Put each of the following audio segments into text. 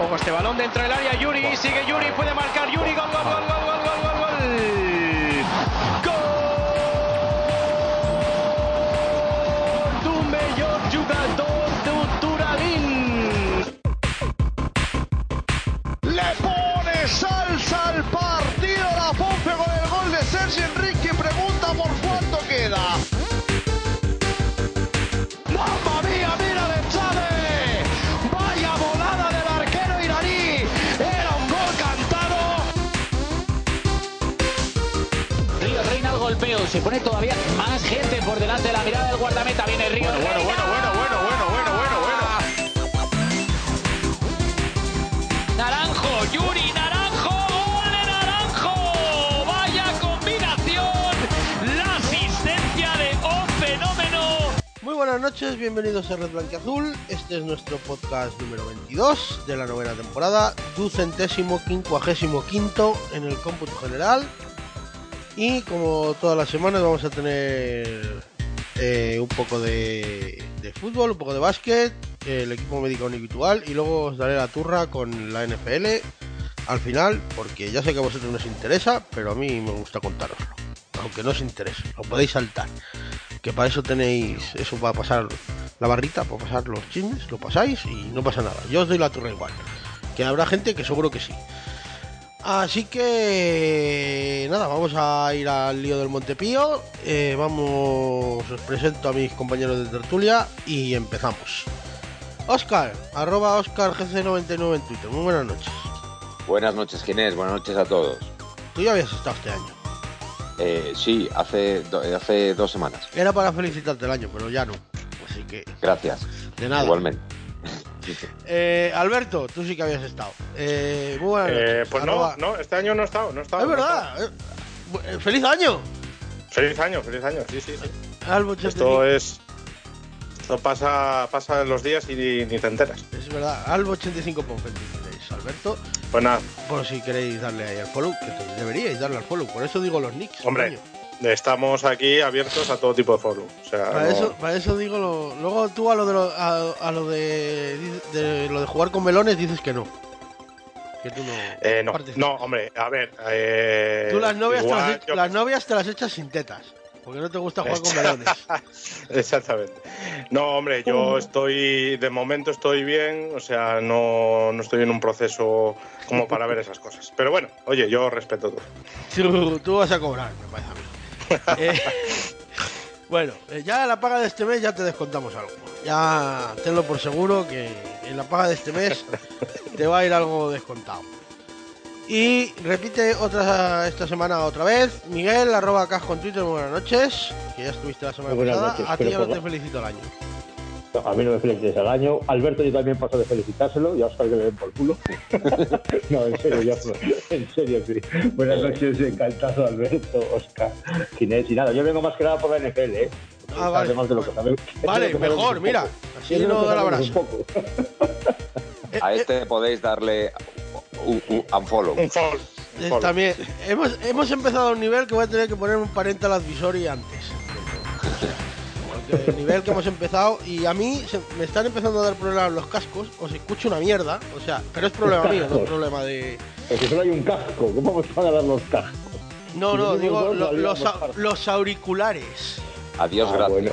Ojo este balón dentro del área, Yuri, sigue Yuri, puede marcar Yuri, gol, gol, gol, gol, gol, gol, gol, gol. Jugador d'Uturalín. Le pone salsa al partido la Ponce con el gol de Sergio Enrique pregunta por se pone todavía más gente por delante de la mirada del guardameta. Viene Río. Bueno, bueno, bueno, bueno, bueno, bueno, bueno, bueno, bueno. Naranjo, Yuri, Naranjo, gol de Naranjo. Vaya combinación. La asistencia de un fenómeno. Muy buenas noches, bienvenidos a Red Blanquiazul. Este es nuestro podcast número 22 de la novena temporada, ducentésimo quincuagésimo quinto en el cómputo general. Y como todas las semanas vamos a tener eh, un poco de, fútbol, un poco de básquet, el equipo médico individual y luego os daré la turra con la NFL al final, porque ya sé que a vosotros no os interesa, pero a mí me gusta contároslo. Aunque no os interese, lo podéis saltar. Que para eso tenéis, eso va a pasar la barrita, para pasar los chismes, lo pasáis y no pasa nada. Yo os doy la turra igual. Que habrá gente que seguro que sí. Así que nada, vamos a ir al lío del Montepío. Eh, vamos, os presento a mis compañeros de tertulia y empezamos. Oscar, arroba OscarGC99 en Twitter. Muy buenas noches. Buenas noches, Ginés. Buenas noches a todos. Tú ya habías estado este año. Eh, sí, hace, do- hace dos semanas. Era para felicitarte el año, pero ya no. Así que, Gracias. de nada. Igualmente. Eh, Alberto, tú sí que habías estado. Eh, muy buenas noches. Eh, pues Arroba- no, no, este año no he estado, no he estado. Es no verdad. eh, eh, ¡Feliz año! Feliz año, feliz año, sí, sí, sí. Albo Esto 85. es. Esto pasa, pasa en los días y ni, ni te enteras. Es verdad, Albo 85 Ponfet tenéis, Alberto. Pues nada, Por si queréis darle ahí al follow, que deberíais darle al follow. Por eso digo los nicks. hombre, coño. Estamos aquí abiertos a todo tipo de. O sea, Para, no- eso, para eso digo lo, luego tú a lo de lo, a, a lo de, de lo de jugar con melones dices que no. Que tú no. eh, no, no, hombre, a ver. Eh, Tú las novias, te las, yo- las novias te las echas sin tetas. Porque no te gusta jugar con melones. Exactamente. No, hombre, yo estoy, de momento estoy bien, o sea, no, no estoy en un proceso como para ver esas cosas. Pero bueno, oye, yo respeto todo. Tú, tú vas a cobrar, me parece a mí. Eh, bueno, eh, ya la paga de este mes ya te descontamos algo. Ya tenlo por seguro que en la paga de este mes te va a ir algo descontado. Y repite otra esta semana otra vez. Miguel, arroba casco en Twitter, muy buenas noches. Que ya estuviste la semana buenas pasada. noches, a ti ya no te felicito el año. A mí no me felicites al año. Alberto yo también paso de felicitárselo y a Oscar que le den por culo. no, en serio, ya En serio, sí. Buenas noches, encantado Alberto, Oscar, Ginés. Y nada, yo vengo más que nada por la NFL, ¿eh? Ah, vale. Además de lo que sabemos. Vale, de lo que sabemos mejor, mira. Así Es de lo no da la brasa. un poco. A eh, este podéis darle un, un unfollow. Un follow. un Eh, follow. También hemos, hemos empezado a un nivel que voy a tener que poner un parental advisory antes. Porque el nivel que hemos empezado y a mí se- me están empezando a dar problemas los cascos, os escucho una mierda, o sea, pero es problema mío, no es problema de... Porque solo hay un casco. ¿Cómo vamos a dar los cascos? No, no, digo lo- los, los auriculares. Adiós, Ah, gracias. bueno.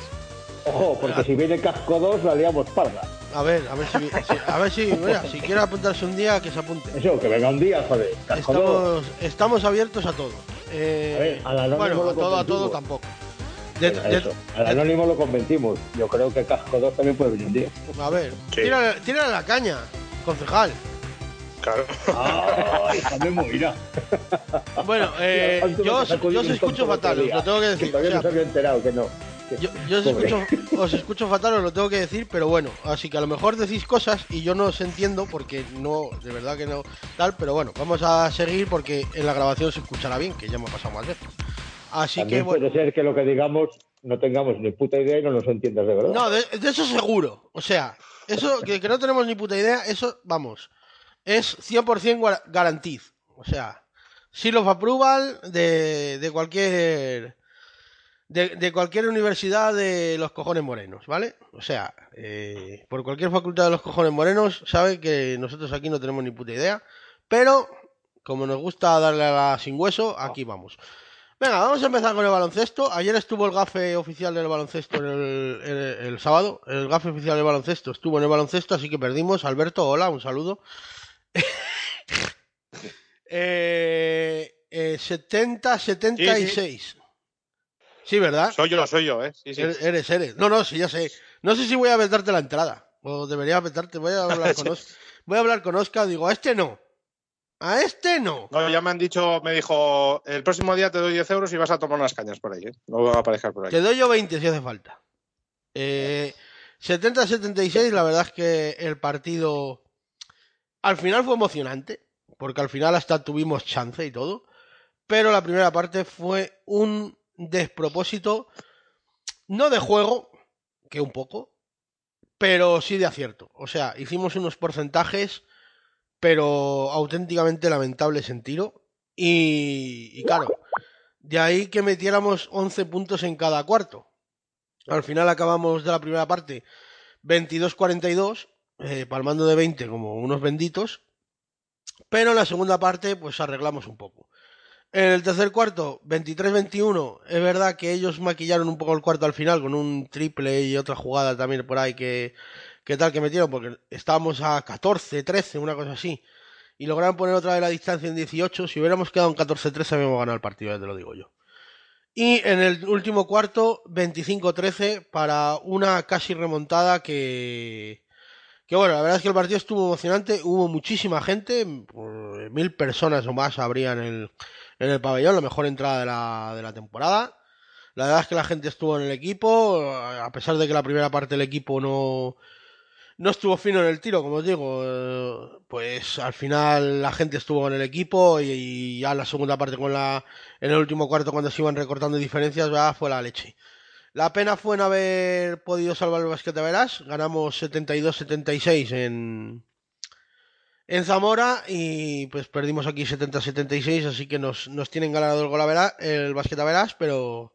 Ojo, porque si viene casco 2 la liamos parda. A ver, a ver si, si- a ver si, mira, si quiere apuntarse un día que se apunte. Eso, que venga un día, joder. Casco 2. Estamos, estamos abiertos a todo. Eh, A ver, anónimo bueno, a todo, a todo tampoco. Eso. Al anónimo lo conventimos. Yo creo que casco 2 también puede venir un día. a ver, Sí. tírale, tírale la caña, concejal. Claro. ¡Ay, morirá! Bueno, eh, yo, os, yo os escucho fatal, os lo tengo que Que decir. o todavía sea, no se había enterado que no. Que- yo, yo os, escucho, os escucho fatal, os lo tengo que decir, pero bueno, así que a lo mejor decís cosas y yo no os entiendo porque no, de verdad que no tal, pero bueno, vamos a seguir porque en la grabación se escuchará bien, que ya me ha pasado más veces. Así que bueno, puede ser que lo que digamos no tengamos ni puta idea y no nos entiendas de verdad. no, de, de eso seguro, o sea, eso que, que no tenemos ni puta idea, eso, vamos, es 100% gua- garantiz, o sea, seal of approval de, de cualquier de, de cualquier universidad de los cojones morenos, ¿vale? O sea, eh, por cualquier facultad de los cojones morenos, sabe que nosotros aquí no tenemos ni puta idea, pero como nos gusta darle a la sin hueso, aquí vamos. Venga, vamos a empezar con el baloncesto. Ayer estuvo el gafe oficial del baloncesto en el, el- el sábado. El gafe oficial del baloncesto estuvo en el baloncesto, así que perdimos. Alberto, hola, un saludo. eh, eh, 70-76. Sí, ¿verdad? Soy yo, soy yo, ¿eh? Sí. Eres, eres, eres. No, no, sí, ya sé. No sé si voy a vetarte la entrada. O debería vetarte. Voy a hablar con Oscar. Voy a hablar con Oscar. Digo, a este no. A este no. No, ya me han dicho, me dijo, el próximo día te doy 10 euros y vas a tomar unas cañas por ahí, ¿eh? No va a aparecer por ahí. Te doy yo 20 si hace falta. Eh, 70-76, la verdad es que el partido al final fue emocionante, porque al final hasta tuvimos chance y todo, pero la primera parte fue un despropósito, no de juego, que un poco, pero sí de acierto. O sea, hicimos unos porcentajes, pero auténticamente lamentables en tiro, y, y claro, de ahí que metiéramos 11 puntos en cada cuarto. Al final acabamos de la primera parte 22-42, eh, palmando de 20 como unos benditos. Pero en la segunda parte, pues arreglamos un poco. En el tercer cuarto, 23-21, es verdad que ellos maquillaron un poco el cuarto al final con un triple y otra jugada también por ahí que, que tal que metieron, porque estábamos a 14, 13, una cosa así. Y lograron poner otra vez la distancia en 18. Si hubiéramos quedado en 14-13, habíamos ganado el partido, ya te lo digo yo. Y en el último cuarto, 25-13 para una casi remontada que... Que bueno, la verdad es que el partido estuvo emocionante, hubo muchísima gente, por mil personas o más habrían en el, en el pabellón, la mejor entrada de la, de la temporada. La verdad es que la gente estuvo en el equipo, a pesar de que la primera parte del equipo no, no estuvo fino en el tiro, como os digo, eh, pues al final la gente estuvo en el equipo y, ya la segunda parte con la en el último cuarto cuando se iban recortando diferencias fue la leche. La pena fue no haber podido salvar el basquete verás, ganamos 72-76 en en Zamora y pues perdimos aquí 70-76, así que nos, nos tienen ganado el gol a Verás- el basquete verás, pero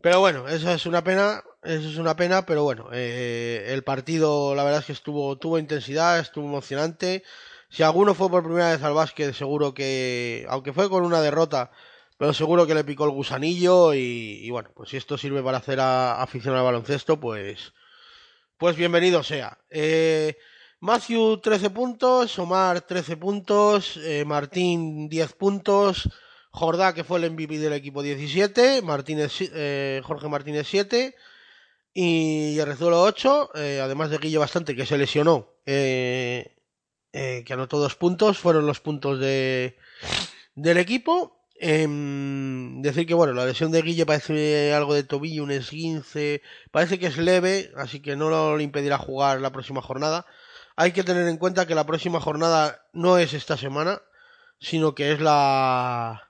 pero bueno, eso es una pena, eso es una pena, pero bueno, eh, el partido la verdad es que estuvo, tuvo intensidad, estuvo emocionante. Si alguno fue por primera vez al básquet, seguro que, aunque fue con una derrota, pero seguro que le picó el gusanillo y, y bueno, pues si esto sirve para hacer a, afición al baloncesto, pues, pues bienvenido sea. Eh, Matthew 13 puntos, Omar 13 puntos, eh, Martín 10 puntos, Jordá, que fue el MVP del equipo 17, Martínez, eh, Jorge Martínez 7 y Rezuelo 8, eh, además de Guille bastante que se lesionó, eh, eh, que anotó dos puntos, fueron los puntos de, del equipo. Em, decir que bueno, la lesión de Guille parece algo de tobillo, un esguince, parece que es leve, así que no lo impedirá jugar la próxima jornada. Hay que tener en cuenta que la próxima jornada no es esta semana, sino que es la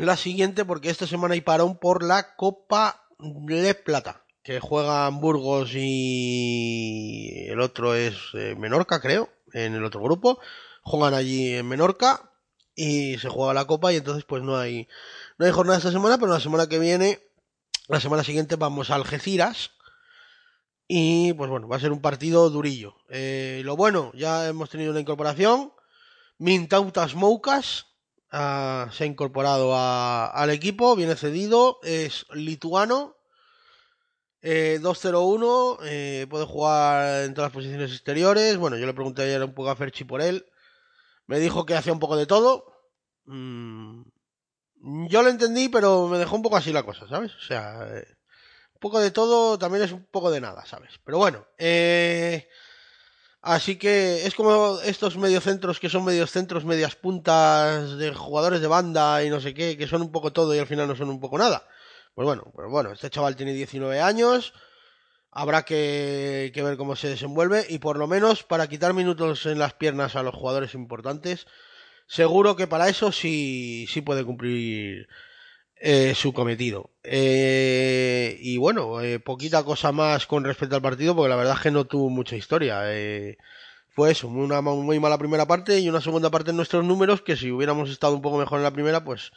la siguiente porque esta semana hay parón por la Copa de Plata, que juegan Burgos y el otro es eh, Menorca, creo, en el otro grupo. Juegan allí en Menorca y se juega la Copa y entonces pues no hay no hay jornada esta semana, pero la semana que viene, la semana siguiente vamos a Algeciras. Y pues bueno, va a ser un partido durillo. Eh, lo bueno, ya hemos tenido una incorporación. Mintautas Moukas, ah, se ha incorporado al equipo, viene cedido, es lituano, eh, 2-0-1, eh, puede jugar en todas las posiciones exteriores. Bueno, yo le pregunté ayer un poco a Ferchi por él, me dijo que hacía un poco de todo. Mm, yo lo entendí, pero me dejó un poco así la cosa, ¿sabes? O sea, eh, un poco de todo también es un poco de nada, ¿sabes? Pero bueno, eh, Así que es como estos mediocentros que son medios centros, medias puntas de jugadores de banda y no sé qué, que son un poco todo y al final no son un poco nada. Pues bueno, pues bueno, este chaval tiene 19 años, habrá que, que ver cómo se desenvuelve y por lo menos para quitar minutos en las piernas a los jugadores importantes, seguro que para eso sí, sí puede cumplir eh, su cometido. Eh, y bueno, eh, poquita cosa más con respecto al partido, porque la verdad es que no tuvo mucha historia. Eh, fue eso, una muy mala primera parte y una segunda parte en nuestros números, que si hubiéramos estado un poco mejor en la primera, pues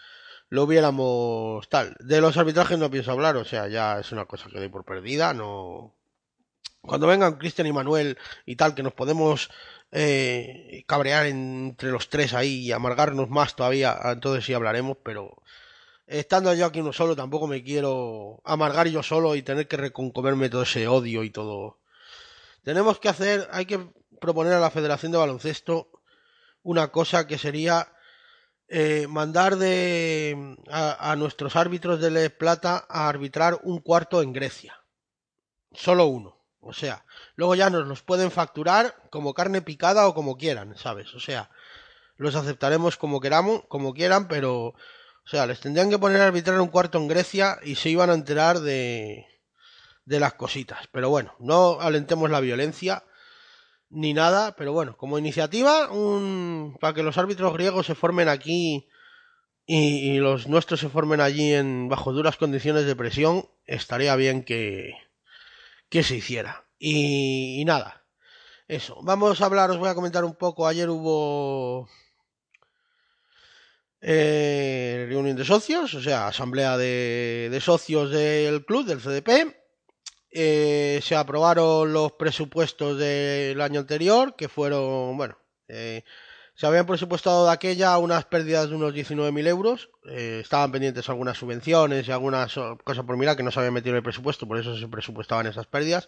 lo hubiéramos tal. De los arbitrajes no pienso hablar, o sea, ya es una cosa que doy por perdida, no... Cuando vengan Cristian y Manuel y tal, que nos podemos eh, cabrear entre los tres ahí y amargarnos más todavía, entonces sí hablaremos, pero estando yo aquí uno solo tampoco me quiero amargar yo solo y tener que reconcomerme todo ese odio y todo. Tenemos que hacer, hay que proponer a la Federación de Baloncesto una cosa que sería eh, mandar de a, nuestros árbitros de Le Plata a arbitrar un cuarto en Grecia. Solo uno. O sea, luego ya nos los pueden facturar como carne picada o como quieran, ¿sabes? O sea, los aceptaremos como queramos, como quieran, pero, o sea, les tendrían que poner a arbitrar un cuarto en Grecia y se iban a enterar de, de las cositas. Pero bueno, no alentemos la violencia ni nada, pero bueno, como iniciativa, un, para que los árbitros griegos se formen aquí y, los nuestros se formen allí en bajo duras condiciones de presión, estaría bien que, que se hiciera. Y, y nada, eso. Vamos a hablar, os voy a comentar un poco. Ayer hubo eh, reunión de socios, o sea, asamblea de, socios del club, del CDP. Eh, se aprobaron los presupuestos del año anterior, que fueron, bueno, eh, se habían presupuestado de aquella unas pérdidas de unos 19.000 euros. Eh, estaban pendientes algunas subvenciones y algunas cosas por mirar que no se habían metido en el presupuesto, por eso se presupuestaban esas pérdidas.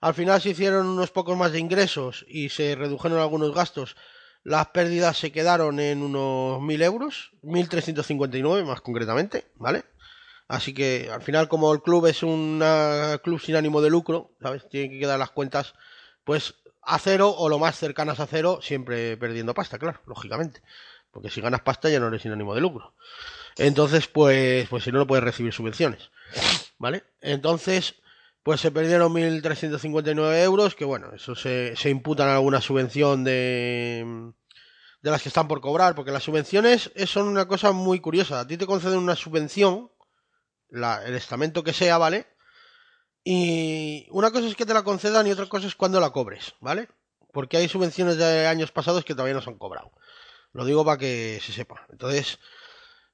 Al final se hicieron unos pocos más de ingresos y se redujeron algunos gastos. Las pérdidas se quedaron en unos 1.000 euros, 1.359 más concretamente, ¿vale? Así que al final, como el club es un club sin ánimo de lucro, ¿sabes? Tienen que quedar las cuentas, pues a cero o lo más cercanas a cero, siempre perdiendo pasta, claro, lógicamente. Porque si ganas pasta ya no eres sin ánimo de lucro. Entonces, pues, pues si no, no puedes recibir subvenciones. ¿Vale? Entonces, pues se perdieron 1.359 euros, que bueno, eso se, se imputan a alguna subvención de, de las que están por cobrar, porque las subvenciones son una cosa muy curiosa. A ti te conceden una subvención, la, el estamento que sea, ¿vale? Y una cosa es que te la concedan y otra cosa es cuando la cobres, ¿vale? Porque hay subvenciones de años pasados que todavía no se han cobrado. Lo digo para que se sepa. Entonces,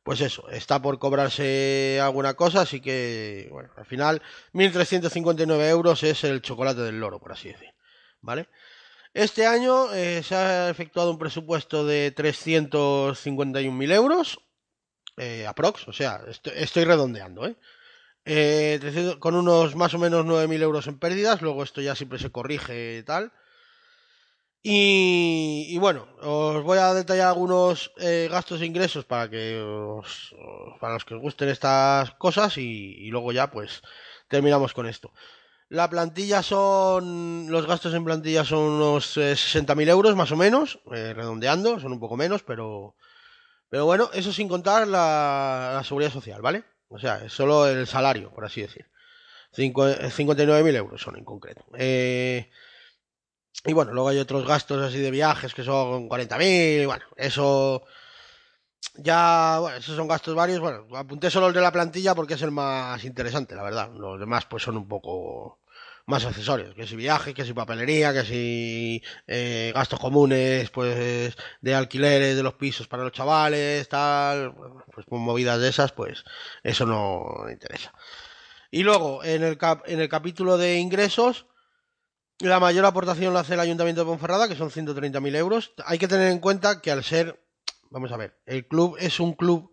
pues eso, está por cobrarse alguna cosa, así que, bueno, al final, 1.359 euros es el chocolate del loro, por así decir, ¿vale? Este año eh, se ha efectuado un presupuesto de 351.000 euros, eh, aprox, o sea, estoy, redondeando, ¿eh? Eh, con unos más o menos 9.000 euros en pérdidas, luego esto ya siempre se corrige y tal. Y, bueno, os voy a detallar algunos eh, gastos e ingresos para que os, para los que os gusten estas cosas y, luego ya pues terminamos con esto. La plantilla son, los gastos en plantilla son unos eh, 60.000 euros más o menos, eh, redondeando, son un poco menos, pero, pero bueno, eso sin contar la, la seguridad social, ¿vale? O sea, es solo el salario, por así decir. 59.000 euros son en concreto. Eh, y bueno, luego hay otros gastos así de viajes que son 40.000. Bueno, eso ya, bueno, esos son gastos varios. Bueno, apunté solo el de la plantilla porque es el más interesante, la verdad. Los demás pues son un poco más accesorios, que si viaje, que si papelería, que si eh, gastos comunes, pues de alquileres de los pisos para los chavales, tal, pues con movidas de esas, pues eso no interesa. Y luego, en el, cap en el capítulo de ingresos, la mayor aportación la hace el Ayuntamiento de Ponferrada, que son 130.000 euros. Hay que tener en cuenta que al ser, vamos a ver, el club es un club,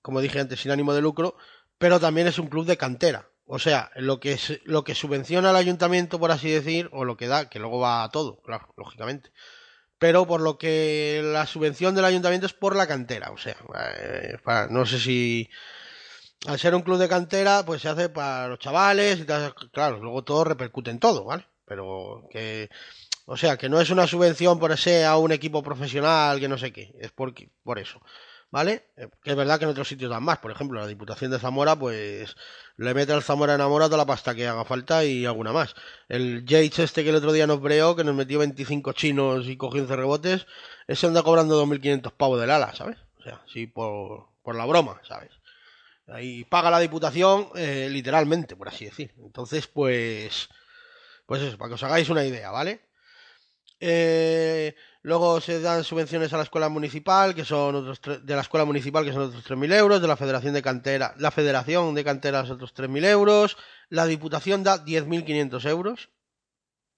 como dije antes, sin ánimo de lucro, pero también es un club de cantera. O sea, lo que, es, lo que subvenciona al ayuntamiento, por así decir, o lo que da, que luego va a todo, claro, lógicamente. Pero por lo que la subvención del ayuntamiento es por la cantera. O sea, eh, para, no sé si al ser un club de cantera, pues se hace para los chavales y claro, luego todo repercute en todo, ¿vale? Pero que, o sea, que no es una subvención por ese a un equipo profesional, que no sé qué, es por, por eso. ¿Vale? Que es verdad que en otros sitios dan más. Por ejemplo, la Diputación de Zamora, pues le mete al Zamora enamorado la pasta que haga falta y alguna más. El Yates este que el otro día nos breó, que nos metió 25 chinos y cogió 11 rebotes, ese anda cobrando 2.500 pavos del ala, ¿sabes? O sea, sí, por, por la broma, ¿sabes? Ahí paga la Diputación, eh, literalmente, por así decir. Entonces, pues, pues eso, para que os hagáis una idea, ¿vale? Eh, luego se dan subvenciones a la escuela municipal, que son otros de la escuela municipal, que son otros 3.000 euros, de la Federación de Cantera, la Federación de Canteras otros 3.000 euros, la Diputación da 10.500 euros,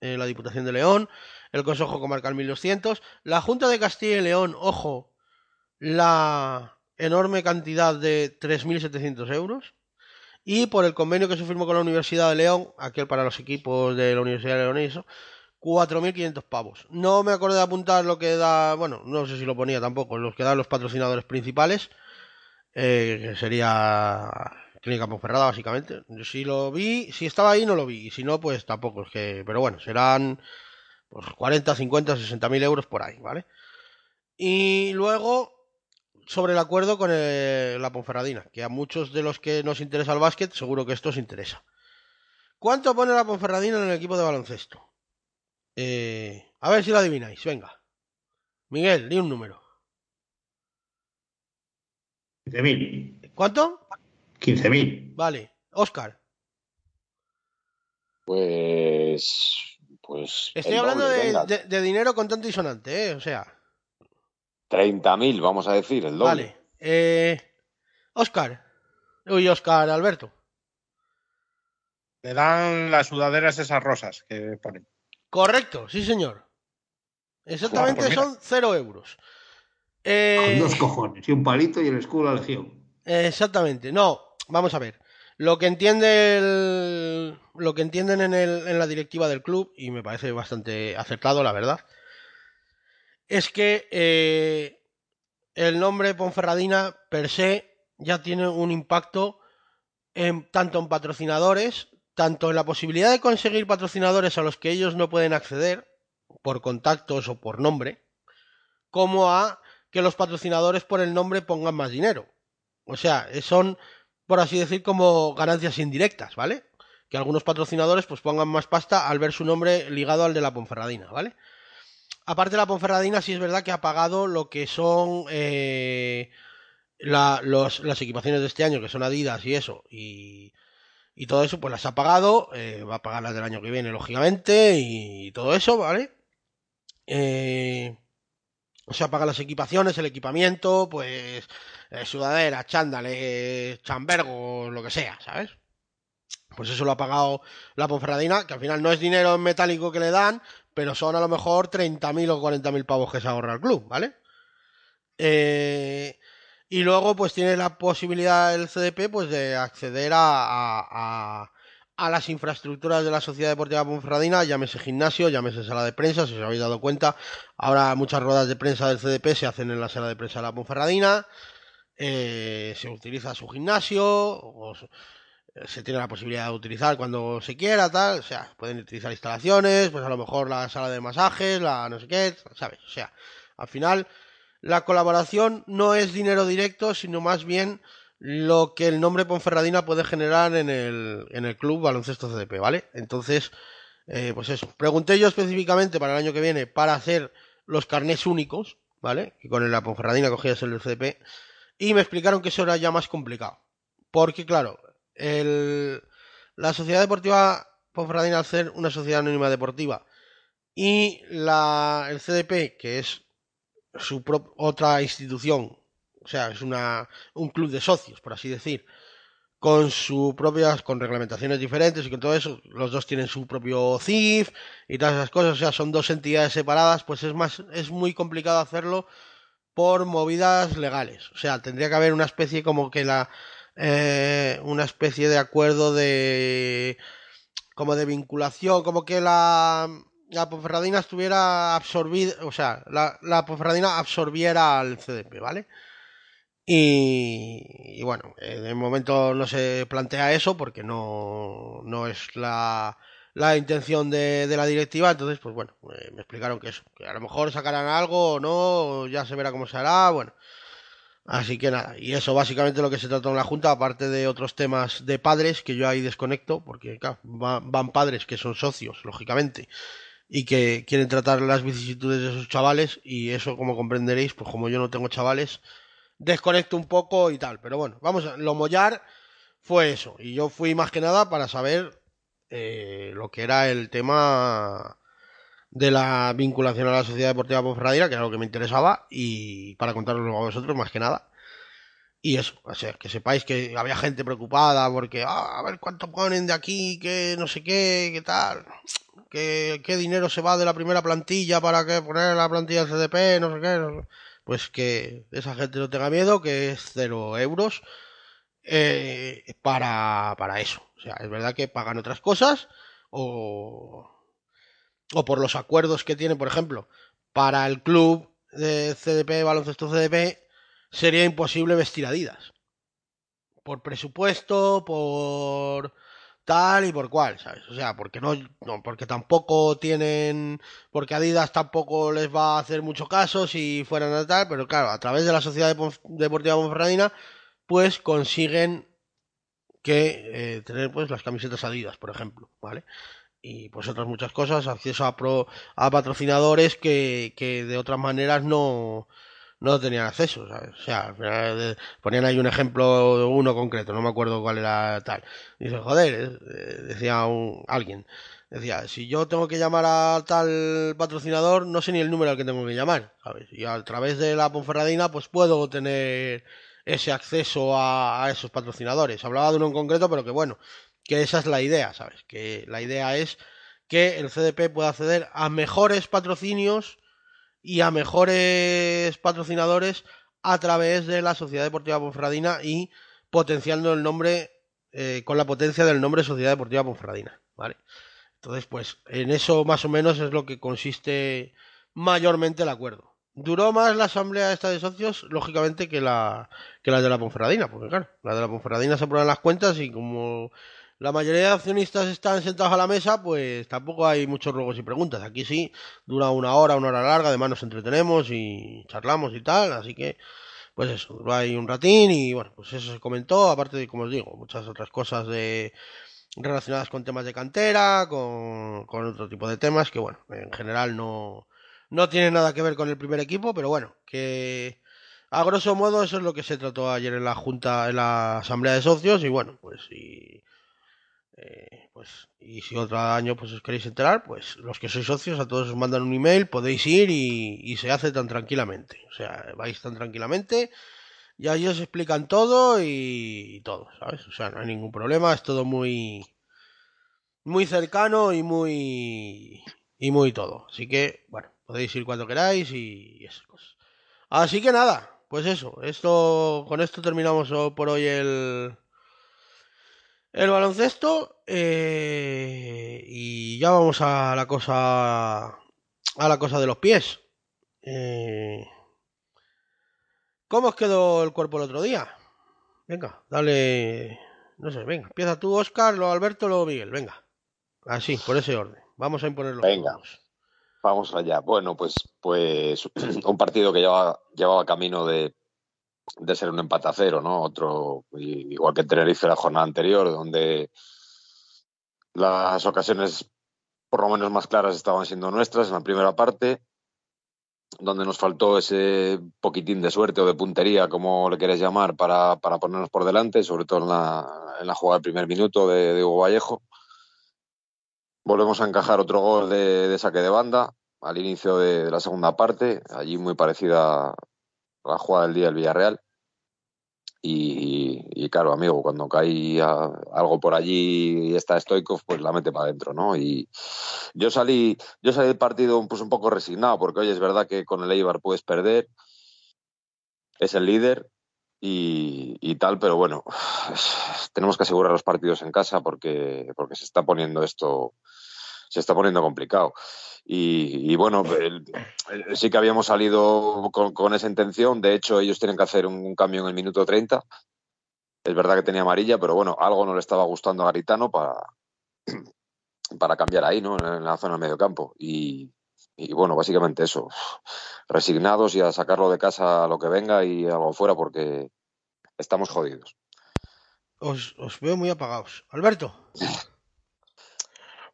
eh, la Diputación de León, el Consejo Comarcal 1.200, la Junta de Castilla y León, ojo, la enorme cantidad de 3.700 euros. Y por el convenio que se firmó con la Universidad de León, aquel para los equipos de la Universidad de León y eso, 4.500 pavos. No me acordé de apuntar lo que da, bueno, no sé si lo ponía tampoco, los que dan los patrocinadores principales, eh, que sería Clínica Ponferrada básicamente. Si lo vi, si estaba ahí no lo vi, y si no, pues tampoco, es que, pero bueno, serán pues 40, 50, 60 mil euros por ahí, ¿vale? Y luego, sobre el acuerdo con el- la Ponferradina, que a muchos de los que nos interesa el básquet, seguro que esto os interesa. ¿Cuánto pone la Ponferradina en el equipo de baloncesto? Eh, a ver si lo adivináis, venga. Miguel, di un número. 15.000. ¿Cuánto? 15.000. Vale. Oscar, Pues. Pues. estoy hablando doble, de, venga. de- de dinero contante y sonante, ¿eh? O sea, 30.000, vamos a decir, el doble. vale. Eh, Oscar. Uy, Oscar, Alberto. Le dan las sudaderas esas rosas que ponen. Correcto, sí, señor. Exactamente Joder, pues son cero euros. Eh, Con dos cojones y un palito y el escudo de la legión. Exactamente. No, vamos a ver. Lo que entiende el- lo que entienden en, el- en la directiva del club, y me parece bastante acertado, la verdad, es que eh, el nombre Ponferradina per se ya tiene un impacto en, tanto en patrocinadores, tanto en la posibilidad de conseguir patrocinadores a los que ellos no pueden acceder por contactos o por nombre, como a que los patrocinadores por el nombre pongan más dinero. O sea, son, por así decir, como ganancias indirectas, ¿vale? Que algunos patrocinadores pues pongan más pasta al ver su nombre ligado al de la Ponferradina, ¿vale? Aparte la Ponferradina sí es verdad que ha pagado lo que son eh, las equipaciones de este año, que son Adidas y eso, y, todo eso, pues las ha pagado, eh, va a pagar las del año que viene, lógicamente, y todo eso, ¿vale? Eh, o sea, las equipaciones, el equipamiento, pues eh, sudadera, chándales, chambergos, lo que sea, ¿sabes? Pues eso lo ha pagado la Ponferradina, que al final no es dinero en metálico que le dan, pero son a lo mejor 30.000 o 40.000 pavos que se ahorra el club, ¿vale? Eh, y luego pues tiene la posibilidad el CDP pues de acceder a, a, a- las infraestructuras de la Sociedad Deportiva Ponferradina, llámese gimnasio, llámese sala de prensa, si os habéis dado cuenta, ahora muchas ruedas de prensa del CDP se hacen en la sala de prensa de la Ponferradina, eh, se utiliza su gimnasio, se tiene la posibilidad de utilizar cuando se quiera, tal, o sea, pueden utilizar instalaciones, pues a lo mejor la sala de masajes, la no sé qué, ¿sabes? O sea, al final la colaboración no es dinero directo, sino más bien lo que el nombre Ponferradina puede generar en el, en el club baloncesto CDP, ¿vale? Entonces, eh, pues eso. Pregunté yo específicamente para el año que viene para hacer los carnés únicos, ¿vale? Que con la Ponferradina cogías el CDP. Y me explicaron que eso era ya más complicado. Porque, claro, el, la Sociedad Deportiva Ponferradina, al ser una sociedad anónima deportiva, y la, el CDP, que es su otra institución, o sea, es una, un club de socios, por así decir, con sus propias, con reglamentaciones diferentes y con todo eso, los dos tienen su propio CIF y todas esas cosas, o sea, son dos entidades separadas, pues es más, es muy complicado hacerlo por movidas legales. O sea, tendría que haber una especie como que la, eh, una especie de acuerdo de, como de vinculación, como que la, la Ponferradina estuviera absorbida, o sea, la, la Ponferradina absorbiera al CDP, ¿vale? Y, y bueno, de momento no se plantea eso porque no, no es la, la intención de, de la directiva, entonces pues bueno, eh, me explicaron que eso, que a lo mejor sacarán algo o no, ya se verá cómo se hará, bueno. Así que nada, y eso básicamente lo que se trató en la Junta, aparte de otros temas de padres que yo ahí desconecto, porque claro, va- van padres que son socios, lógicamente, y que quieren tratar las vicisitudes de sus chavales, y eso como comprenderéis, pues como yo no tengo chavales, desconecto un poco y tal, pero bueno, vamos, a- lo mollar fue eso, y yo fui más que nada para saber eh, lo que era el tema de la vinculación a la Sociedad Deportiva Ponferradina, que era lo que me interesaba, y para contarlo a vosotros más que nada. Y eso, o sea, que sepáis que había gente preocupada porque, ah, a ver cuánto ponen de aquí, que no sé qué, qué tal, que qué dinero se va de la primera plantilla para que poner la plantilla CDP, no sé qué. Pues que esa gente no tenga miedo, que es cero euros eh, para, para eso. O sea, es verdad que pagan otras cosas o, o por los acuerdos que tiene, por ejemplo, para el club de CDP, baloncesto CDP, sería imposible vestir Adidas. Por presupuesto, por tal y por cual, ¿sabes? O sea, porque no, no, porque tampoco tienen, porque Adidas tampoco les va a hacer mucho caso si fueran a tal, pero claro, a través de la Sociedad Deportiva Ponferradina, pues consiguen que eh, tener pues las camisetas Adidas, por ejemplo, ¿vale? Y pues otras muchas cosas, acceso a, pro, a patrocinadores que, que de otras maneras no, no tenían acceso. O sea, ponían ahí un ejemplo, uno concreto, no me acuerdo cuál era tal. dice, joder, eh, decía un, alguien, decía, si yo tengo que llamar a tal patrocinador, no sé ni el número al que tengo que llamar. Y a través de la Ponferradina, pues puedo tener ese acceso a, a esos patrocinadores. Hablaba de uno en concreto, pero que bueno, que esa es la idea, ¿sabes? Que la idea es que el CDP pueda acceder a mejores patrocinios y a mejores patrocinadores a través de la Sociedad Deportiva Ponferradina y potenciando el nombre eh, con la potencia del nombre Sociedad Deportiva Ponferradina, ¿vale? Entonces, pues en eso más o menos es lo que consiste mayormente el acuerdo. Duró más la asamblea esta de socios, lógicamente, que la, que la de la Ponferradina, porque claro, la de la Ponferradina se aprueban las cuentas y como la mayoría de accionistas están sentados a la mesa, pues tampoco hay muchos ruegos y preguntas. Aquí sí, dura una hora, una hora larga, además nos entretenemos y charlamos y tal, así que, pues eso, duró ahí un ratín y bueno, pues eso se comentó, aparte de, como os digo, muchas otras cosas de relacionadas con temas de cantera, con, con otro tipo de temas que, bueno, en general no, no tiene nada que ver con el primer equipo, pero bueno, que a grosso modo eso es lo que se trató ayer en la junta, en la asamblea de socios y bueno, pues y eh, pues, y si otro año pues os queréis enterar, pues los que sois socios a todos os mandan un email, podéis ir y, se hace tan tranquilamente. O sea, vais tan tranquilamente y ahí os explican todo y, todo, ¿sabes? O sea, no hay ningún problema, es todo muy muy cercano y muy y muy todo. Así que, bueno, podéis ir cuando queráis y, esas cosas. Así que nada, pues eso, esto con esto terminamos por hoy el el baloncesto eh, y ya vamos a la cosa a la cosa de los pies. Eh, ¿Cómo os quedó el cuerpo el otro día? Venga, dale, no sé, venga, empieza tú, Oscar, luego Alberto, luego Miguel, venga, así, por ese orden. Vamos a imponerlo. Venga, vamos allá. Bueno, pues, pues un partido que llevaba, llevaba camino de de ser un empate a cero, ¿no? Otro, igual que Tenerife la jornada anterior, donde las ocasiones por lo menos más claras estaban siendo nuestras en la primera parte, donde nos faltó ese poquitín de suerte o de puntería, como le quieres llamar, para, para ponernos por delante, sobre todo en la, en la jugada del primer minuto de, de, Hugo Vallejo. Volvemos a encajar otro gol de, de saque de banda al inicio de, de, la segunda parte, allí muy parecida la jugada del día del Villarreal. Y, claro, amigo, cuando cae algo por allí y está Stoikov, pues la mete para adentro, ¿no? Y yo salí, yo salí del partido pues un poco resignado, porque oye, es verdad que con el Eibar puedes perder, es el líder y, y tal, pero bueno, tenemos que asegurar los partidos en casa porque, porque se está poniendo esto, se está poniendo complicado. Y, y bueno, el, el, sí que habíamos salido con, con, esa intención. De hecho, ellos tienen que hacer un, un, cambio en el minuto 30. Es verdad que tenía amarilla, pero bueno, algo no le estaba gustando a Garitano para, para cambiar ahí, ¿no? En la zona del medio campo. Y, y bueno, básicamente eso. Resignados y a sacarlo de casa a lo que venga y algo fuera porque estamos jodidos. Os, os veo muy apagados. Alberto.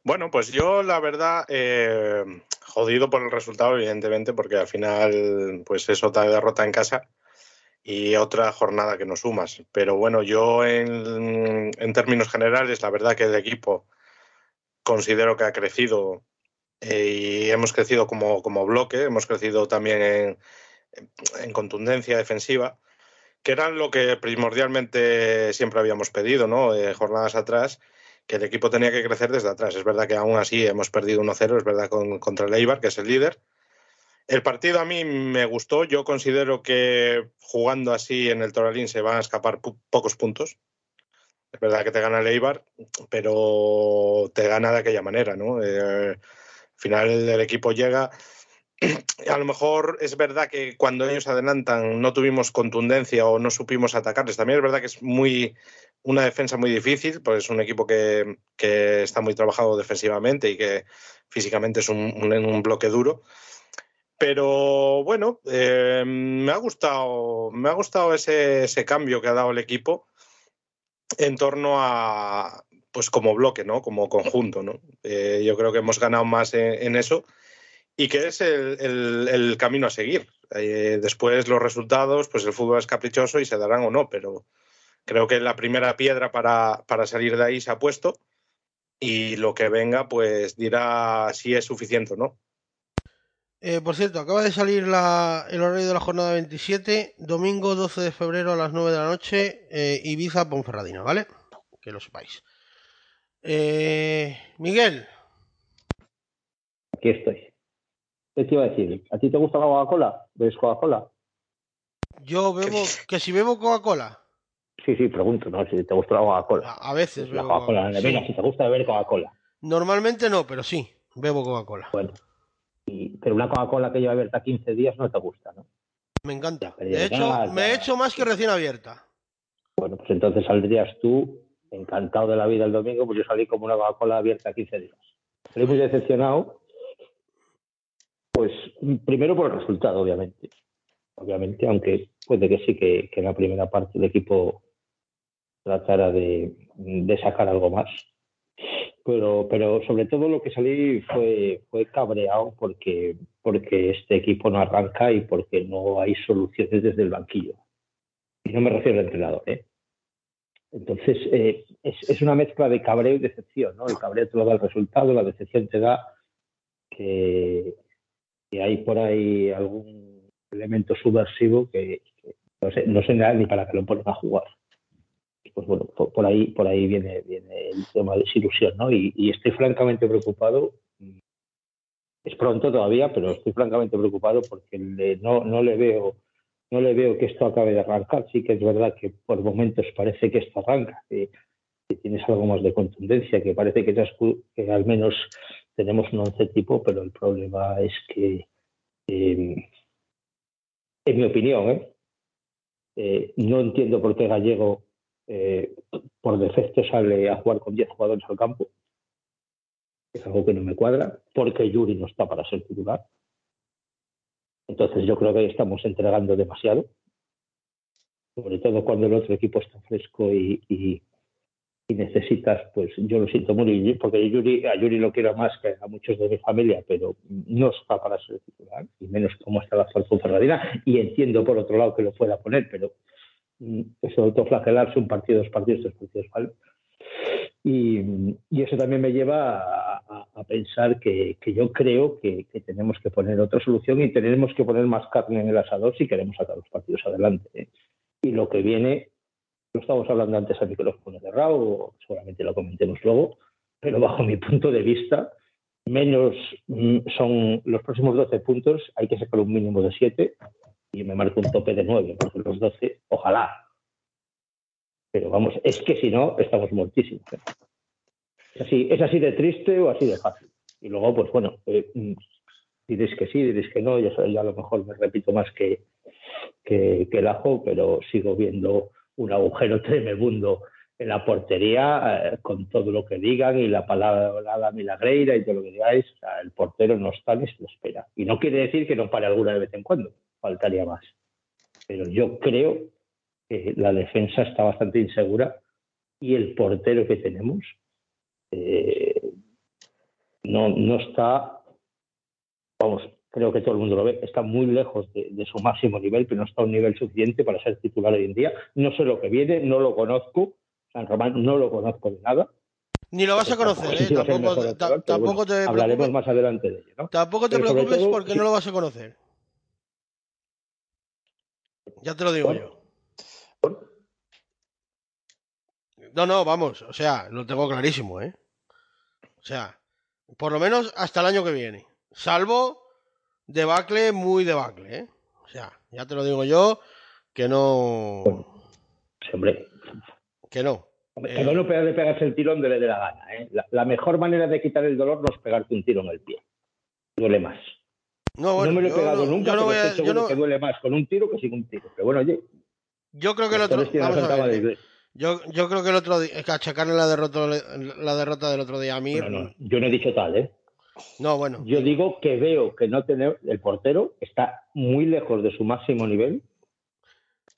Bueno, pues yo la verdad, eh, jodido por el resultado, evidentemente, porque al final, pues es otra derrota en casa y otra jornada que nos sumas. Pero bueno, yo en, en términos generales, la verdad que el equipo considero que ha crecido eh, y hemos crecido como, como bloque, hemos crecido también en, en contundencia defensiva, que era lo que primordialmente siempre habíamos pedido, ¿no? Eh, jornadas atrás, que el equipo tenía que crecer desde atrás. Es verdad que aún así hemos perdido 1-0, es verdad, con, contra el Eibar, que es el líder. El partido a mí me gustó. Yo considero que jugando así en el Toralín se van a escapar pocos puntos. Es verdad que te gana el Eibar, pero te gana de aquella manera, ¿no? Eh, al final el equipo llega a lo mejor es verdad que cuando ellos adelantan no tuvimos contundencia o no supimos atacarles. También es verdad que es muy una defensa muy difícil, pues es un equipo que, que está muy trabajado defensivamente y que físicamente es un, un, bloque duro. Pero bueno, eh, me ha gustado, me ha gustado ese, ese, cambio que ha dado el equipo en torno a, pues como bloque, ¿no? Como conjunto, ¿no? Eh, yo creo que hemos ganado más en eso y que es el, el, camino a seguir. Eh, después los resultados, pues el fútbol es caprichoso y se darán o no, pero creo que la primera piedra para, para salir de ahí se ha puesto y lo que venga pues dirá si es suficiente o no. Eh, por cierto, acaba de salir la, el horario de la jornada 27, domingo 12 de febrero a las 9 de la noche, eh, Ibiza Ponferradina, ¿vale? Que lo sepáis. Eh, Miguel. Aquí estoy. ¿Qué te iba a decir? ¿A ti te gusta la Coca-Cola? ¿Bebes Coca-Cola? Yo bebo, que si bebo Coca-Cola. Sí, sí, pregunto, ¿no? Si te gusta la Coca-Cola. A, a, veces la Coca-Cola. Coca sí. si te gusta beber Coca-Cola. Normalmente no, pero sí, bebo Coca-Cola. Bueno. Y, pero una Coca-Cola que lleva abierta 15 días no te gusta, ¿no? Me encanta. De hecho, me he hecho más que recién abierta. Bueno, pues entonces saldrías tú encantado de la vida el domingo, pues yo salí como una Coca-Cola abierta 15 días. Salí muy decepcionado pues primero por el resultado, obviamente. Obviamente, aunque puede que sí que, que en la primera parte el equipo tratara de, de, sacar algo más. Pero, pero sobre todo lo que salí fue, fue cabreado porque, porque este equipo no arranca y porque no hay soluciones desde el banquillo. Y no me refiero al entrenador, ¿eh? Entonces, eh, es, es, una mezcla de cabreo y decepción, ¿no? El cabreo te lo da el resultado, la decepción te da que, que hay por ahí algún elemento subversivo que, no, sé, no sé ni para que lo ponen a jugar. Pues bueno, por, ahí, por ahí viene, viene el tema de desilusión, ¿no? Y, y, estoy francamente preocupado. Es pronto todavía, pero estoy francamente preocupado porque no, no le veo no le veo que esto acabe de arrancar. Sí que es verdad que por momentos parece que esto arranca, que, tienes algo más de contundencia, que parece que, que al menos tenemos un once tipo, pero el problema es que, eh, en mi opinión, ¿eh? Eh, no entiendo por qué Gallego eh, por defecto sale a jugar con 10 jugadores al campo. Es algo que no me cuadra, porque Yuri no está para ser titular. Entonces yo creo que estamos entregando demasiado, sobre todo cuando el otro equipo está fresco y, y necesitas, pues yo lo siento muy, porque a Yuri lo quiero más que a muchos de mi familia, pero no está para ser titular, y menos como está la actual Ferradina, y entiendo por otro lado que lo pueda poner, pero mm, eso autoflagelarse un partido, dos partidos, tres partidos, ¿vale? Y, eso también me lleva a, pensar que, yo creo que, que, tenemos que poner otra solución y tenemos que poner más carne en el asador si queremos sacar los partidos adelante. ¿eh? Y lo que viene lo estamos hablando antes a micrófono cerrado, seguramente lo comentemos luego, pero bajo mi punto de vista, menos mm, son los próximos 12 puntos, hay que sacar un mínimo de 7 y me marco un tope de 9, porque los 12, ojalá. Pero vamos, es que si no, estamos muertísimos. ¿eh? Es, así, es así de triste o así de fácil. Y luego, pues bueno, eh, mm, diréis que sí, diréis que no, ya a lo mejor me repito más que, que el ajo, pero sigo viendo un agujero tremendo en la portería, eh, con todo lo que digan y la palabra milagreira y todo lo que digáis, el portero no está ni se lo espera. Y no quiere decir que no pare alguna de vez en cuando, faltaría más. Pero yo creo que la defensa está bastante insegura y el portero que tenemos eh, no, no está, vamos, creo que todo el mundo lo ve, está muy lejos de, de, su máximo nivel, pero no está a un nivel suficiente para ser titular hoy en día. No sé lo que viene, no lo conozco, San Román no lo conozco de nada, Ni lo vas a conocer, ¿eh? Tampoco, pero tampoco bueno, te hablaremos más adelante de ello, ¿no? tampoco te Pero preocupes todo, porque sí. no lo vas a conocer. Ya te lo digo yo. No, no, vamos, o sea, lo tengo clarísimo, ¿eh? O sea, por lo menos hasta el año que viene. Salvo debacle, muy debacle, ¿eh? O sea, ya te lo digo yo, que no... Hombre, Que no. Eh, Cada uno pega de pegarse el tiro donde le dé la gana. ¿eh? La, la mejor manera de quitar el dolor no es pegarte un tiro en el pie. Duele más. No, bueno, no me lo he pegado no- nunca, yo no pero estoy seguro no- que duele más con un tiro que sin un tiro. Pero bueno, oye, Yo creo que el otro... toros tienen la Vamos a Santa ver, Madre Iglesia. yo, yo creo que el otro día... que achacarle la derrota, la derrota del otro día a mí... No, no, yo no he dicho tal, ¿eh? No, bueno. Yo digo que veo que no tener el portero está muy lejos de su máximo nivel.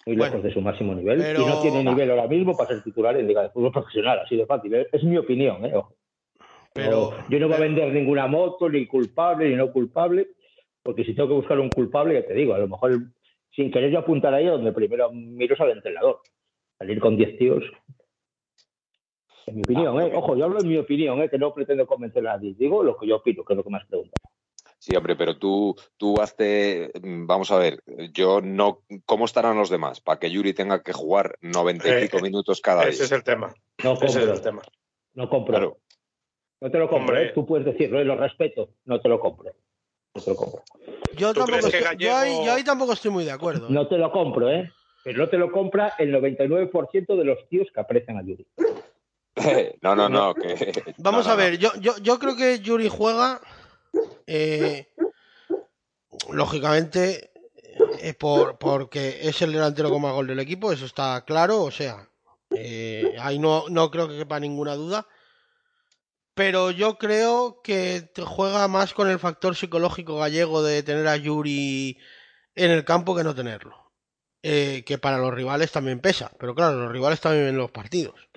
Muy Bueno, lejos de su máximo nivel. pero- Y no tiene nivel ahora mismo para ser titular en Liga de Fútbol Profesional. Así de fácil. ¿eh? Es mi opinión, ¿eh? Pero... No, yo no voy a vender ninguna moto, ni culpable, ni no culpable, porque si tengo que buscar un culpable, ya te digo, a lo mejor sin querer yo apuntar ahí donde primero miro es al entrenador. Salir con 10 tíos. En mi opinión, ¿eh? Ojo, yo hablo en mi opinión, ¿eh? Que no pretendo convencer a nadie. Digo lo que yo opino, que es lo que más pregunta. Sí, hombre, pero tú, tú hazte, mm, vamos a ver, yo no, ¿cómo estarán los demás? Para que Yuri tenga que jugar noventa y Eh, pico minutos cada Ese día. es el tema. No Ese es compro, el tema. no compro. Claro. No te lo compro. ¿eh? Tú puedes decirlo, y lo respeto. No te lo compro. No te lo compro. Yo ¿Tú tampoco estoy, yo, ahí, yo ahí tampoco estoy muy de acuerdo. ¿eh? No te lo compro, ¿eh? Pero no te lo compra el 99% de los tíos que aprecian a Yuri. No, no, no. Que, Vamos no, a ver, yo, yo, yo creo que Yuri juega, eh, lógicamente, eh, por, porque es el delantero con más gol del equipo, eso está claro, o sea, eh, ahí no, no creo que quepa ninguna duda. Pero yo creo que juega más con el factor psicológico gallego de tener a Yuri en el campo que no tenerlo. Eh, que para los rivales también pesa, pero claro, los rivales también ven los partidos.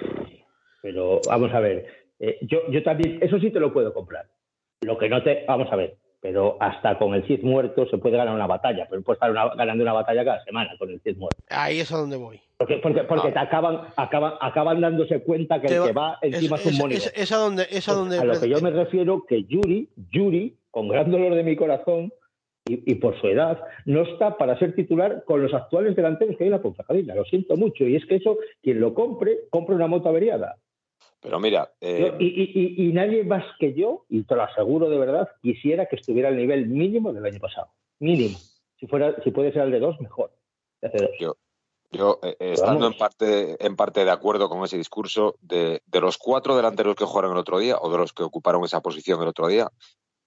Pero vamos a ver, eh, yo, yo también, eso sí te lo puedo comprar. Lo que no te, vamos a ver, pero hasta con el Cid muerto se puede ganar una batalla, pero puede estar una- ganando una batalla cada semana con el Cid muerto. Ahí es a donde voy. Porque, porque, porque Ah. te acaban, acaban, acaban dándose cuenta que Te el va- que va encima es, un es, mónigo. es- es a donde, es a donde a lo que yo me refiero que Yuri, Yuri, con gran dolor de mi corazón y, y por su edad, no está para ser titular con los actuales delanteros que hay en la Ponferradina. Lo siento mucho. Y es que eso, quien lo compre, compre una moto averiada. Pero mira, eh, Yo- y, y- y- y nadie más que yo, y te lo aseguro de verdad, quisiera que estuviera al nivel mínimo del año pasado. Mínimo. Si fuera, si puede ser el de dos, mejor. De hace dos. yo eh, eh, estando Vamos. en parte, en parte de acuerdo con ese discurso, de, de los cuatro delanteros que jugaron el otro día, o de los que ocuparon esa posición el otro día,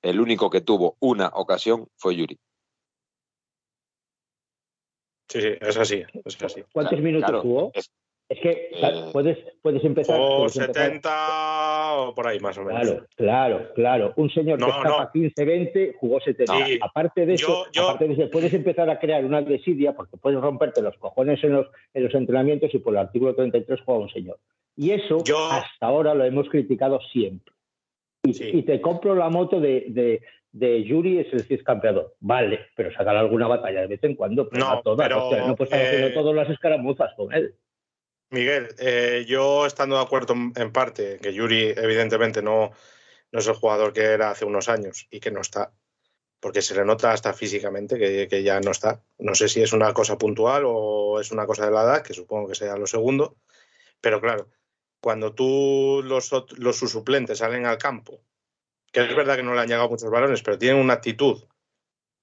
el único que tuvo una ocasión fue Yuri. Sí, sí, es así, es así. ¿Cuántos Claro, minutos claro, jugó? es- Es que Eh, puedes, puedes empezar. O puedes empezar- 70 o por ahí más o menos. Claro, claro, claro. Un señor que No, escapa no. 15, 20, jugó 70. Sí. Aparte de eso, Yo- yo- aparte de eso, puedes empezar a crear una desidia porque puedes romperte los cojones en los, en los entrenamientos y por el artículo 33 juega un señor. Y eso Yo- hasta ahora lo hemos criticado siempre. Y, Sí. y te compro la moto de, de, de Yuri es el CIS campeador. Vale, pero sacar alguna batalla de vez en cuando, pero No, no todas. pero, o sea, no puedes estar eh, haciendo todas las escaramuzas con él. Miguel, eh, yo estando de acuerdo en- parte, que Yuri evidentemente no, no es el jugador que era hace unos años y que no está, porque se le nota hasta físicamente que, que ya no está. No sé si es una cosa puntual o es una cosa de la edad, que supongo que sea lo segundo, pero claro, cuando tú los, los sus suplentes salen al campo, que es verdad que no le han llegado muchos balones, pero tienen una actitud,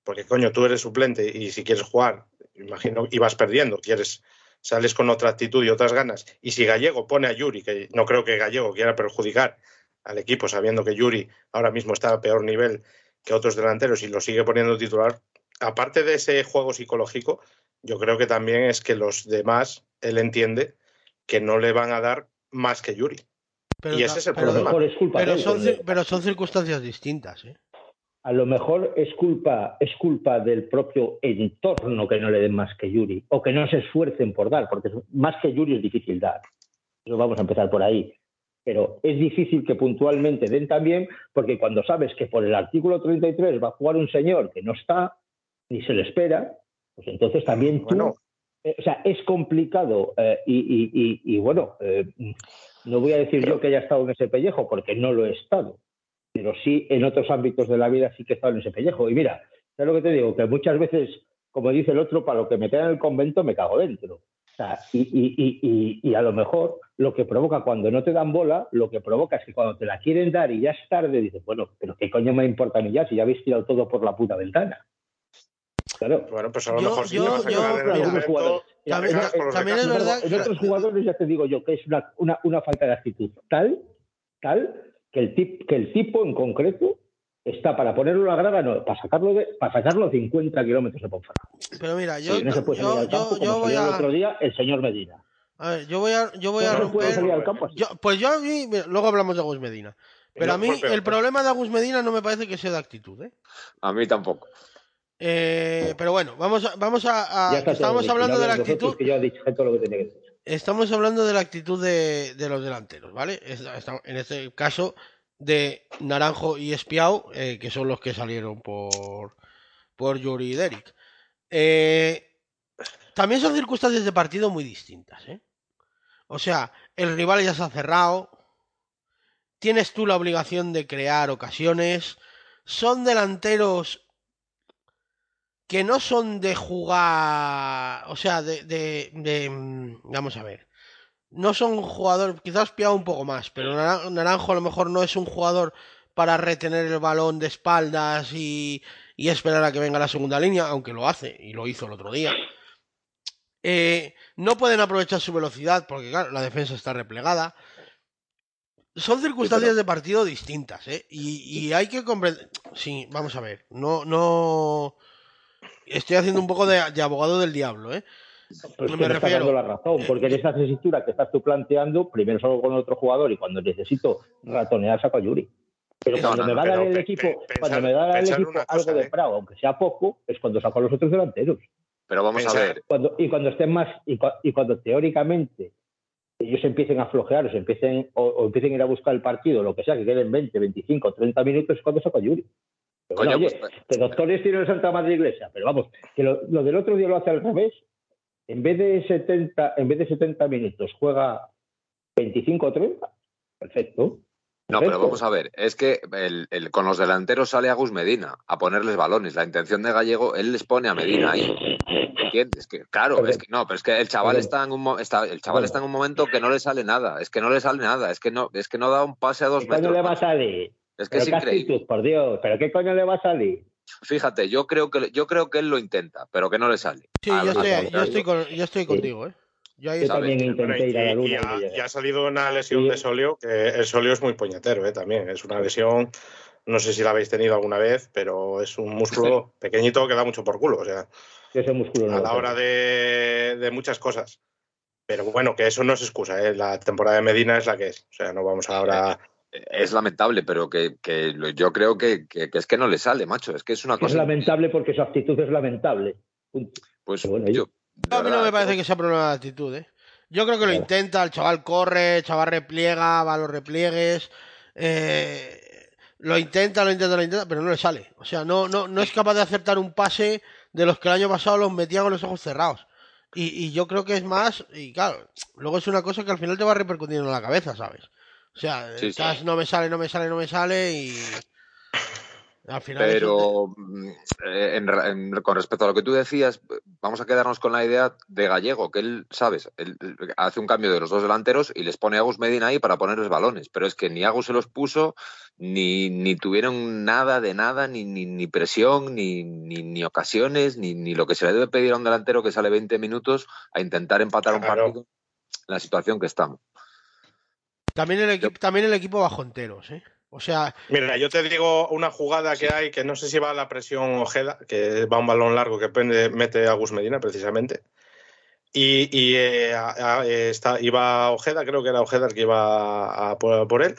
porque coño, tú eres suplente y si quieres jugar, imagino, y vas perdiendo, quieres sales con otra actitud y otras ganas. Y si Gallego pone a Yuri, que no creo que Gallego quiera perjudicar al equipo, sabiendo que Yuri ahora mismo está a peor nivel que otros delanteros y lo sigue poniendo titular, aparte de ese juego psicológico, yo creo que también es que los demás, él entiende que no le van a dar más que Yuri. Pero, y ese es el pero- problema. pero son, pero son circunstancias distintas, ¿eh? A lo mejor es culpa, es culpa del propio entorno que no le den más que Yuri, o que no se esfuercen por dar, porque más que Yuri es difícil dar. Eso vamos a empezar por ahí. Pero es difícil que puntualmente den también, porque cuando sabes que por el artículo 33 va a jugar un señor que no está, ni se le espera, pues entonces también tú. Bueno. eh, o sea, es complicado eh, y, y- y- y, bueno, eh, No voy a decir yo que haya estado en ese pellejo, porque no lo he estado. Pero sí, en otros ámbitos de la vida sí que he estado en ese pellejo. Y mira, ¿sabes lo que te digo? Que muchas veces, como dice el otro, para lo que me queda en el convento me cago dentro. O sea, y, y, y, y, a lo mejor lo que provoca cuando no te dan bola, lo que provoca es que cuando te la quieren dar y ya es tarde, dices, bueno, pero ¿qué coño me importa a mí ya si ya habéis tirado todo por la puta ventana? Claro. Bueno, pues a lo Yo- mejor si yo- te vas a yo- quedar en el te También- es verdad En otros jugadores ya te digo yo que es una, una, una falta de actitud tal, tal, que el, tip, que el tipo en concreto está para ponerlo a la grada, no, para sacarlo, de, para sacarlo 50 kilómetros de Ponferrada. Pero mira, yo, no se puede salir yo, al campo yo, yo como voy el a. otro día el señor Medina. A ver, yo voy a, yo voy a No se puede romper. salir al campo así. Yo, pues yo a mí, mira, luego hablamos de Agus Medina. Pero a mí el problema de Agus Medina no me parece que sea de actitud, ¿eh? A mí tampoco. Eh, pero bueno, vamos a, vamos a, a- estábamos hablando de la actitud, Que yo he dicho todo lo que tenía que decir. Estamos hablando de la actitud de, de los delanteros, ¿vale? En este caso de Naranjo y Espiau, eh, que son los que salieron por por Yuri y Derek. Eh, también son circunstancias de partido muy distintas, ¿eh? O sea, el rival ya se ha cerrado, tienes tú la obligación de crear ocasiones, son delanteros que no son de jugar, o sea, de, de, de, vamos a ver, no son jugadores, quizás Piao un poco más, pero Nara- Naranjo a lo mejor no es un jugador para retener el balón de espaldas y, y esperar a que venga la segunda línea, aunque lo hace y lo hizo el otro día. Eh, no pueden aprovechar su velocidad porque, claro, la defensa está replegada. Son circunstancias de partido distintas, ¿eh? Y, y hay que comprender. Sí, vamos a ver. No, no. Estoy haciendo un poco de, de abogado del diablo, ¿eh? Pues Me que me está refiero- dando la razón, porque en esa tesitura que estás tú planteando, primero salgo con otro jugador y cuando necesito ratonear saco a Yuri. Pero No, cuando no, me no, va a dar el equipo, cuando me da el pensar equipo una algo de ¿eh? Prado, aunque sea poco, es cuando saco a los otros delanteros. Pero vamos Pensar- a ver. Cuando, y cuando estén más, y, cua- y cuando teóricamente ellos empiecen a flojear o, se empiecen, o, o empiecen a ir a buscar el partido, lo que sea, que queden 20, 25, 30 minutos, es cuando saco a Yuri. Pero bueno, Coño, oye, pues, el Santa Madre Iglesia, pero vamos, que lo, lo del otro día lo hace al revés. En vez de 70, en vez de 70 minutos, juega 25 o 30. Perfecto. No, pero vamos a ver, es que el- el- con los delanteros sale Agus Medina a ponerles balones. La intención de Gallego, él les pone a Medina ahí. ¿Entiendes? Que, claro, es que no, pero es que el chaval está en un está, el chaval está en un momento que no le sale nada, es que no le sale nada, es que no, es que no da un pase a dos ¿Qué coño metros. le va a salir? Es que Pero es qué increíble. actitud, por Dios. ¿Pero qué coño le va a salir? Fíjate, yo creo que yo creo que él lo intenta, pero que no le sale. Sí, A- yo estoy, a- yo estoy, con- yo estoy contigo, ¿eh? Yo ahí Yo también intenté ir a la y- luna. y y ha, y salido una lesión Sí. de Solio, que el Solio es muy puñetero, ¿eh? también. Es una lesión, no sé si la habéis tenido alguna vez, pero es un músculo pequeñito que da mucho por culo, o sea, ese músculo no a la hora de, de muchas cosas. Pero bueno, que eso no es excusa, ¿eh? La temporada de Medina es la que es. O sea, no vamos ahora... es lamentable, pero que, que yo creo que, que- que es que no le sale, macho. Es que es una Es cosa. lamentable porque su actitud es lamentable. Pues bueno, yo. A mí no me parece que sea problema de actitud, ¿eh? Yo creo que lo intenta, el chaval corre, el chaval repliega, va a los repliegues, eh, lo intenta, lo intenta, lo intenta, pero no le sale. O sea, no, no, no es capaz de acertar un pase de los que el año pasado los metía con los ojos cerrados. Y, y yo creo que es más, y claro, luego es una cosa que al final te va repercutiendo en la cabeza, ¿sabes? O sea, Sí, no me sale, no me sale, no me sale y... Al final Pero mm, eh, en con respecto a lo que tú decías, vamos a quedarnos con la idea de Gallego, que él, ¿sabes? Él, él hace un cambio de los dos delanteros y les pone a Agus Medina ahí para ponerles balones. Pero es que ni Agus se los puso, ni, ni tuvieron nada de nada, ni, ni, ni presión, ni, ni, ni ocasiones, ni, ni lo que se le debe pedir a un delantero que sale 20 minutos a intentar empatar un partido en la situación que estamos. También el, equipo, también el equipo bajo enteros, ¿eh? O sea, Mira, yo te digo una jugada que hay, que no sé si va a la presión Ojeda, que va un balón largo que pende- mete a Gus Medina precisamente. Y, y, eh, a- a- está, iba Ojeda, creo que era Ojeda el que iba a por, por él.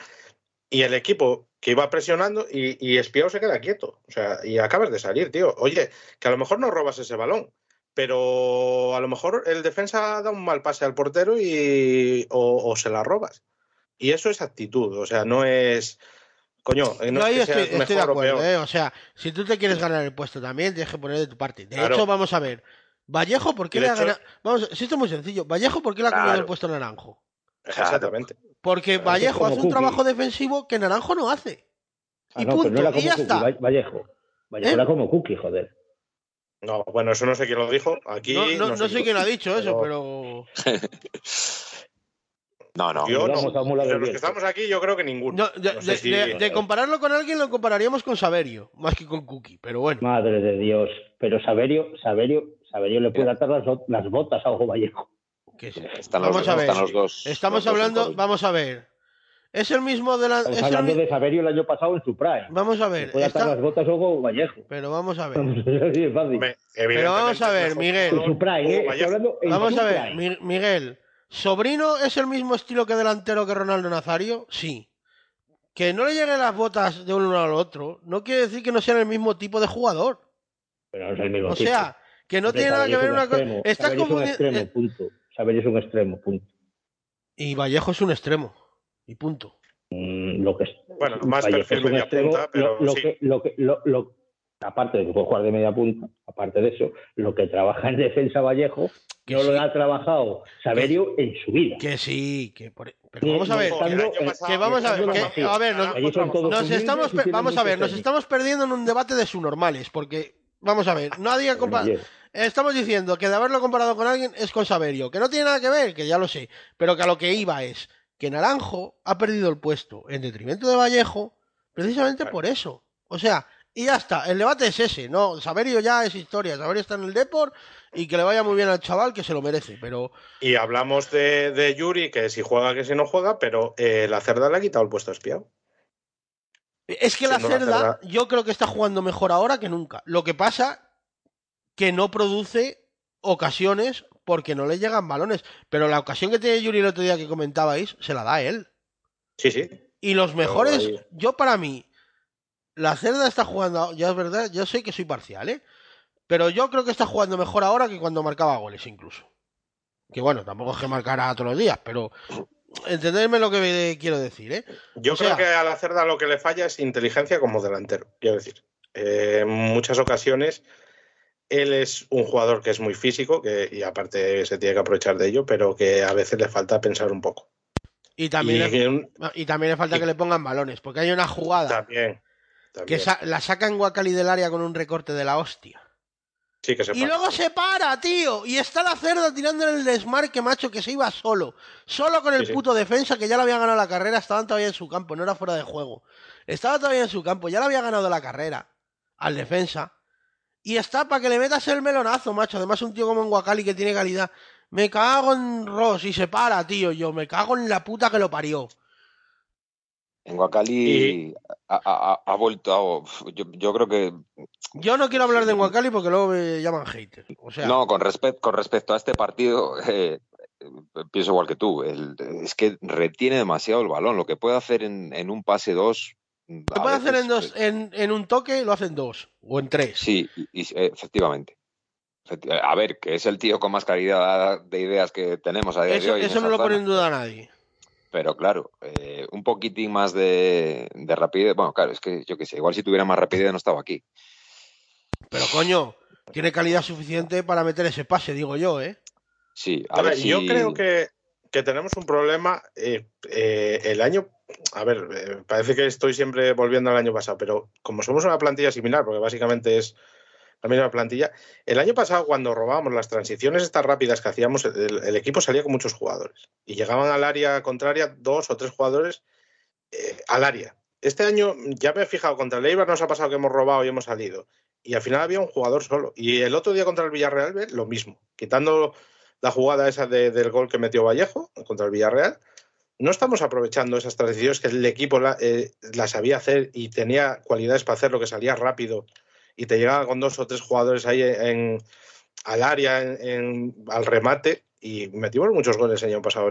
Y el equipo que iba presionando y, y Espiao se queda quieto. O sea, y acabas de salir, tío. Oye, que a lo mejor no robas ese balón, pero a lo mejor el defensa da un mal pase al portero y, o, o se la robas. Y eso es actitud, o sea, no es. Coño, eh, no yo es ahí que estoy, estoy de o acuerdo, peor. ¿eh? O sea, si tú te quieres ganar el puesto también, tienes que poner de tu parte. De Claro. hecho, vamos a ver. Vallejo, ¿por qué le ha hecho- ganado? Vamos, si esto es muy sencillo. Vallejo, ¿por qué le ha cambiado Claro. el puesto a Naranjo? Exactamente. Porque Vallejo hace un Cookie. trabajo defensivo que Naranjo no hace. Ah, y no, pero punto, no era y ya Cookie, está. Va- Vallejo. Vallejo ¿Eh? era como Cookie, joder. No, bueno, eso no sé quién lo dijo. Aquí No, no- no sé quién ha dicho eso, pero- pero. No, no. Yo no. De los que estamos aquí, yo creo que ninguno. No, de, No sé de- si- de- de compararlo con alguien lo compararíamos con Saverio, más que con Cookie, pero bueno. Madre de Dios. Pero Saverio, Saverio, Saverio le puede atar las, las botas a Hugo Vallejo. sí. Están los, Vamos a ver. están los dos. Estamos los hablando, vamos a ver. Es el mismo de la. Estamos es el hablando de Saverio el año pasado en su prime. Vamos a Le ver. puede atar las botas a Hugo Vallejo. Pero vamos a ver. Fácil. Pero vamos a ver, Miguel. En su prime, ¿eh? Estoy Vallejo. hablando en Vamos su a ver, prime. Miguel. ¿Sobrino es el mismo estilo que delantero que Ronaldo Nazario? Sí. Que no le lleguen las botas de uno al otro no quiere decir que no sean el mismo tipo de jugador. Pero no es el mismo O tipo. sea, que no tiene nada que ver una cosa. Estás es un extremo, punto. Saverio es un extremo, punto. Y Vallejo es un extremo. Y punto. Mm, lo que es, Bueno, más Vallejo perfil es un media extremo, punta, pero lo, lo sí. que, lo que, lo, lo- aparte de que puede jugar de media punta, aparte de eso, lo que trabaja en defensa Vallejo no sí. lo ha trabajado Saverio en su vida. Que sí, que por... Pero vamos a ver. estando- pasado- Que vamos a ver, que- a ver, nos- estamos, vamos a ver, nos estamos perdiendo en un debate de subnormales, porque, vamos a ver, nadie ha compa- Estamos diciendo que de haberlo comparado con alguien es con Saverio, que no tiene nada que ver, que ya lo sé, pero que a lo que iba es que Naranjo ha perdido el puesto en detrimento de Vallejo precisamente por eso. O sea, y ya está, el debate es ese, no, Saverio ya es historia, Saverio está en el Depor y que le vaya muy bien al chaval que se lo merece, pero Y hablamos de, de Yuri, que si juega, que si no juega, pero eh, la cerda le ha quitado el puesto espiado. Es que la cerda, yo creo que está jugando mejor ahora que nunca. Lo que pasa que no produce ocasiones porque no le llegan balones. Pero la ocasión que tiene Yuri el otro día que comentabais, se la da él. Sí, sí. Y los mejores, yo para mí, la cerda está jugando, ya es verdad, yo sé que soy parcial, ¿eh? Pero yo creo que está jugando mejor ahora que cuando marcaba goles incluso. Que bueno, tampoco es que marcara todos los días, pero entendedme lo que quiero decir, ¿eh? Yo O creo que a la cerda lo que le falla es inteligencia como delantero. Quiero decir, eh, en muchas ocasiones él es un jugador que es muy físico que, y aparte se tiene que aprovechar de ello, pero que a veces le falta pensar un poco. Y también, y le, que un- y también le falta y- que le pongan balones, porque hay una jugada también. Que sa- la saca en Guacali del área con un recorte de la hostia. Sí, que se Y luego se para, tío. Y está la cerda tirando en el desmarque, macho, que se iba solo. Solo con el Sí, sí. puto defensa que ya le había ganado la carrera. Estaban todavía en su campo, no era fuera de juego. Estaba todavía en su campo, ya le había ganado la carrera al defensa. Y está para que le metas el melonazo, macho. Además, un tío como en Guacali que tiene calidad. Me cago en Ross y se para, tío. Yo me cago en la puta que lo parió. En Guacali ha, ha- ha vuelto. a- yo, yo creo que. Yo no quiero hablar de Guacali porque luego me llaman hater. O sea, No, con, respect- con respecto a este partido, eh, pienso igual que tú. El- es que retiene demasiado el balón. Lo que puede hacer en, en un pase dos. lo puede hacer en, dos, en, en un toque, lo hacen dos. O en tres. Sí, y- y- efectivamente. Efecti- A ver, que es el tío con más calidad de ideas que tenemos a día de Eso, hoy. en eso no lo pone en duda a nadie. Pero claro, eh, un poquitín más de, de rapidez. Bueno, claro, es que yo qué sé, igual si tuviera más rapidez no estaba aquí. Pero coño, tiene calidad suficiente para meter ese pase, digo yo, ¿eh? Sí, a Ahora, ver si. Yo creo que, que tenemos un problema. eh, eh, el año. A ver, eh, parece que estoy siempre volviendo al año pasado, pero como somos una plantilla similar, porque básicamente es la misma plantilla, el año pasado cuando robábamos las transiciones estas rápidas que hacíamos, el, equipo salía con muchos jugadores y llegaban al área contraria dos o tres jugadores eh, al área. Este año ya me he fijado, contra el Eibar nos ha pasado que hemos robado y hemos salido. Y al final había un jugador solo. Y el otro día contra el Villarreal, lo mismo. Quitando la jugada esa de- del gol que metió Vallejo contra el Villarreal, no estamos aprovechando esas transiciones que el equipo la, eh, la sabía hacer y tenía cualidades para hacerlo, que salía rápido y te llegaba con dos o tres jugadores ahí en, al área, en, en- al remate. Y metimos muchos goles el año pasado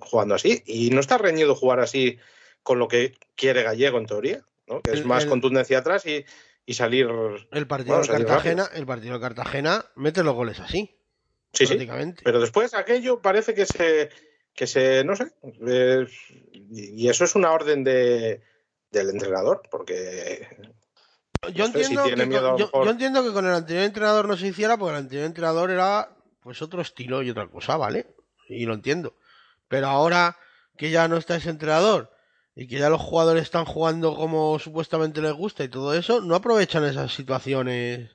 jugando así. Y no está reñido jugar así con lo que quiere Gallego en teoría, ¿no? que es El- más el- contundencia atrás y, y salir. El partido Bueno, de salir Cartagena, el partido de Cartagena mete los goles así, Sí, sí. Pero después aquello parece que se, que se no sé, eh, y eso es una orden de, del entrenador, porque yo, si entiendo que miedo con, lo yo, mejor. yo entiendo que con el anterior entrenador no se hiciera, porque el anterior entrenador era pues otro estilo y otra cosa, ¿vale? Y lo entiendo. Pero ahora que ya no está ese entrenador y que ya los jugadores están jugando como supuestamente les gusta y todo eso, no aprovechan esas situaciones.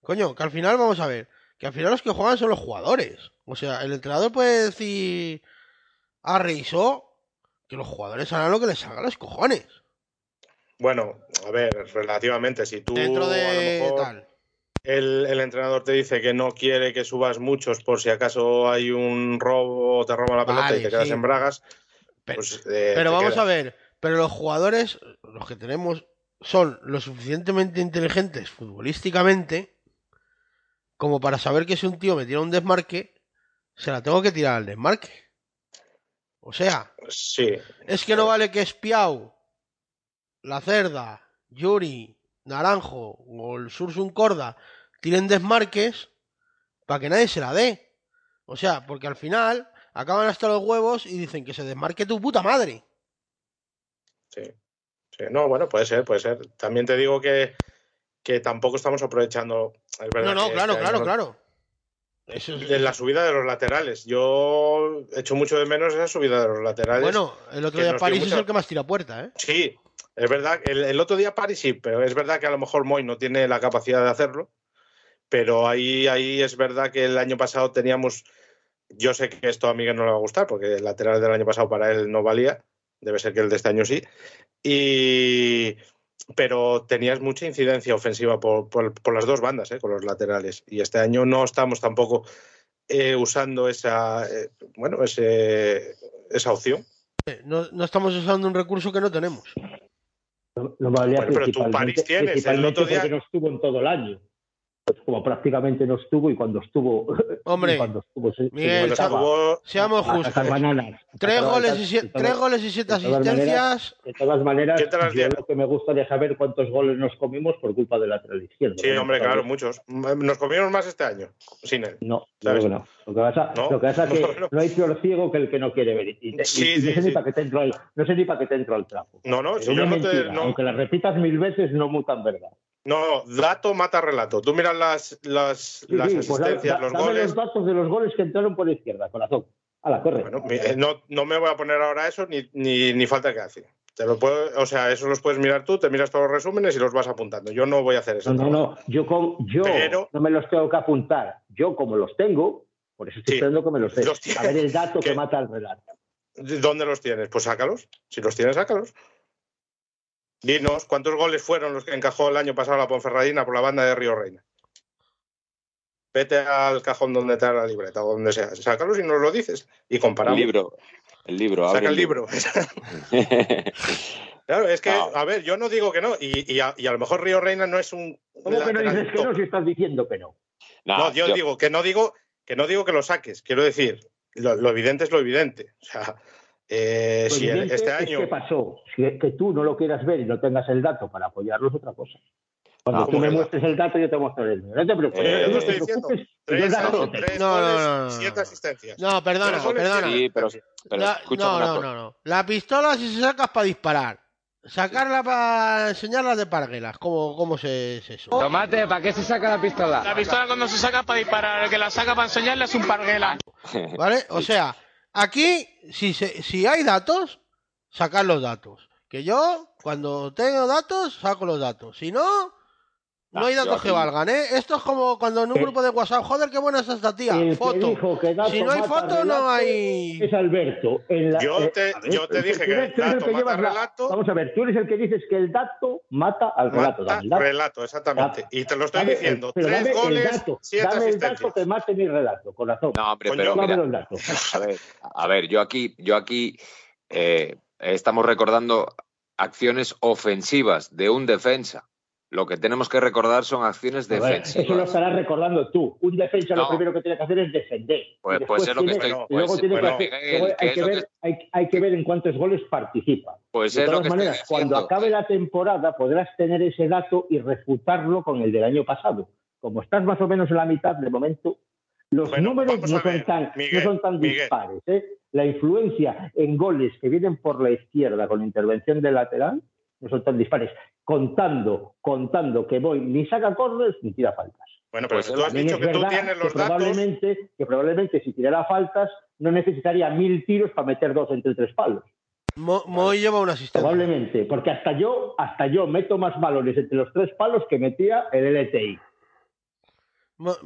Coño, que al final vamos a ver, que al final los que juegan son los jugadores. O sea, el entrenador puede decir a Reisó que los jugadores harán lo que les salga a los cojones. Bueno, a ver, relativamente, si tú Dentro a lo de mejor tal. el, el entrenador te dice que no quiere que subas muchos por si acaso hay un robo o te roban la pelota Vale, y te quedas sí. en bragas, pues eh, Pero vamos quedas. a ver, pero los jugadores, los que tenemos, son lo suficientemente inteligentes futbolísticamente como para saber que si un tío me tira un desmarque, se la tengo que tirar al desmarque. O sea, Sí, es que no vale que Espiau, La Cerda, Yuri, Naranjo o el Sursun Corda tiren desmarques para que nadie se la dé. O sea, porque al final acaban hasta los huevos y dicen que se desmarque tu puta madre. sí, sí. No, bueno, puede ser, puede ser. También te digo que, que tampoco estamos aprovechando. es verdad No, no, claro, este claro, claro. Eso es- De la subida de los laterales. Yo echo mucho de menos esa subida de los laterales. Bueno, el otro día París es el que más tira puerta, ¿eh? Sí, es verdad. El, el otro día París sí, pero es verdad que a lo mejor Moy no tiene la capacidad de hacerlo. Pero ahí, ahí es verdad que el año pasado teníamos. Yo sé que esto a Miguel no le va a gustar, porque el lateral del año pasado para él no valía. Debe ser que el de este año sí. Y. Pero tenías mucha incidencia ofensiva por, por- por las dos bandas, ¿eh? con los laterales. Y este año no estamos tampoco eh, usando esa. eh, bueno, ese, esa opción. No, no estamos usando un recurso que no tenemos. No, no Bueno, pero tú París tienes, el otro día- no estuvo en todo el año. Pues como prácticamente no estuvo y cuando estuvo. Hombre, y cuando estuvo, se- se Miguel, Cuando dedicaba estuvo- Seamos a justos. bananas. Tres A goles, y siete, de todas- tres goles y siete de maneras- asistencias. De todas maneras, ¿Quién te las yo lo que me gustaría saber cuántos goles nos comimos por culpa del lateral izquierdo. Sí, ¿no? hombre, claro, muchos. Nos comieron más este año, sin él. No, ¿Sabes? no. Lo que pasa, ¿No? lo que pasa es que No. no hay peor ciego que el que no quiere ver. Y, y- Sí, y no, sí, sé ni para qué te entro al, no sé ni para qué te entro al trapo. No, no, si yo no te. mentira, No, Aunque la repitas mil veces, no mutan verdad. No, dato mata relato. Tú miras las, las, Sí, las sí, pues da- asistencias, da- los dame goles. los datos de los goles que entraron por izquierda, corazón. A la corre. Bueno, eh, no, no me voy a poner ahora eso ni, ni, ni falta que hace. Te lo puedo, o sea, eso los puedes mirar tú, te miras todos los resúmenes y los vas apuntando. Yo no voy a hacer eso. No, no, no. Yo, con, yo Pero- no me los tengo que apuntar. Yo, como los tengo, por eso estoy Sí, esperando que me los des. los. A ver el dato que Que- mata el relato. ¿Dónde los tienes? Pues sácalos. Si los tienes, sácalos. Dinos cuántos goles fueron los que encajó el año pasado la Ponferradina por la banda de Río Reina. Vete al cajón donde te da la libreta o donde sea. Sácalos y nos lo dices. Y El comparamos. libro. El libro, Saca el libro. claro, es que, No. a ver, yo no digo que no. Y, y a, y a lo mejor Río Reina no es un. ¿Cómo que no dices que no si estás diciendo que no? No, yo, yo- digo que no digo que no digo que lo saques. Quiero decir, lo, lo evidente es lo evidente. O sea, eh, Lo si el- este es año. ¿Qué pasó? Si que tú no lo quieras ver y no tengas el dato para apoyarlo es otra cosa. Cuando Ah, tú ¿cómo me muestres el dato, yo te muestraré el mío. No te preocupes. Eh, no yo te te estoy diciendo, Tres, tres No, no, goles, no, siete asistencias. No, perdona, perdona. Sí, pero, pero La- no, no, no, no. La pistola si se saca es para disparar. Sacarla para enseñarlas de parguelas. ¿Cómo, cómo se, es eso? Tomate, ¿para qué se saca la pistola? La pistola cuando se saca para disparar, el que la saca para enseñarle es un parguela. ¿Vale? O sea, aquí, si, se, si hay datos, sacar los datos. Que yo, cuando tengo datos, saco los datos. Si no, no hay datos que valgan, ¿eh? Esto es como cuando en un Eh, grupo de WhatsApp, joder, qué buena es esta tía. El que Foto. dijo que dato Si no hay foto, no hay. Es Alberto. En la- Yo eh, te- yo te dije que tú eres dato el que mata la- relato. Vamos a ver, tú eres el que dices que el dato mata al relato. Mata el dato. relato, exactamente. Y te lo estoy Dame el- diciendo. pero Tres dame el goles, dato, siete dame el dato que mate mi relato, corazón. No, hombre, pero mira, ver, a ver, yo aquí, yo aquí eh, estamos recordando acciones ofensivas de un defensa. Lo que tenemos que recordar son acciones defensivas. eso lo estarás recordando tú. Un defensa lo primero que tiene que hacer es defender. Pues- pues es lo que estoy- luego pues- tiene que bueno, hacer- Miguel, luego que hay, que ver, que- hay, hay que ver en cuántos goles participa. Pues De es lo todas estoy maneras, cuando acabe la temporada podrás tener ese dato y refutarlo con el del año pasado. Como estás más o menos en la mitad, de momento, los Bueno, números no son, tan, Miguel, no son tan Miguel. dispares. ¿eh? La influencia en goles que vienen por la izquierda con intervención del lateral no son tan dispares. Contando, contando que voy ni saca corners ni tira faltas. Bueno, pero Pues si tú has dicho es que tú tienes los que datos. probablemente, que probablemente si tirara faltas no necesitaría mil tiros para meter dos entre tres palos. Mo- Moy lleva un asistente. Probablemente, porque hasta yo, hasta yo meto más balones entre los tres palos que metía el LTI. Mo-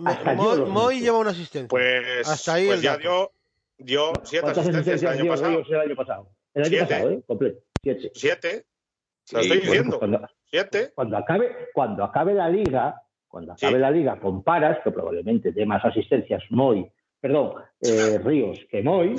Moy lleva un asistente. Pues, Hasta ahí pues el ya dato. dio, dio siete ¿Cuántas asistencias el año dio pasado. El año pasado? El año Siete. pasado, ¿eh? Completo. Siete. Siete. Lo bueno. Cuando, Siete. cuando acabe, cuando acabe la liga, cuando acabe Sí. la liga, comparas, que probablemente dé más asistencias Moy, perdón, eh, Ríos que Moy,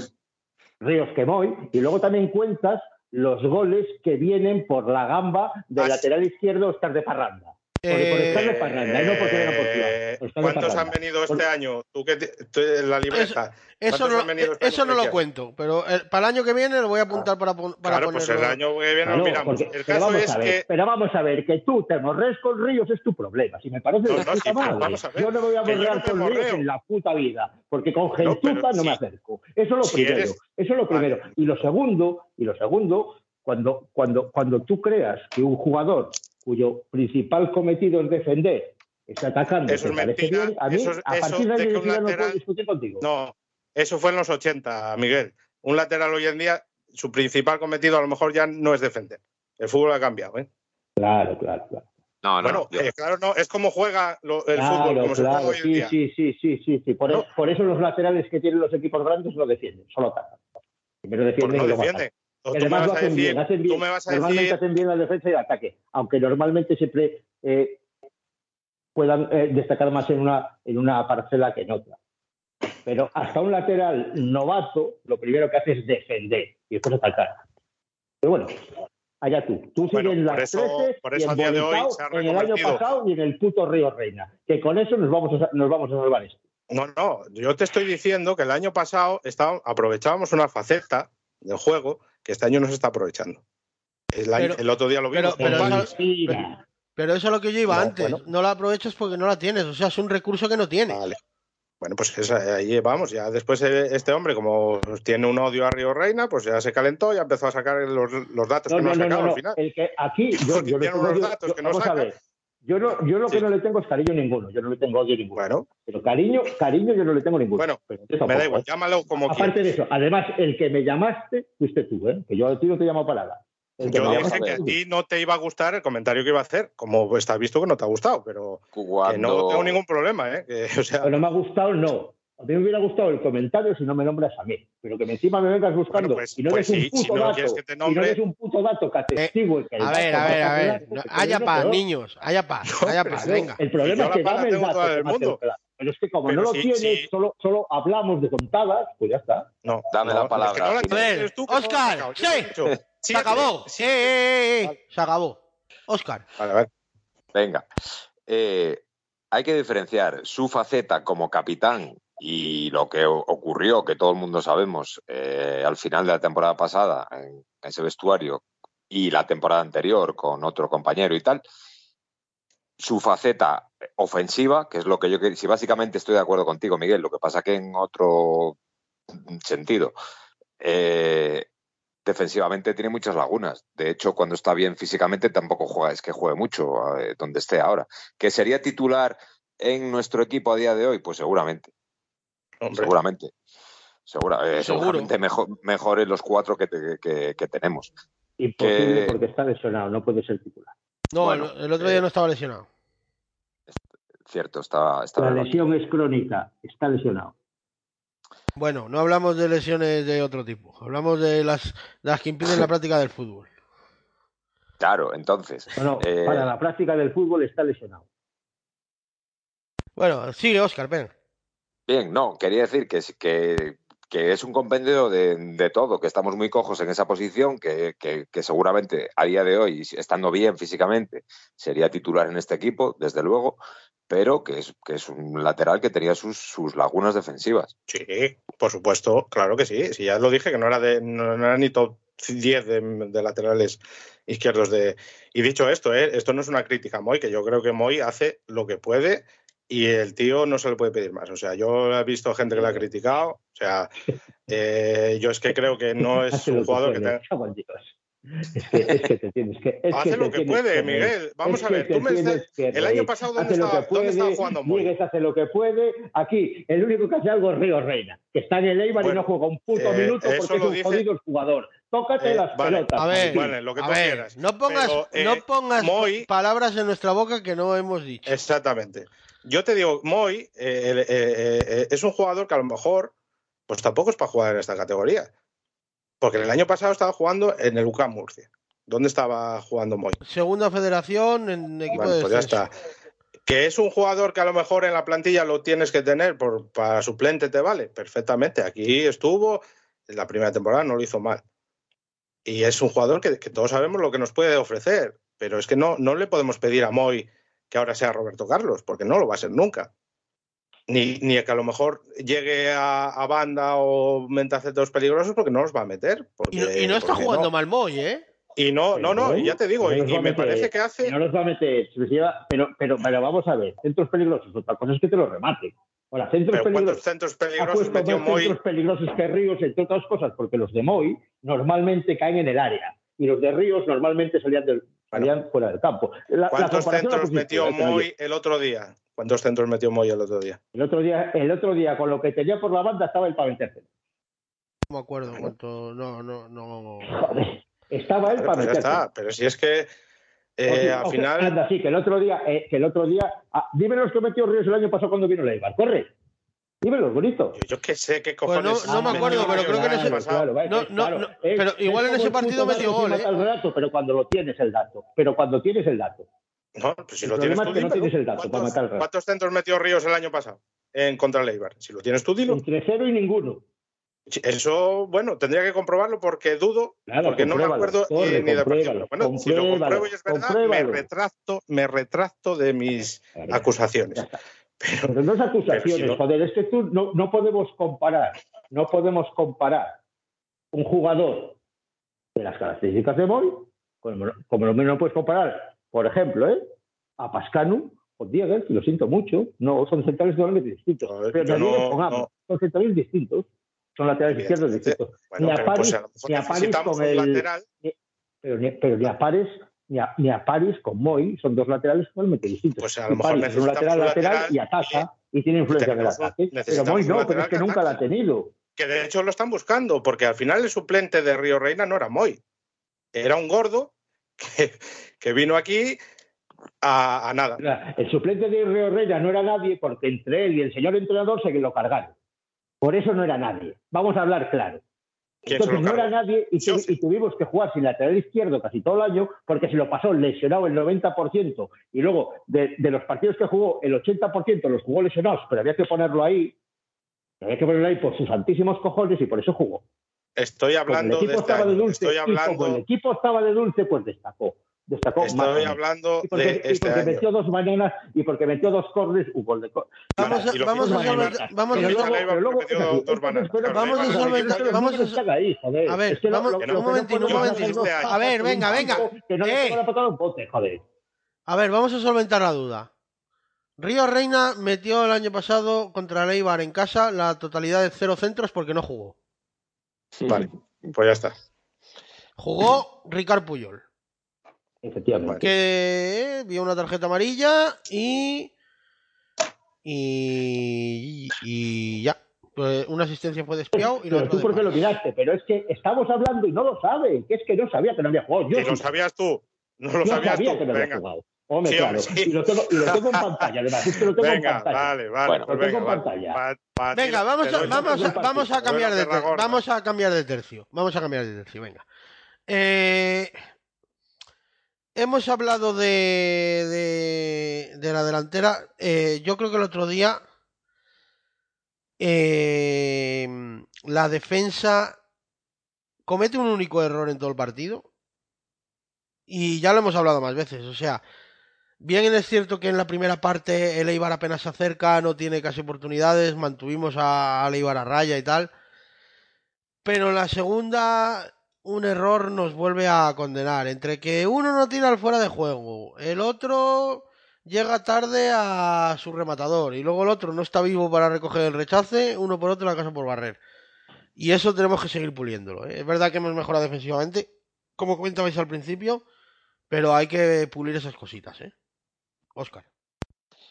Ríos que Moy, y luego también cuentas los goles que vienen por la gamba del lateral izquierdo Oscar de Parranda. Por, por estar de Parranda, y no porque venga por ciudad, Eh, por estar de ¿Cuántos han venido este Por- año? Tú que te- la libreta. Eso ¿Cuántos no, este eso no lo cuento, pero el- para el año que viene lo voy a apuntar para, para Claro, pues el año que viene lo miramos. porque- El pero, caso vamos es a ver, que. pero vamos a ver, que tú te morres con Ríos es tu problema. Si me parece No, de no, puta sí, pero madre. vamos a ver, Yo no me voy a morrear no con Ríos en la puta vida, porque con No, gentuza no, me acerco. Eso es lo si primero. eres- Eso es lo Vale. primero. Y lo segundo, y lo segundo, cuando, cuando, cuando tú creas que un jugador cuyo principal cometido es defender está atacando, Eso es mentira. bien, a mí, Eso- a eso partir de de que un ya no puedo lateral- discutir contigo. No, eso fue en los 80, Miguel. Un lateral hoy en día, su principal cometido a lo mejor ya no es defender. El fútbol ha cambiado, ¿eh? Claro, claro, claro. No, no, bueno, yo- eh, claro, no, es como juega lo- el Claro, fútbol, como se claro, juega hoy en sí, día. sí, sí, sí, sí, sí. Por, No. e- por eso los laterales que tienen los equipos grandes no defienden, solo atacan. Primero defienden no y defienden. Atacan. O Que tú me además vas lo a hacen decir, bien, hacen tú bien. me vas a Normalmente decir, hacen bien la defensa y el ataque, aunque normalmente siempre eh, puedan eh, destacar más en una, en una parcela que en otra. Pero hasta un lateral novato, lo primero que hace es defender y después atacar. Pero bueno, allá tú. Tú Bueno, sigues por las eso- 13 por y a día de hoy embolsado se ha en el año pasado y en el puto Río Reina. Que con eso nos vamos a, nos vamos a salvar esto. No, no, yo te estoy diciendo que el año pasado estaba- aprovechábamos una faceta del juego que este año no se está aprovechando. El, Pero- el otro día lo vimos. pero- eso-. Pero eso es lo que yo iba No, antes. bueno. No la aprovechas porque no la tienes. O sea, es un recurso que no tienes. Vale. Bueno, pues esa- ahí vamos. Ya después eh, este hombre, como tiene un odio a Río Reina, pues ya se calentó y empezó a sacar los, los datos No, que no, sacaba no, al final. El que aquí yo, yo, datos yo- que no vamos a saca. ver. Yo no, yo lo que no le tengo es cariño ninguno. Yo no le tengo odio ninguno. Bueno, Pero cariño, cariño yo no le tengo ninguno. Bueno, Pero me da igual, ¿eh? llámalo como Aparte quieras. de eso, además, el que me llamaste fuiste tú, ¿eh? Que yo a ti no te llamo para nada. Yo dije que a ti no te iba a gustar el comentario que iba a hacer, como estás visto que no te ha gustado, pero que no cuando, tengo ningún problema, ¿eh? Que, o sea, Pero no me ha gustado, no. A mí me hubiera gustado el comentario si no me nombras a mí. Pero que encima me vengas buscando Bueno, pues- y no pues eres sí, un puto si no dato. quieres que te y no nombre- eres un puto dato que atestigue que el A ver, a ver, a ver. No, haya paz, niños. Haya paz, No, haya pero paz. no. Venga. El problema es que dame el dato. hace mundo. claro. Pero es que como Pero no lo sí, tienes, sí. Solo, solo hablamos de contadas, pues ya está. no. Dame no, la palabra. es que no la A ver, tú. Yo sí. Se acabó. sí. Eh, eh, eh, eh. Se acabó. Oscar. Vale, vale. Venga. Eh, hay que diferenciar su faceta como capitán y lo que ocurrió, que todo el mundo sabemos, eh, al final de la temporada pasada en ese vestuario y la temporada anterior con otro compañero y tal. Su faceta ofensiva, que es lo que yo. Si básicamente estoy de acuerdo contigo, Miguel, lo que pasa que en otro sentido. Eh, defensivamente tiene muchas lagunas. De hecho, cuando está bien físicamente tampoco juega, es que juegue mucho eh, donde esté ahora. ¿Que sería titular en nuestro equipo a día de hoy? Pues seguramente, Hombre, seguramente. Segura, eh, Seguro. seguramente mejor, mejores los cuatro que, te- que- que tenemos. Imposible Que- porque está lesionado, no puede ser titular. No, Bueno, el, el otro día eh, no estaba lesionado. Cierto, está, está La lesión es crónica, está lesionado. Bueno, no hablamos de lesiones de otro tipo. Hablamos de las, de las que impiden la práctica del fútbol. Claro, entonces. No, no, Eh, para la práctica del fútbol está lesionado. Bueno, sigue, Oscar, ven. Bien, no, quería decir que, que, es un compendio de, todo, que estamos muy cojos en esa posición, que, seguramente a día de hoy, estando bien físicamente, sería titular en este equipo, desde luego, pero que es, un lateral que tenía sus, lagunas defensivas. Sí, por supuesto, claro que sí. Si ya lo dije, que no era, de, no era ni top 10 de, de laterales izquierdos. de Y dicho esto, ¿eh? esto no es una crítica a Moy, que yo creo que Moy hace lo que puede y el tío no se le puede pedir más. O sea, yo he visto gente que lo ha criticado. O sea, eh, yo es que creo que no es un jugador que puede, tenga... Es que, es que te tienes que. Es hace que lo que puede, que Miguel. Vamos Es a ver, tú me estás- que el año pasado, ¿dónde estaba- que dónde estaba puede, jugando Moy? Miguel hace lo que puede. Aquí, el único que hace algo es Río Reina, que está en el Eibar y no juega un puto eh, minuto eso porque es un dice- jodido jugador. Tócate Eh, las vale. pelotas. A ver. Vale, lo que tú ver, quieras. no pongas, Pero, eh, no pongas Moy- palabras en nuestra boca que no hemos dicho. Exactamente. Yo te digo, Moy eh, eh, eh, es un jugador que a lo mejor, pues tampoco es para jugar en esta categoría. Porque el año pasado estaba jugando en el UCAM Murcia. ¿Dónde estaba jugando Moy? Segunda federación en equipo Bueno, de pues ya está. Que es un jugador que a lo mejor en la plantilla lo tienes que tener por, para suplente, te vale. Perfectamente. Aquí estuvo en la primera temporada, no lo hizo mal. Y es un jugador que, que todos sabemos lo que nos puede ofrecer. Pero es que no, no le podemos pedir a Moy que ahora sea Roberto Carlos, porque no lo va a ser nunca. Ni, ni que a lo mejor llegue a, a banda o mentacetos peligrosos porque no los va a meter. Porque, Y no, y no está jugando no. mal Moy, ¿eh? Y no, no, no, y ya te digo, No y, me meter, parece que hace. No los va a meter, se les lleva- pero, pero, pero vamos a ver, centros peligrosos, otra cosa es que te los remate. Ahora, centros Pero ¿cuántos peligrosos. centros peligrosos metió Moy? centros peligrosos que Ríos, entre otras cosas, porque los de Moy normalmente caen en el área y los de Ríos normalmente salían, del, salían fuera del campo. La- ¿Cuántos centros metió eh, Moy el otro día? ¿Cuántos centros metió Moy el otro día? El otro día, el otro día con lo que tenía por la banda estaba el para meterse. No me acuerdo cuánto. No, no, no. Joder, estaba él Vale, para pues meterse. está, pero si es que eh, O al final. Anda, sí, que el otro día, eh, que el otro día. ah, dime los que metió Ríos el año pasado cuando vino Leibar, corre. Dímelos, bonito. Yo, yo qué sé qué Pues no- cojones. no me acuerdo, pero creo que en ese- pasado. Claro, vale, No, no, claro. no, Es- pero igual en es ese partido metió gol, que ¿eh? el dato, pero cuando lo tienes el dato. Pero cuando tienes el dato. No, pues si El lo tienes tú, es que no tienes el dato para ¿Cuántos, matar cuántos centros metió Ríos el año pasado en contra el Eibar? Si lo tienes tú, dilo. Entre cero y ninguno. Eso, bueno, tendría que comprobarlo porque dudo, Claro, porque no me acuerdo corre, eh, ni de partido. Bueno, si lo compruebo y es verdad, me retracto, me retracto de mis acusaciones. Pero Pero no es acusaciones, Pero si no- joder, es que tú no, no podemos comparar, no podemos comparar un jugador de las características de Moy, como, como lo menos no puedes comparar, por ejemplo, ¿eh? a Pascanu con Diegues, y lo siento mucho, no, son centrales totalmente distintos. Pero ni no- con Amo, no. son centrales distintos, son laterales izquierdos distintos. bueno, ni a París, pues a ni a con el, lateral. pero ni, pero ni a ni a, ni a París con Moy son dos laterales totalmente distintos. Pues a lo Y mejor es un lateral lateral lateral y ataca y tiene influencia en el ataque. Pero Moy no, pero es que que nunca la ha tenido. que de hecho lo están buscando, porque al final el suplente de Río Reina no era Moy, era un gordo que, que vino aquí a, a nada. El suplente de Río Reina no era nadie porque entre él y el señor entrenador se lo cargaron. Por eso no era nadie. Vamos a hablar claro. ¿Quién se Entonces no era nadie y, tu- Sofi. y tuvimos que jugar sin lateral izquierdo casi todo el año porque se lo pasó lesionado el 90% y luego de, de los partidos que jugó el 80% los jugó lesionados, pero había que ponerlo ahí. Había que ponerlo ahí por sus santísimos cojones y por eso jugó. Estoy Como hablando el de equipo este estaba de dulce estoy y como el equipo estaba de dulce, pues destacó. Destacó estoy hablando Y porque, de y este porque año. metió dos bananas y porque metió dos corners, un gol de cor- Vamos a, Y vamos a solventar- solventar. Vamos a solventar- Leibar vamos a Leibar solventar- a ver, Es que lo- vamos- lo- un momentito, un podemos momentito. A ver, venga, venga. campo Que no le Eh. a un bote, joder. A ver, vamos a solventar la duda. Río Reina metió el año pasado contra el Eibar en casa la totalidad de cero centros porque no jugó. Vale, pues ya está. Jugó Ricard Puyol, Efectivamente. que vio una tarjeta amarilla y. Y. Y ya. Pues una asistencia fue despiado y la Pero tú de por qué lo miraste, pero es que estamos hablando y no lo sabe, que es que no sabía que no había jugado. Yo Y lo sí, sabías tú, no lo yo sabías sabía tú. que no había Venga, jugado. Hombre, Sí, claro. hombre, sí. Y lo tengo, y lo tengo en pantalla, además. Es que lo tengo en venga, pantalla. vale, vale. Bueno, pues lo tengo venga, en pantalla. va- va- Venga, vamos a, vamos, a, vamos a cambiar de Te doy la ter- gorda. vamos a cambiar de tercio. Vamos a cambiar de tercio, venga. Eh, hemos hablado de, de, de la delantera. Eh, yo creo que el otro día eh, la defensa comete un único error en todo el partido. Y ya lo hemos hablado más veces. O sea, bien es cierto que en la primera parte el Eibar apenas se acerca, no tiene casi oportunidades, mantuvimos a, al Eibar a raya y tal. Pero en la segunda un error nos vuelve a condenar. Entre que uno no tira al fuera de juego, el otro llega tarde a su rematador y luego el otro no está vivo para recoger el rechace, uno por otro la casa por barrer. Y eso tenemos que seguir puliéndolo. ¿eh? Es verdad que hemos mejorado defensivamente, como comentabais al principio, pero hay que pulir esas cositas, ¿eh? Oscar.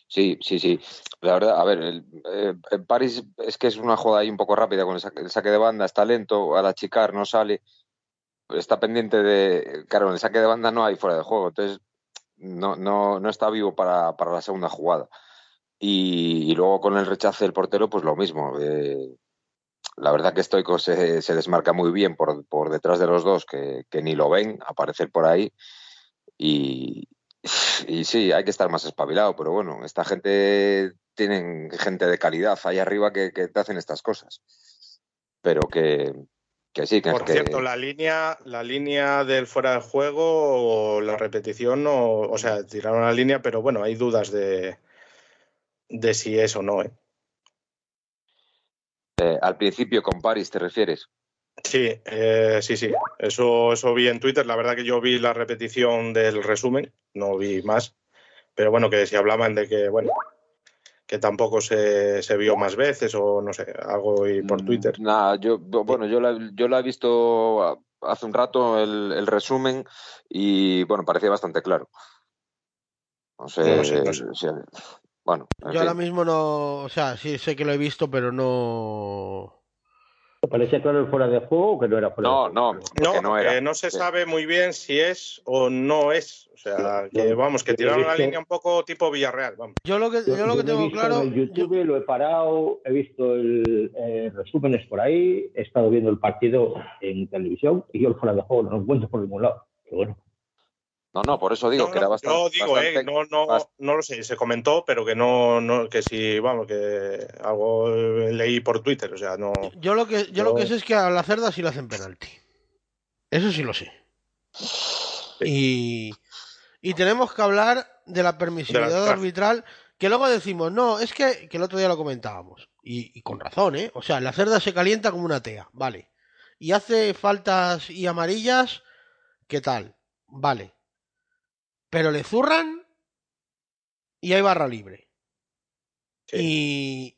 Sí, sí, sí. La verdad, a ver, el, eh, París es que es una joda ahí un poco rápida con el saque, el saque de banda, está lento, al achicar no sale, está pendiente de. Claro, en el saque de banda no hay fuera de juego, entonces no, no, no está vivo para, para la segunda jugada. Y, luego con el rechace del portero, pues lo mismo. eh, la verdad que Stoico se, se desmarca muy bien por, por detrás de los dos, que, que ni lo ven aparecer por ahí. Y, y sí, hay que estar más espabilado, pero bueno, esta gente tienen gente de calidad ahí arriba que, que te hacen estas cosas. Pero que, que sí, que, Por cierto, la línea, la línea del fuera de juego, o la repetición, o sea, tiraron la línea, pero bueno, hay dudas de, de si es o no. ¿eh? eh, al principio con París, ¿te refieres? Sí, eh, sí, sí. Eso, eso vi en Twitter. La verdad que yo vi la repetición del resumen, no vi más. Pero bueno, que si hablaban de que, bueno, que tampoco se, se vio más veces o no sé, algo vi por Twitter. Nada, yo, bueno, yo la, yo la he visto hace un rato el, el resumen y bueno, parecía bastante claro. No sé, No sé, no sé. bueno, en Yo ahora mismo no. O sea, sí sé que lo he visto, pero no. ¿Te parecía claro el fuera de juego o que no era fuera No, de no, juego? porque No, no era. que no se sabe muy bien si es o no es. O sea, que vamos, que tiraron la línea un poco tipo Villarreal, vamos. Yo lo que, yo, lo que he tengo visto claro. En el YouTube lo he parado, he visto el eh, resúmenes por ahí, he estado viendo el partido en televisión y yo el fuera de juego no lo encuentro por ningún lado. Pero bueno, No, no, por eso digo No, que era no, bastante. yo digo, bastante- eh, no, no, no lo sé, se comentó, pero que no, no, que sí, vamos, que algo leí por Twitter, o sea, no. Yo lo que, yo lo que sé es que a la cerda sí le hacen penalti. Eso sí lo sé. Y, y tenemos que hablar de la permisividad De arbitral, que luego decimos, no, es que, que el otro día lo comentábamos. Y, y con razón, ¿eh? O sea, la cerda se calienta como una tea, vale. Y hace faltas y amarillas, ¿qué tal? Vale. Pero le zurran y hay barra libre. Sí.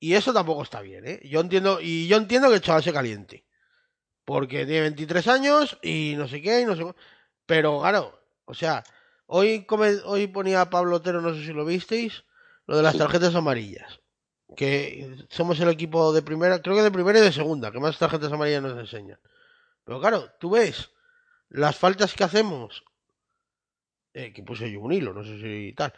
Y, y eso tampoco está bien, ¿eh? Yo entiendo, y yo entiendo que el chaval se caliente. Porque tiene 23 años y no sé qué, y no sé Pero claro, o sea, hoy, come- hoy ponía Pablo Otero, no sé si lo visteis, lo de las tarjetas amarillas. Que somos el equipo de primera, creo que de primera y de segunda, que más tarjetas amarillas nos enseñan. Pero claro, tú ves las faltas que hacemos, eh, que puse yo un hilo, no sé si tal,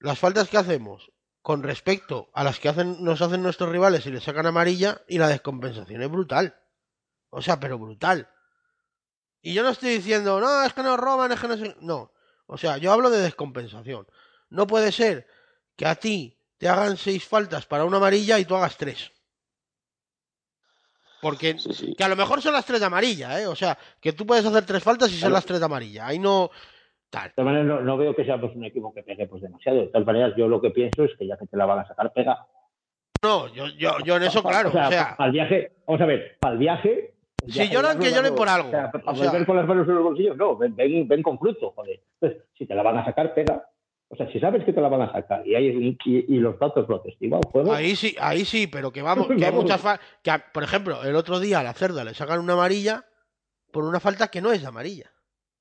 las faltas que hacemos con respecto a las que hacen, nos hacen nuestros rivales y le sacan amarilla y la descompensación es brutal. O sea, pero brutal. Y yo no estoy diciendo, no, es que nos roban, es que no. No. O sea, yo hablo de descompensación. No puede ser que a ti te hagan seis faltas para una amarilla y tú hagas tres. Porque Sí, sí. que a lo mejor son las tres de amarilla, ¿eh? O sea, que tú puedes hacer tres faltas y son Claro. las tres de amarilla. Ahí no. Tal. de todas maneras no, no veo que seamos un equipo que pegue pues demasiado. De todas maneras, yo lo que pienso es que ya que te la van a sacar, pega. No, yo, yo, yo en eso, claro. O sea, al viaje, vamos a ver, para el viaje. el Si viaje lloran, que no- lloren por algo. O sea, para O sea- volver con las manos en los bolsillos, no, ven, ven, ven con fruto, joder. Entonces, si te la van a sacar, pega. O sea, si sabes que te la van a sacar y, hay, y, y los datos lo testiguan, juego. Ahí sí, ahí sí, pero que vamos, que hay muchas que por ejemplo, el otro día a la cerda le sacan una amarilla por una falta que no es amarilla.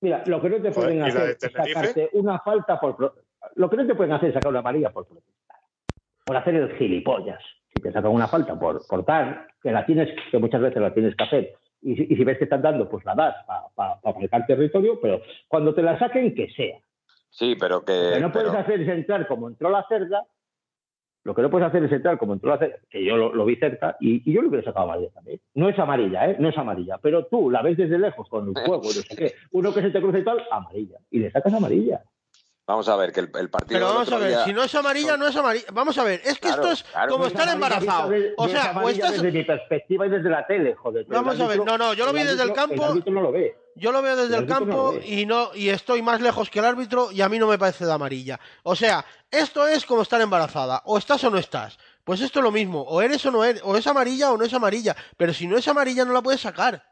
Mira, lo que no te pueden ¿y la hacer es sacarte una falta por. Lo que no te pueden hacer es sacar una amarilla por protestar. Por hacer el gilipollas. Si te sacan una falta por cortar, que la tienes, que muchas veces la tienes que hacer, y, si- y si ves que están dando, pues la das para marcar territorio, pero cuando te la saquen, que sea. Sí, pero Lo que que. no puedes hacer es entrar como entró la cerda. Lo que no puedes hacer es entrar como entró la que yo lo, lo vi cerca, y, y yo lo hubiera sacado amarilla también. No es amarilla, ¿eh? No es amarilla. Pero tú la ves desde lejos con el fuego, y no sé qué. Uno que se te cruza y tal, amarilla. Y le sacas amarilla. Vamos a ver, que el, el partido. Pero vamos a ver, día- si no es amarilla, no es amarilla. Vamos a ver, es que Claro, esto es claro. como No estar embarazado. O no es sea, o estás. desde mi perspectiva y desde la tele, joder. Vamos a ver, no, no, yo lo vi desde el campo. El árbitro no lo ve. Yo lo veo desde El el árbitro no campo y no y estoy más lejos que el árbitro y a mí no me parece de amarilla. O sea, esto es como estar embarazada, o estás o no estás. Pues esto es lo mismo, o eres o no eres, o es amarilla o no es amarilla, pero si no es amarilla no la puedes sacar,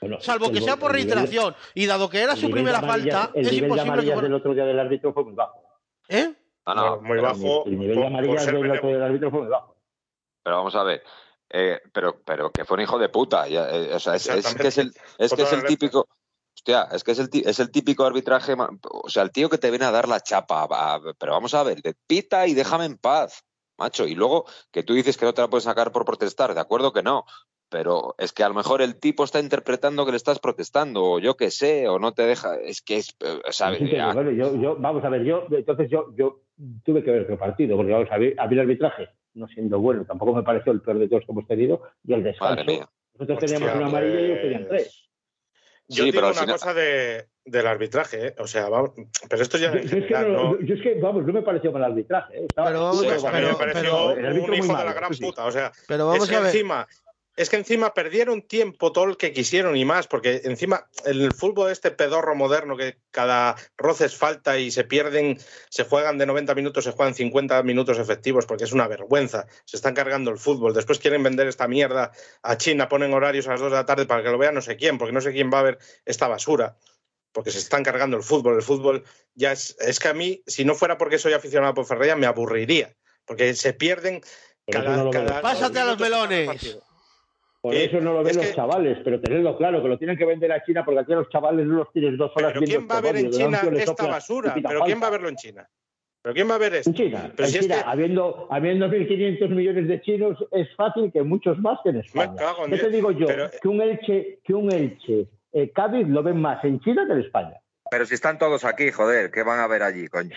Bueno, salvo que sea por nivel- reiteración. Y dado que era su de primera amarillas- falta, El es nivel de imposible que amarillas fuera... del otro día del árbitro fue muy bajo. ¿Eh? No, no, muy pero- bajo. El nivel por- de ser del otro día del árbitro fue muy bajo. Pero vamos a ver. eh, pero, pero que fue un hijo de puta. ya, eh, o sea, es, es que es el, es que es el típico. Hostia, es que es el, es el típico arbitraje, o sea, el tío que te viene a dar la chapa, pero vamos a ver, pita y déjame en paz, macho. Y luego que tú dices que no te la puedes sacar por protestar, de acuerdo que no, pero es que a lo mejor el tipo está interpretando que le estás protestando, o yo qué sé, o no te deja, es que es, eh, ¿sabes? yo, vamos a ver, yo, entonces yo, yo tuve que ver qué partido, porque vamos a ver, a mí el arbitraje, no siendo bueno, tampoco me pareció el peor de todos que hemos tenido, y el descanso. Nosotros teníamos una amarilla y ellos tenían tres. Yo digo una cosa de, del arbitraje, ¿eh? o sea, vamos, pero esto ya. Yo, es que no, yo, es que, vamos, no me pareció mal el arbitraje. ¿eh? Estaba, pero vamos, pues, a mí me pareció un hijo de la gran puta. O sea, pero vamos a ver. encima es que encima perdieron tiempo todo el que quisieron y más, porque encima el fútbol este pedorro moderno que cada roces falta y se pierden, se juegan de 90 minutos, se juegan 50 minutos efectivos, porque es una vergüenza. Se están cargando el fútbol. Después quieren vender esta mierda a China, ponen horarios a las 2 de la tarde para que lo vea no sé quién, porque no sé quién va a ver esta basura. Porque se están cargando el fútbol. El fútbol ya es. Es que a mí, si no fuera porque soy aficionado por Ferreira, me aburriría. Porque se pierden cada. Pásate a los melones. Por eso no lo ven los chavales, pero tenedlo claro, que lo tienen que vender a China porque aquí a los chavales no los tienes dos horas ¿Pero quién va a ver en China esta basura? ¿Pero quién va a verlo en China? ¿Pero quién va a ver esto? En China, en China habiendo, habiendo 1.500 millones de chinos, es fácil que muchos más que en España. ¿Qué te digo yo? Que un Elche, que un Elche eh, Cádiz lo ven más en China que en España. Pero si están todos aquí, joder, ¿qué van a ver allí, coño?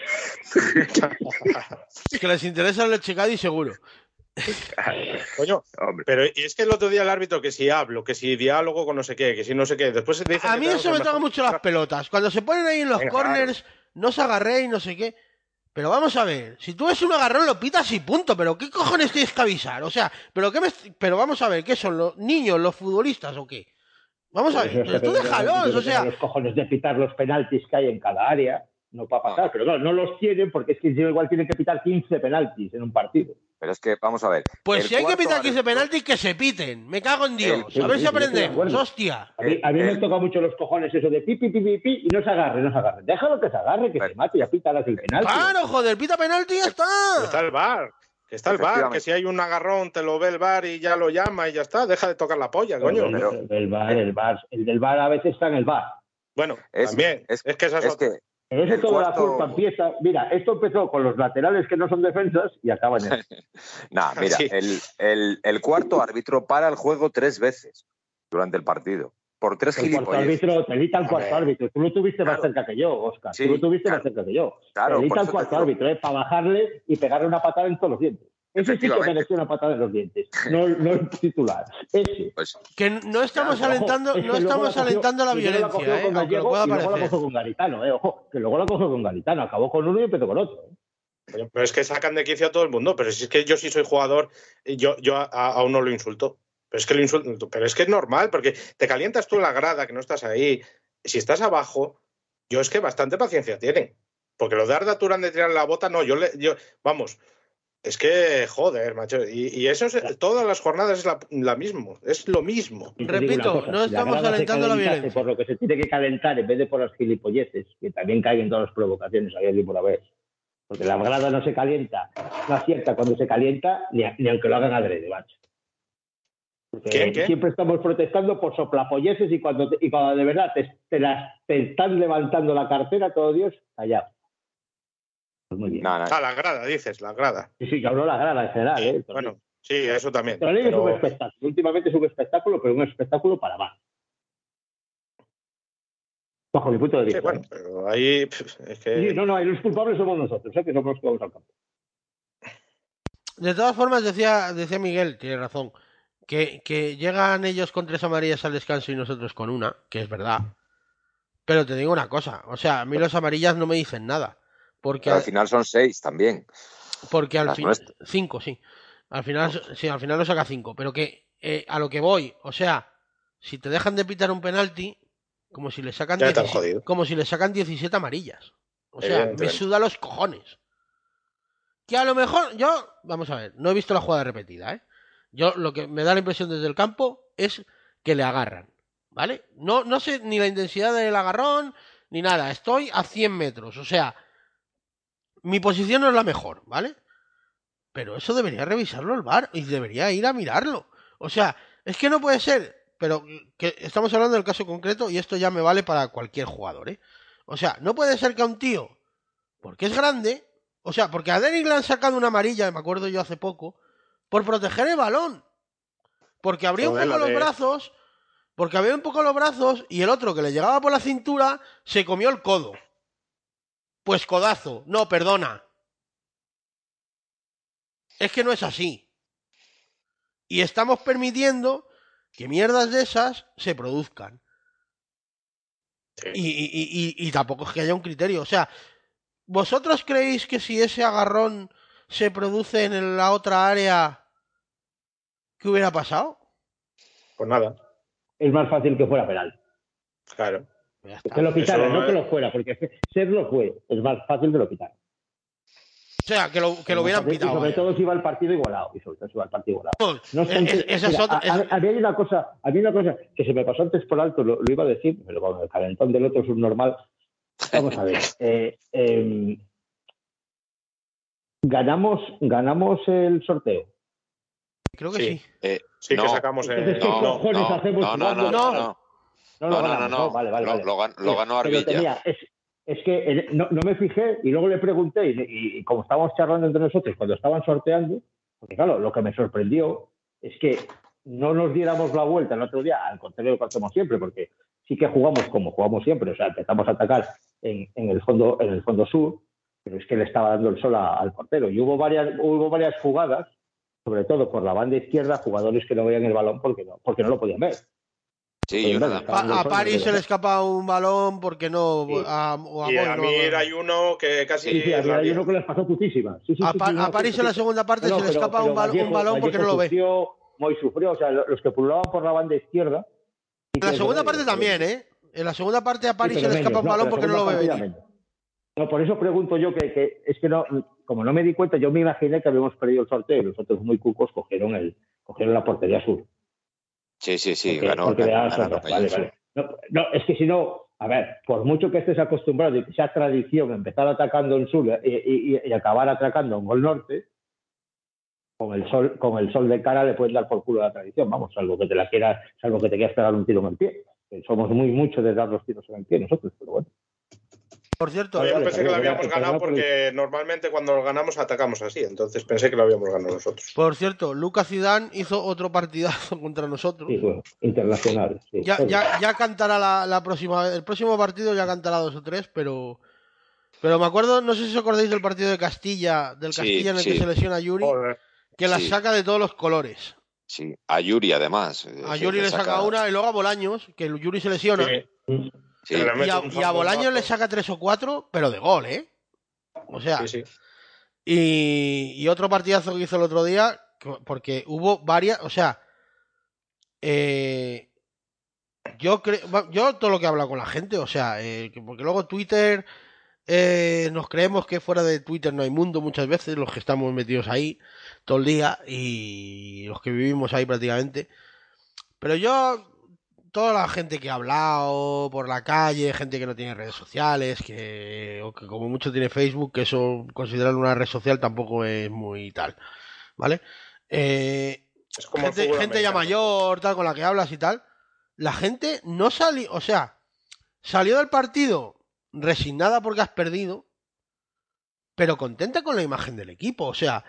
que les interesa el Elche Cádiz seguro. Coño, pero y es que el otro día el árbitro que si hablo, que si diálogo con no sé qué, que si no sé qué, después se dice. A mí eso me toca mucho las pelotas. Cuando se ponen ahí en los corners, no se agarré y no sé qué. Pero vamos a ver, si tú ves un agarrón lo pitas y punto, pero ¿qué cojones tienes que avisar? O sea, pero qué me... pero vamos a ver, ¿qué son los niños, los futbolistas o qué? Vamos a ver, pero tú déjalos, o sea, los cojones de pitar los penaltis que hay en cada área no va a pasar. Pero no, no los tienen porque es que igual tienen que pitar 15 penaltis en un partido. Pero es que, vamos a ver. Pues si hay que pitar 15 penaltis, que se piten. Me cago en Dios. a ver si aprendemos. Hostia. A mí, me toca mucho los cojones eso de pi, pi, pi, pi, y no se agarre, no se agarre. Déjalo que se agarre, que se mate y pita el penalti. Claro, joder, pita penalti y ya está. Está el bar. Que está el bar, que si hay un agarrón te lo ve el bar y ya lo llama y ya está, deja de tocar la polla, coño. el, bar, el bar, el del bar a veces está en el bar. Bueno, también, es, que esas es que pero eso toda la culpa empieza. Mira, esto empezó con los laterales que no son defensas y acaba en eso. no, mira, el, cuarto árbitro para el juego tres veces durante el partido. Por tres el cuarto árbitro, te el cuarto árbitro. Tú lo tuviste más cerca que yo, Oscar. Tú lo tuviste más cerca que yo. Claro, te el cuarto árbitro, ¿eh? para bajarle y pegarle una patada en todos los dientes. Ese sí que mereció una patada en los dientes, no, no el titular. Ese. Pues, que no estamos alentando, no estamos alentando la violencia, ¿eh? Aunque lo pueda parecer. Luego la cogió con Garitano, ¿eh? Ojo, que luego la cogió con Garitano. Acabó con uno y empezó con otro. ¿eh? Pero es que sacan de quicio a todo el mundo. Pero si es que yo sí soy jugador, yo, yo a, a uno lo insulto. Pero es que lo insulto. Pero es que es normal, porque te calientas tú en la grada, que no estás ahí. Si estás abajo, yo es que bastante paciencia tienen. Porque lo de Arda Turán de tirar la bota, no, yo le, yo, vamos, es que, joder, macho. Y, eso es, todas las jornadas es la, mismo, es lo mismo. Repito, no estamos alentando la violencia. Por lo que se tiene que calentar en vez de por las gilipolleces, que también caen todas las provocaciones ahí por vez. Porque la grada no se calienta, no acierta cuando se calienta, ni, aunque lo hagan adrede, macho. Siempre estamos protestando por soplapolleces y cuando, y cuando de verdad te, te están levantando la cartera, todo Dios, callado. Pues muy bien. Ah, la grada, dices, la grada. Sí, sí, yo hablo la grada en general. ¿eh? Bueno, sí, eso también. Pero, es un espectáculo. Últimamente es un espectáculo, pero un espectáculo para más. Bajo mi punto de vista. Sí, bueno, pero ahí es que... Sí, no, no, los culpables somos nosotros, ¿eh? que somos los que vamos al campo. De todas formas, decía, decía Miguel, tiene razón, que, que llegan ellos con tres amarillas al descanso y nosotros con una, que es verdad. Pero te digo una cosa, o sea, a mí los amarillas no me dicen nada. Porque al, final son seis también. Porque al final. Cinco, sí. Al final, sí, al final lo saca cinco. Pero que eh, a lo que voy, o sea, si te dejan de pitar un penalti, como si le sacan, 17, como si le sacan 17 amarillas. O sea, me suda los cojones. Que a lo mejor, yo, vamos a ver, no he visto la jugada repetida, ¿eh? Yo lo que me da la impresión desde el campo es que le agarran, ¿vale? No, no sé ni la intensidad del agarrón, ni nada. Estoy a 100 metros, o sea, mi posición no es la mejor, ¿vale? Pero eso debería revisarlo el bar y debería ir a mirarlo. O sea, es que no puede ser. pero que estamos hablando del caso concreto y esto ya me vale para cualquier jugador, ¿eh? O sea, no puede ser que a un tío, porque es grande, o sea, porque a Derrick le han sacado una amarilla, me acuerdo yo hace poco, por proteger el balón. Porque abría un poco los brazos, porque abría un poco los brazos y el otro que le llegaba por la cintura se comió el codo. Pues codazo, no, perdona. Es que no es así. Y estamos permitiendo que mierdas de esas se produzcan. Sí. Y, y- y- y- y tampoco es que haya un criterio. O sea, ¿vosotros creéis que si ese agarrón se produce en la otra área, ¿qué hubiera pasado? Pues nada, Es más fácil que fuera penal. claro. Que lo quitaran, no que lo fuera, porque serlo fue. Es más fácil que lo quitaran. O sea, que lo, que lo hubieran Y pitado. sobre vaya. todo si iba el partido igualado. Y sobre todo si iba el partido igualado. No es- mira, otra- a- había una cosa, había una cosa que se me pasó antes por alto, lo, lo iba a decir, pero con el calentón del otro subnormal. Vamos a ver. eh, em, ganamos, ganamos el sorteo. creo que Sí. sí. Eh, Sí no, que sacamos eh, ¿qué no, no, no, no, no, No. no. No, No, lo no, ganamos, no, no. Vale, vale, Lo- vale. lo gan- lo ganó Arbilla. tenía- es, es que eh, no, no me fijé y luego le pregunté y, y- y como estábamos charlando entre nosotros cuando estaban sorteando, porque claro, lo que me sorprendió es que no nos diéramos la vuelta el otro día, al contrario de lo que hacemos siempre, porque sí que jugamos como jugamos siempre, o sea, empezamos a atacar en, en el fondo en el fondo sur, pero es que le estaba dando el sol a- al portero y hubo varias hubo varias jugadas, sobre todo por la banda izquierda, jugadores que no veían el balón porque no porque no lo podían ver. Sí, una. Pa- a París se le escapa un balón porque no. Sí. A, o a Y Boy a no- mí hay uno que casi. Sí, sí, uno que les pasó putísima. Sí, sí, a sí, Pa- sí, a no, París en la segunda parte No, se le pero- escapa pero un, balón porque no lo ve. sufrió, Muy sufrió, o sea, lo- los que pululaban por la banda izquierda. En la segunda parte también, ¿eh? En la segunda parte a sí, París se le escapa menos, un balón porque no lo ve. No, por eso pregunto yo que, que es que no, como no me di cuenta, yo me imaginé que habíamos perdido el sorteo y los otros muy cucos cogieron el, cogieron la portería sur. Sí, sí, sí, porque, ganó. porque. Vale, vale. No, no, es que si no, a ver, por mucho que estés acostumbrado y que sea tradición empezar atacando en sur y, y- y acabar atracando en gol norte, con el sol, con el sol de cara le puedes dar por culo a la tradición, vamos, salvo que te la quieras, salvo que te quieras pegar un tiro en el pie. Somos muy muchos de dar los tiros en el pie nosotros, pero bueno. Por cierto, No, yo pensé que lo habíamos ganado porque normalmente cuando lo ganamos atacamos así, entonces pensé que lo habíamos ganado nosotros. por cierto, Lucas Zidane hizo otro partidazo contra nosotros. Sí, bueno, internacionales. sí. Ya, ya, ya cantará la, la próxima, el próximo partido ya cantará dos o tres, pero pero me acuerdo, no sé si os acordáis del partido de Castilla, del Sí, Castilla en el que se lesiona a Yuri, Joder. que la Sí. saca de todos los colores. Sí, a Yuri además. eh, A Yuri le saca una y luego a Bolaños, que Yuri se lesiona, Sí, y a, y a Bolaños le saca tres o cuatro, pero de gol, ¿eh? O sea, Sí, sí. Y, y otro partidazo que hizo el otro día, que- porque hubo varias, o sea, eh, yo creo, yo todo lo que he hablado con la gente, o sea, eh, que- porque luego Twitter, eh, nos creemos que fuera de Twitter no hay mundo muchas veces, los que estamos metidos ahí todo el día y los que vivimos ahí prácticamente. Pero yo, toda la gente que ha hablado por la calle, gente que no tiene redes sociales, que, o que como mucho tiene Facebook, que eso considerarlo una red social tampoco es muy tal, ¿vale? Eh, Es como el gente, gente ya mayor, tal, con la que hablas y tal, la gente no salió, o sea, salió del partido resignada porque has perdido, pero contenta con la imagen del equipo, o sea,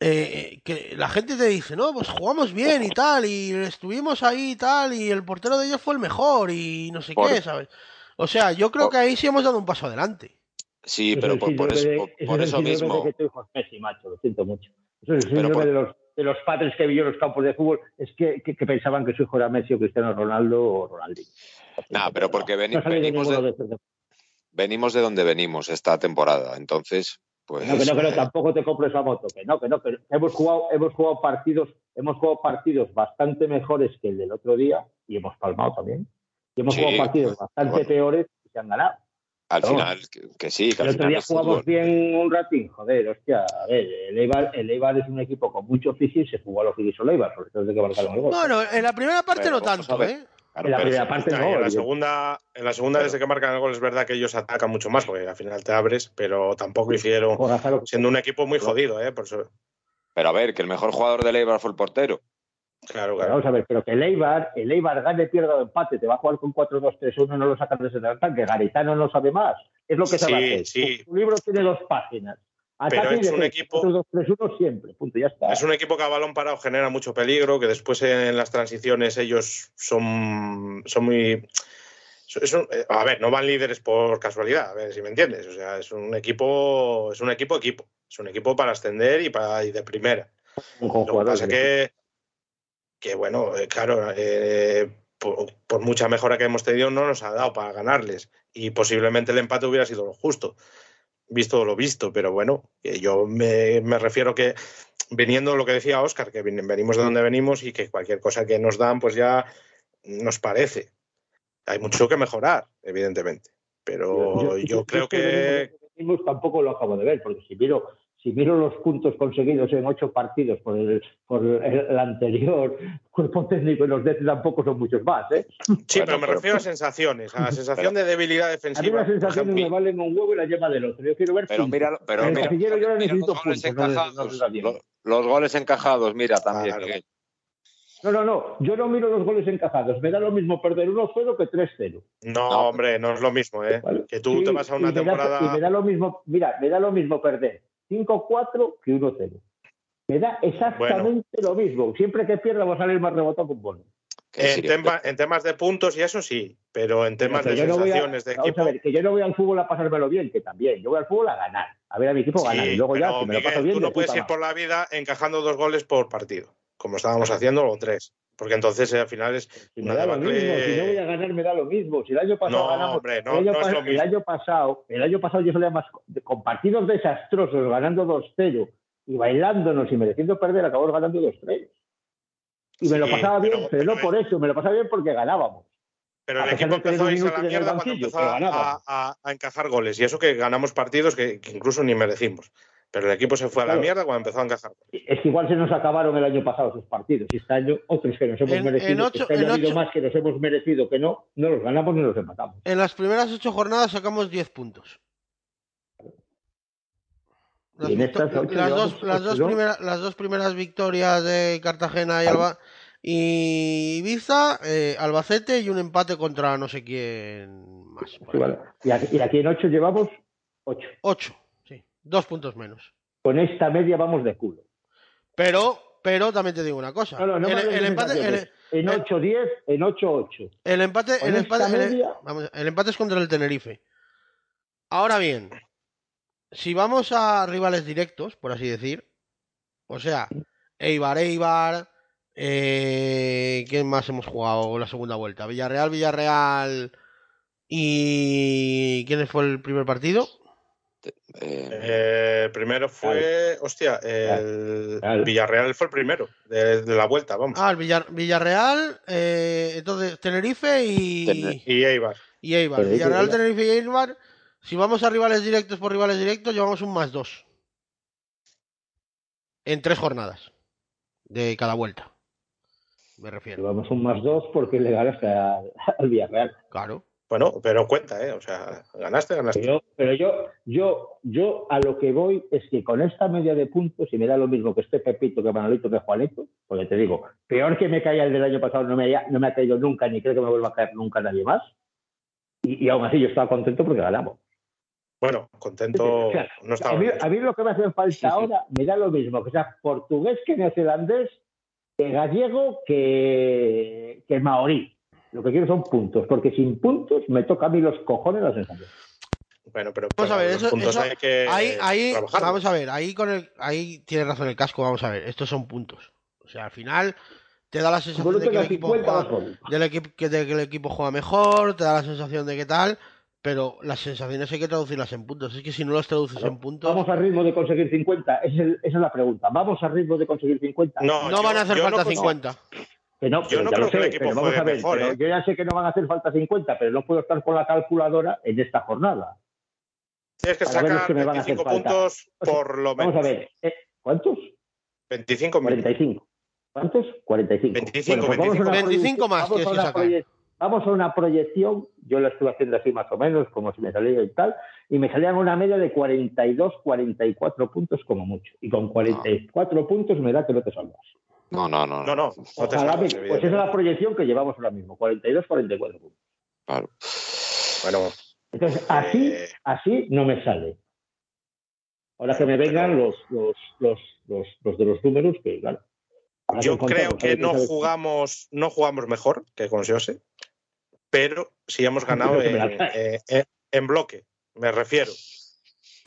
eh, que la gente te dice, no, pues jugamos bien y tal, y estuvimos ahí y tal, y el portero de ellos fue el mejor, y no sé Por- qué, ¿sabes? O sea, yo creo por- que ahí sí hemos dado un paso adelante. sí, Eso pero es por, por eso, por- de- por eso el síndrome mismo. que tu hijo es Messi, macho, lo siento mucho. Eso es el Pero por- de, los, de los padres que vio en los campos de fútbol, es que, que, que pensaban que su hijo era Messi o Cristiano Ronaldo o Ronaldinho. Nah, pero porque no, veni- venimos de- de. Venimos de donde venimos esta temporada, entonces, pues. No, que no, que no, tampoco te compro esa moto, que no, que no, que hemos jugado, hemos jugado partidos, hemos jugado partidos bastante mejores que el del otro día y hemos palmado también. Y hemos Sí, jugado partidos bastante bueno. peores y se han ganado. al final, que, que sí, que El al otro final día jugamos fútbol. bien un ratín, joder, hostia, a ver, el Eibar, el Eibar es un equipo con mucho oficio y se jugó a lo que quiso el Eibar, sobre todo desde que marcaron el gol. Bueno, en la primera parte Pero no tanto. ¿eh? Claro, en la primera parte no, en la segunda, en la segunda desde que marcan el gol es verdad que ellos atacan mucho más, porque al final te abres, pero tampoco hicieron, que- siendo un equipo muy jodido, ¿eh? Por eso, Pero a ver, que el mejor jugador del Eibar fue el portero. Claro, Pero claro. vamos a ver, pero que el Eibar, el Eibar gane, pierda o empate, te va a jugar con 4-2-3-1, no lo sacas de ese tanque. Garitano no sabe más. Es lo que sabe Sí, hacer. sí. Tu libro tiene dos páginas. Pero Ataque es un equipo- 4-2-3-1 siempre, punto, ya está. Es un equipo que a balón parado genera mucho peligro, que después en las transiciones ellos son, son muy... un- eh, a ver, no van líderes por casualidad, a ver si me entiendes. O sea, es un equipo, es un equipo equipo. Es un equipo para ascender y para y de primera. Lo que pasa que, que bueno, eh, claro, eh, por, por mucha mejora que hemos tenido no nos ha dado para ganarles. Y posiblemente el empate hubiera sido lo justo, visto lo visto. Pero bueno, que yo me, me refiero que viniendo lo que decía Oscar, que ven- venimos de donde venimos y que cualquier cosa que nos dan, pues ya nos parece. Hay mucho que mejorar, evidentemente. Pero yo, creo que... tampoco lo acabo de ver, porque si miro, si miro los puntos conseguidos en ocho partidos por el, por el, el anterior cuerpo técnico y los de este tampoco son muchos más. ¿eh? Sí, pero me refiero a sensaciones, a la sensación de debilidad A mí defensiva. las sensaciones me valen un huevo y la yema del otro. Yo quiero ver Pero mira, pero En el mira, casillero yo ahora mira necesito los goles puntos, no encajados, los, los goles encajados, mira también, Claro. No, no, no. Yo no miro los goles encajados. Me da lo mismo perder 1-0 que 3-0. No, No. hombre, no es lo mismo, ¿eh? ¿vale? Que tú Sí, te vas a y una da- temporada. y me da lo mismo, mira, me da lo mismo perder 5-4 que 1-0. Me da exactamente lo mismo. Siempre que pierda va a salir más rebotado que un bono. En, sí, tema- en temas de puntos y eso sí, pero en temas de no a- sensaciones de vamos equipo. a ver, que yo no voy al fútbol a pasármelo bien, que también. Yo voy al fútbol a ganar. A ver a mi equipo ganar. Sí, Y luego ya, si me lo paso bien, tú no puedes ir por la vida encajando dos goles por partido, como estábamos haciendo, o tres. Porque entonces eh, al final es Si me una da lo mismo, si no voy a ganar, me da lo mismo. Si el año pasado No, ganamos. hombre, no- el, año no el pasado, el año pasado yo salía más con partidos desastrosos, ganando 2-0 y bailándonos y mereciendo perder, acabamos ganando 2-3. Y me lo pasaba bien, pero- pero, no por eso, me lo pasaba bien porque ganábamos. Pero el equipo empezó a irse a la mierda cuando empezó a, a- a encajar goles. Y eso que ganamos partidos que, que incluso ni merecimos. Pero el equipo se fue a la Claro. mierda cuando empezó a encajar. Es que igual se nos acabaron el año pasado esos partidos. Y este año otros que nos hemos En- merecido, en ocho- que este año en ha habido ocho- más que nos hemos merecido que no, no los ganamos ni los empatamos. En las primeras ocho jornadas sacamos 10 puntos. Las, Y en victo- estas ocho las dos, las, dos primeras, las dos primeras victorias de Cartagena y, Alba, y Ibiza, eh, Albacete y un empate contra no sé quién más. Sí, vale. y, aquí, y aquí en ocho llevamos ocho. Ocho, dos puntos menos. Con esta media vamos de culo. Pero, pero también te digo una cosa. No, no, no el, empate, el. En eh, 8-10, en 8-8. el empate, el empate, el- media- vamos, el empate es contra el Tenerife. Ahora bien, si vamos a rivales directos, por así decir, o sea, Eibar, Eibar, eh, ¿quién más hemos jugado la segunda vuelta? Villarreal, Villarreal y ¿quién fue el primer partido? Eh, Eh, primero fue, hostia, el Claro. Villarreal fue el primero de, de la vuelta, vamos. Ah, el Villar- Villarreal, eh, entonces Tenerife y, Tener- Y Eibar. y Eibar. Tenerife, Villarreal. Tenerife y Eibar. Si vamos a rivales directos por rivales directos, llevamos un más dos. En tres jornadas. De cada vuelta. Me refiero. Llevamos un más dos porque le ganaste al, al Villarreal. Claro. Bueno, pero cuenta, ¿eh? O sea, ganaste, ganaste. Pero yo, pero yo, yo, yo a lo que voy es que con esta media de puntos, y me da lo mismo que este Pepito, que Manolito, que Juanito, porque te digo, peor que me caía el del año pasado, no me, ha- no me ha caído nunca, ni creo que me vuelva a caer nunca nadie más. Y, y aún así yo estaba contento porque ganamos. Bueno, contento O sea, no a, estaba. mí, a mí lo que me hace falta ahora me da lo mismo, que sea portugués que neozelandés, que gallego que, que maorí. Lo que quiero son puntos, porque sin puntos me toca a mí los cojones la sensación. Bueno, pero Vamos a ver, eso- puntos eso- hay que Ahí, ahí, vamos a ver, ahí con el, ahí tiene razón el casco, vamos a ver, estos son puntos. O sea, al final te da la sensación de que el equipo 50 juega, del equipo, que, de que el equipo juega mejor, te da la sensación de que tal, pero las sensaciones hay que traducirlas en puntos. Es que si no las traduces en puntos, Vamos a ritmo de conseguir 50, Esa es, el- esa es la pregunta. ¿Vamos a ritmo de conseguir 50? No, no yo- van a hacer falta no cons- 50. Que no, Yo no ya creo lo que el sé, equipo pero vamos juegue a ver, mejor, ¿eh? yo ya sé que no van a hacer falta 50, pero no puedo estar con la calculadora en esta jornada. Tienes que sacar que me van a hacer 25 falta. puntos sea, por lo menos. Vamos a ver, ¿eh? ¿cuántos? 25 mil. 45. ¿Cuántos? 45. 25, pues vamos a una 25 proyección- más vamos a que sacar. proye- Vamos a una proyección, yo la estuve haciendo así más o menos, como si me salía y tal, y me salían una media de 42, 44 puntos como mucho. Y con 44 puntos me da que no te salvas. No, no, no. No, no, no te Ojalá pues esa es la proyección que llevamos ahora mismo, 42-44 puntos. Claro. Bueno, Entonces, así, Eh. así no me sale. Ahora que me vengan los, los, los, los, los de los números, que claro. yo creo que no jugamos, no jugamos mejor que con Siose, pero sí hemos ganado en, la eh, en- en bloque, me refiero.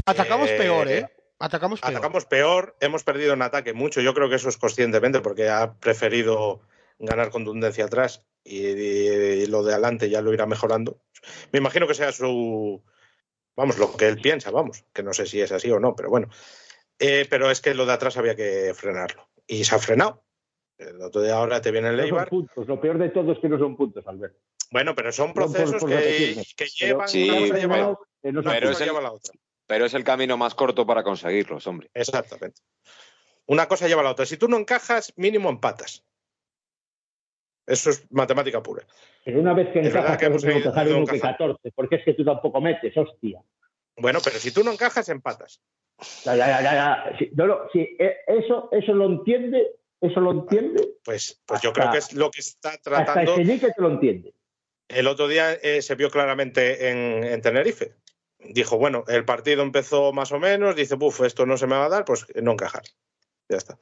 Atacamos Eh, peor, ¿eh? Atacamos peor. Atacamos peor, hemos perdido en ataque mucho. Yo creo que eso es conscientemente porque ha preferido ganar contundencia atrás y, y lo de adelante ya lo irá mejorando. Me imagino que sea su. Vamos, lo que él piensa, vamos, que no sé si es así o no, pero bueno. Eh, pero es que lo de atrás había que frenarlo. Y se ha frenado. El otro día ahora te viene el No son Eibar. puntos. Lo peor de todo es que no son puntos, Alberto. Bueno, pero son por- procesos por que, llevan Sí, una cosa pero- una pero cosa es el- lleva la otra. Pero es el camino más corto para conseguirlos, hombre. Exactamente. Una cosa lleva a la otra. Si tú no encajas, mínimo empatas. Eso es matemática pura. Pero una vez que encajas, que hemos que uno que encajando. 14, porque es que tú tampoco metes, hostia. Bueno, pero si tú no encajas, empatas. Ya, ya, ya, ya, no, no, sí, eh, eso, eso lo entiende, eso lo entiende. Pues, pues yo creo que es lo que está Hasta tratando. Echenique te lo entiende. El otro día eh, se vio claramente en, en Tenerife. Dijo, bueno, el partido empezó más o menos, dice, buf, esto no se me va a dar, pues no encajar. Ya está.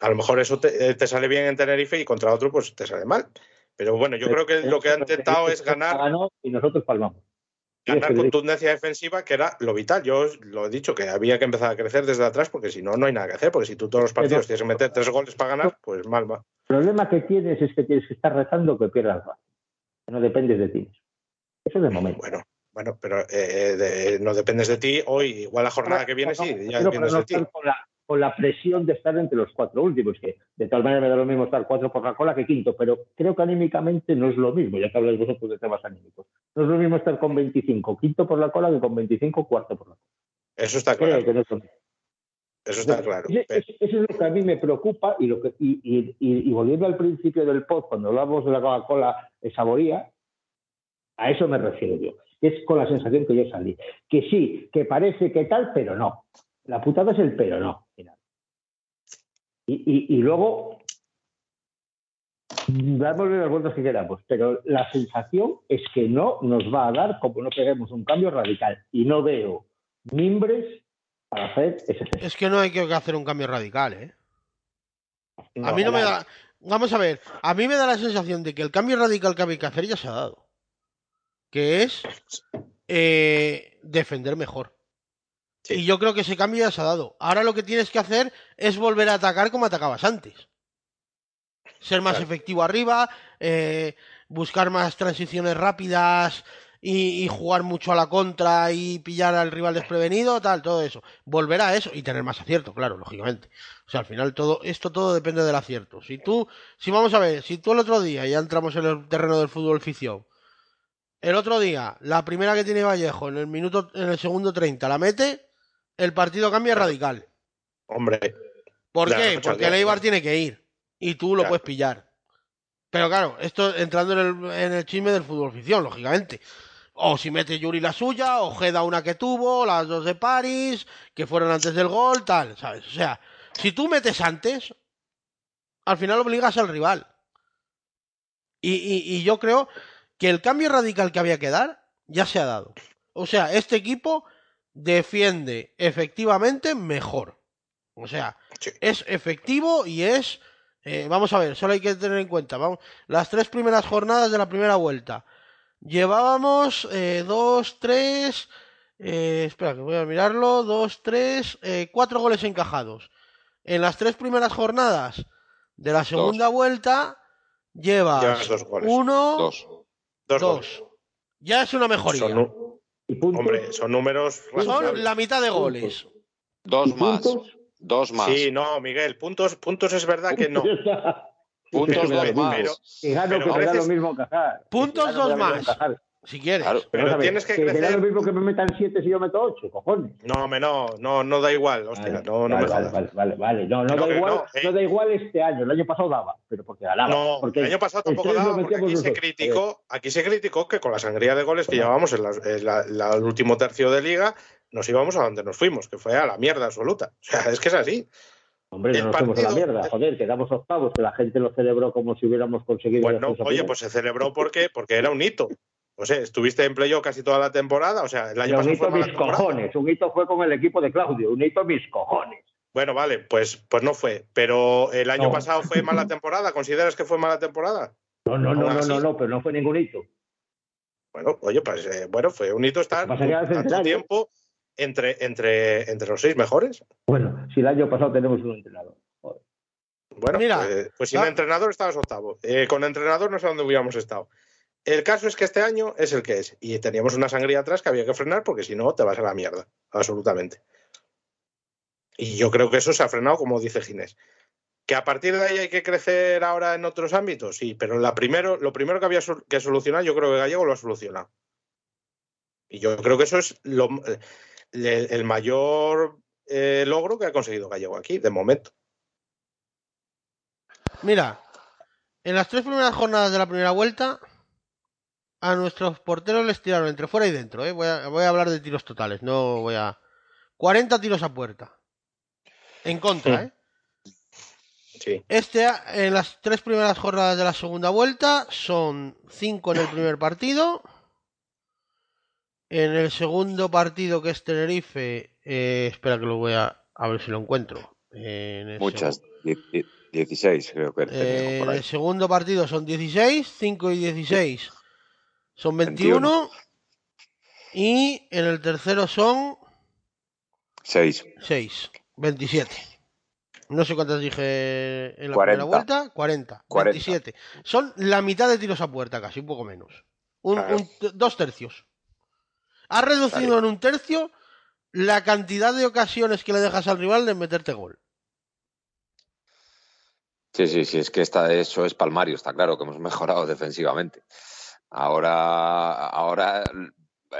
A lo mejor eso te, eh, te sale bien en Tenerife y contra otro, pues te sale mal. Pero bueno, yo creo que lo que ha intentado es ganar y nosotros palmamos. ganar contundencia defensiva, que era lo vital. Yo lo he dicho, que había que empezar a crecer desde atrás, porque si no, no hay nada que hacer. Porque si tú todos los partidos tienes que meter tres goles para ganar, pues mal va. El problema que tienes es que tienes que estar rezando que pierdas. No dependes de ti. Eso es de momento. Bueno, bueno, pero eh, de- no dependes de ti hoy. Igual la jornada que viene sí, ya Pero dependes no de ti. estar con la, con la presión de estar entre los cuatro últimos, que de tal manera me da lo mismo estar cuatro por la cola que quinto, pero creo que anímicamente no es lo mismo, ya que habláis vosotros de temas anímicos. No es lo mismo estar con 25 quinto por la cola que con 25 cuarto por la cola. Eso está Creo claro. que no es lo mismo. Eso está claro. Ese- Eso es lo que a mí me preocupa y, lo que, y, y- y- volviendo al principio del pod, cuando hablamos de la Coca-Cola saboría, a eso me refiero yo. Es con la sensación que yo salí. Que sí, que parece que tal, pero no. La putada es el pero no. Y, y- y luego, dámosle las vueltas que queramos, pero la sensación es que no nos va a dar como no peguemos un cambio radical. Y no veo mimbres para hacer ese gesto. Es que no hay que hacer un cambio radical, ¿eh? A mí no me da. Vamos a ver, a mí me da la sensación de que el cambio radical que había que hacer ya se ha dado. Que es eh, defender mejor. Sí. Y yo creo que ese cambio ya se ha dado. Ahora lo que tienes que hacer es volver a atacar como atacabas antes. Ser más Claro. efectivo arriba, eh, buscar más transiciones rápidas y, y jugar mucho a la contra y pillar al rival desprevenido, tal, todo eso. Volver a eso y tener más acierto, claro, lógicamente. O sea, al final todo, esto todo depende del acierto. Si tú, si vamos a ver, si tú el otro día, ya entramos en el terreno del fútbol ficción, el otro día, la primera que tiene Vallejo en el minuto, en el segundo 30 la mete, el partido cambia radical. Hombre, ¿Por qué? Porque el Eibar tiene que ir. Y tú lo Claro. puedes pillar. Pero claro, esto entrando en el, en el chisme del fútbol ficción, lógicamente. O si mete Yuri la suya, o Geda una que tuvo, las dos de París, que fueron antes del gol, tal, ¿sabes? O sea, si tú metes antes, al final obligas al rival. Y, y- y yo creo que el cambio radical que había que dar ya se ha dado. O sea, este equipo defiende efectivamente mejor. O sea, Sí. es efectivo y es. eh, vamos a ver, solo hay que tener en cuenta. Vamos, las tres primeras jornadas de la primera vuelta. Llevábamos eh, dos, tres. eh, espera, que voy a mirarlo. Dos, tres, cuatro goles encajados. En las tres primeras jornadas de la segunda vuelta llevas Llevas dos goles. uno, Dos. Dos. Ya es una mejoría. Son, hombre, son números Son la mitad de goles. Dos más. Dos más. Sí, no, Miguel, puntos, puntos es verdad que no. Puntos dos más. pero- Pero lo mismo. Puntos dos más. Si quieres. Claro. Pero ver, tienes que da crecer. lo mismo que me metan siete si yo meto ocho, cojones. No, me no, no, no da igual, hostia, Vale, no, no vale, me vale, vale, vale, vale. No, no No, da igual, no, eh. no da igual este año. El año pasado daba, pero porque ganaba. No, porque el año pasado tampoco daba, porque aquí se criticó, aquí se criticó que con la sangría de goles que llevábamos en, la- en la- la- el último tercio de liga, nos íbamos a donde nos fuimos, que fue a la mierda absoluta. O sea, es que es así. Hombre, no nos fuimos a la mierda, joder, quedamos octavos, que la gente lo celebró como si hubiéramos conseguido. Bueno, oye, pues se celebró porque, porque era un hito. O sea, estuviste en playoff casi toda la temporada, o sea, el año un pasado hito fue mis temporada. cojones, un hito fue con el equipo de Claudio, un hito mis cojones. Bueno, vale, pues, pues no fue. Pero el año No. pasado fue mala temporada. ¿Consideras que fue mala temporada? No, no, no, no, no, no, pero no fue ningún hito. Bueno, oye, pues eh, bueno, fue un hito estar tanto tiempo entre, entre, entre los seis mejores. Bueno, si el año pasado tenemos un entrenador. Joder. Bueno, Mira, pues, pues sin entrenador estabas octavo. Eh, con entrenador no sé dónde hubiéramos estado. El caso es que este año es el que es. Y teníamos una sangría atrás que había que frenar porque si no te vas a la mierda. Absolutamente. Y yo creo que eso se ha frenado, como dice Ginés. Que a partir de ahí hay que crecer ahora en otros ámbitos, sí, pero primero, lo primero que había que solucionar, yo creo que Gallego lo ha solucionado. Y yo creo que eso es lo, el, el mayor eh, logro que ha conseguido Gallego aquí, de momento. Mira, en las tres primeras jornadas de la primera vuelta, a nuestros porteros les tiraron entre fuera y dentro. ¿eh? Voy, a, voy a hablar de tiros totales, no voy a. 40 tiros a puerta. En contra, ¿eh? Sí. Este, en las tres primeras jornadas de la segunda vuelta, son 5 en el primer partido. En el segundo partido, que es Tenerife, eh, espera que lo voy a, a ver si lo encuentro. En Muchas, segu- die- die- 16 creo que Eh, en el segundo partido son 16, 5 y 16 son 21, 21. y en el tercero son 6. 6, 27. No sé cuántas dije en la 40. primera vuelta, 40, 40. 27. Son la mitad de tiros a puerta, casi un poco menos. Un, Claro. un t- dos tercios. Ha reducido en un tercio la cantidad de ocasiones que le dejas al rival de meterte gol. Sí, sí, sí, es que está, eso es palmario, está claro que hemos mejorado defensivamente. Ahora, ahora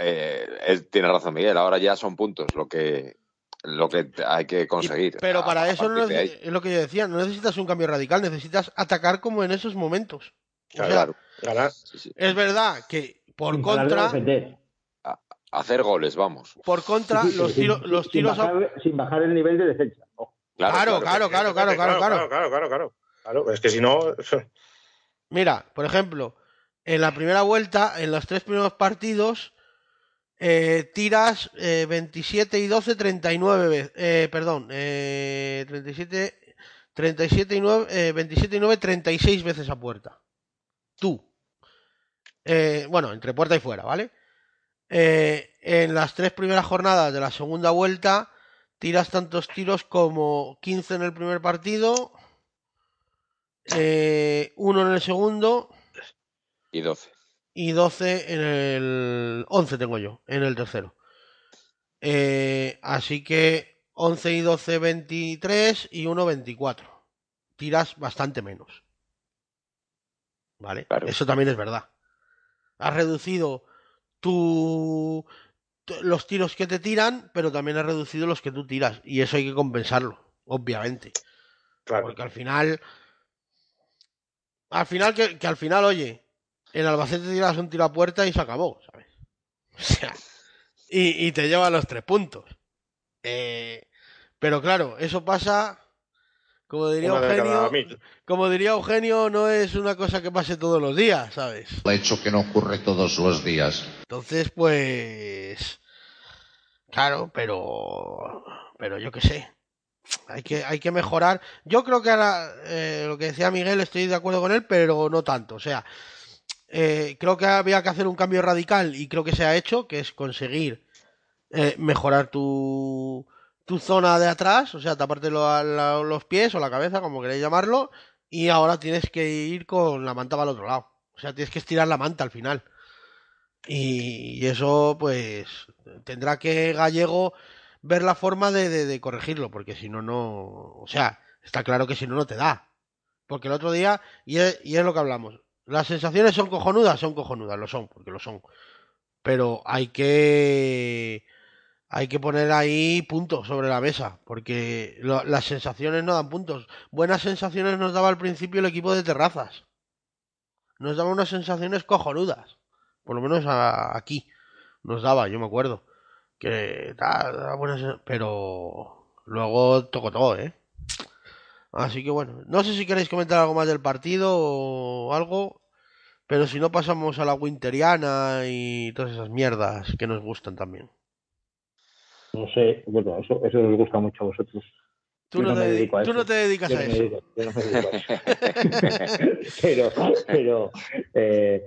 eh, él tiene razón Miguel, ahora ya son puntos lo que, lo que hay que conseguir. Pero A- para a eso no es lo que yo decía, no necesitas un cambio radical, necesitas atacar como en esos momentos. O sea, Claro, sí, sí. es verdad que por Sin parar de contra. Hacer goles, vamos. por contra, Sí, sí, los sin- los sin tiros a- sin bajar el nivel de defensa. Claro, claro, claro, claro, claro, claro. claro, claro, claro. Claro, es que si no, Mira, por ejemplo, en la primera vuelta, en los tres primeros partidos, eh, tiras eh, 27 y 12, 39 veces. Eh, perdón, eh, 37, 37 y 9, eh, 27 y 9, 36 veces a puerta. Tú. Eh, bueno, entre puerta y fuera, ¿vale? Eh, en las tres primeras jornadas de la segunda vuelta, tiras tantos tiros como 15 en el primer partido, eh, uno en el segundo Y 12. y 12 en el 11 tengo yo, en el tercero. Eh, así que 11 y 12, 23 y 1, 24. Tiras bastante menos. ¿Vale? Claro. Eso también es verdad. Has reducido tu, los tiros que te tiran, pero también has reducido los que tú tiras. Y eso hay que compensarlo, obviamente. claro. Porque al final. Al final, que, que al final, oye, en Albacete tiras un tiro a puerta y se acabó, ¿sabes? O sea, y, y te lleva los tres puntos. Eh, pero claro, eso pasa. Como diría Eugenio, como diría Eugenio, no es una cosa que pase todos los días, ¿sabes? hecho que no ocurre todos los días. Entonces, pues. Claro, pero. Pero yo qué sé. Hay que, hay que mejorar. Yo creo que ahora, eh, lo que decía Miguel, estoy de acuerdo con él, pero no tanto. O sea, eh, creo que había que hacer un cambio radical y creo que se ha hecho, que es conseguir eh, mejorar tu, tu zona de atrás, o sea, taparte lo- los pies o la cabeza, como queréis llamarlo, y ahora tienes que ir con la manta para el otro lado. O sea, tienes que estirar la manta al final. Y, eso, pues, tendrá que Gallego ver la forma de, de- de corregirlo, porque si no, no. O sea, está claro que si no, no te da. Porque el otro día, y es, y es lo que hablamos, las sensaciones son cojonudas, son cojonudas, lo son, porque lo son. Pero hay que. Hay que poner ahí puntos sobre la mesa, porque las sensaciones no dan puntos. Buenas sensaciones nos daba al principio el equipo de terrazas. Nos daba unas sensaciones cojonudas. Por lo menos a- aquí nos daba, yo me acuerdo. Que da, da buenas pero luego tocó todo, ¿eh? Así que bueno, no sé si queréis comentar algo más del partido o algo, pero si no pasamos a la Winteriana y todas esas mierdas que nos gustan también. No sé, bueno, eso, eso os gusta mucho a vosotros. Tú, no, no te, me dedi- dedico a tú eso. no te dedicas Yo a eso. dedico- yo no me dedico a eso. pero, pero eh,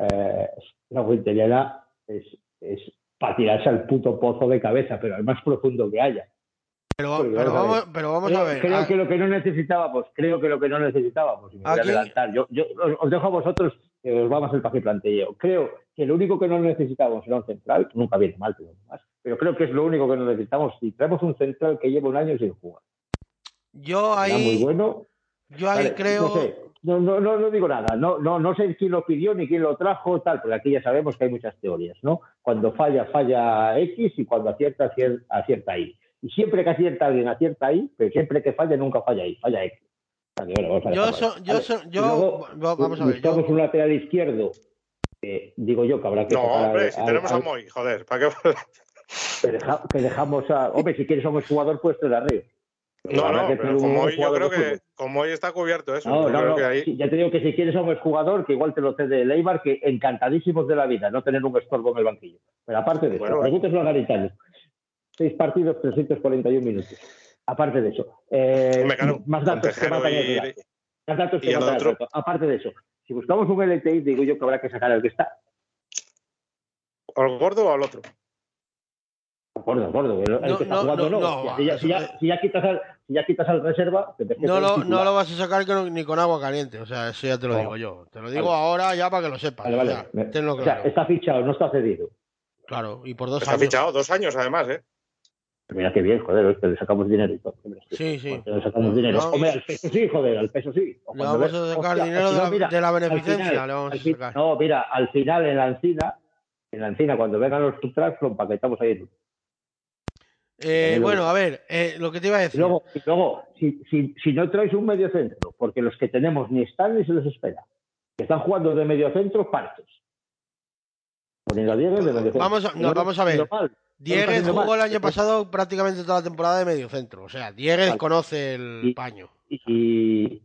eh, la Winteriana es, es para tirarse al puto pozo de cabeza, pero al más profundo que haya. Pero, vamos pero creo, a ver. creo ah, que lo que no necesitábamos, creo que lo que no necesitábamos, y me voy a adelantar, yo, yo os, os dejo a vosotros que os vamos el café planteo. Creo que lo único que no necesitamos era un central, nunca viene mal, pero, más, pero creo que es lo único que no necesitamos. Si traemos un central que lleva un año sin jugar, yo será muy ahí, bueno. yo ahí Vale, creo. No, sé, no, no, no, no digo nada, no, no, no sé quién lo pidió ni quién lo trajo, tal, porque aquí ya sabemos que hay muchas teorías, ¿no? Cuando falla, falla X y cuando acierta, acier- acierta Y. Y siempre que acierta alguien, acierta Y, pero siempre que falla, nunca falla Y, falla X. Bueno, vamos a Yo, so- ahí. yo, so- yo, luego, va- vamos a ver. yo- buscamos un lateral izquierdo, que digo yo que habrá que No, hombre, al- si al- tenemos a al- Moy, joder, ¿para qué? que, deja- que dejamos a. Hombre, si quieres somos jugador, pues te la río. No, no, que pero un como hoy, yo creo de que como hoy está cubierto eso. No, yo no, creo no. que ahí... Ya te digo que si quieres somos jugador, que igual te lo cede Leibar, que encantadísimos de la vida, no tener un estorbo en el banquillo. Pero aparte de eso, Bueno, pregúntaselo a Garitano. Seis partidos, 341 minutos. Aparte de eso, eh, más datos que matan el y-. Más datos que matan el. Aparte de eso, si buscamos un LTI, digo yo que habrá que sacar al que está. ¿Al gordo o al otro? Gordo, gordo, el, el No, que está no, jugando no, no. no, si, ya, eso- si ya- si ya quitas al, si ya quitas al reserva, te no, lo, no lo vas a sacar que no- ni con agua caliente. O sea, eso ya te lo No. digo yo. Te lo digo Vale. ahora ya para que lo sepas. Vale, o vale. sea, o sea, claro. está fichado, no está cedido. Claro, y por dos Está años. fichado dos años, además, ¿eh? Mira qué bien, joder, es que le sacamos dinero y todo. Hombre, Sí, sí. Le sacamos dinero. No. Hombre, al peso sí, joder, al peso sí. O Le vamos a sacar hostia, dinero de la, mira, de la al beneficencia. final- le vamos a sacar. No, mira, al final en la encina, en la encina, cuando vengan los food trucks, lo empaquetamos ahí. Eh, bueno, a ver, eh, lo que te iba a decir. luego, luego si, si, si no traes un medio centro, porque los que tenemos ni están ni se les espera, que están jugando de medio centro, partes. Poniendo a Diego de medio centro. Vamos a- no, vamos a ver. mal. Dieguez jugó mal. el año pasado prácticamente toda la temporada de medio centro. O sea, Dieguez Vale. conoce el Y- paño. Y,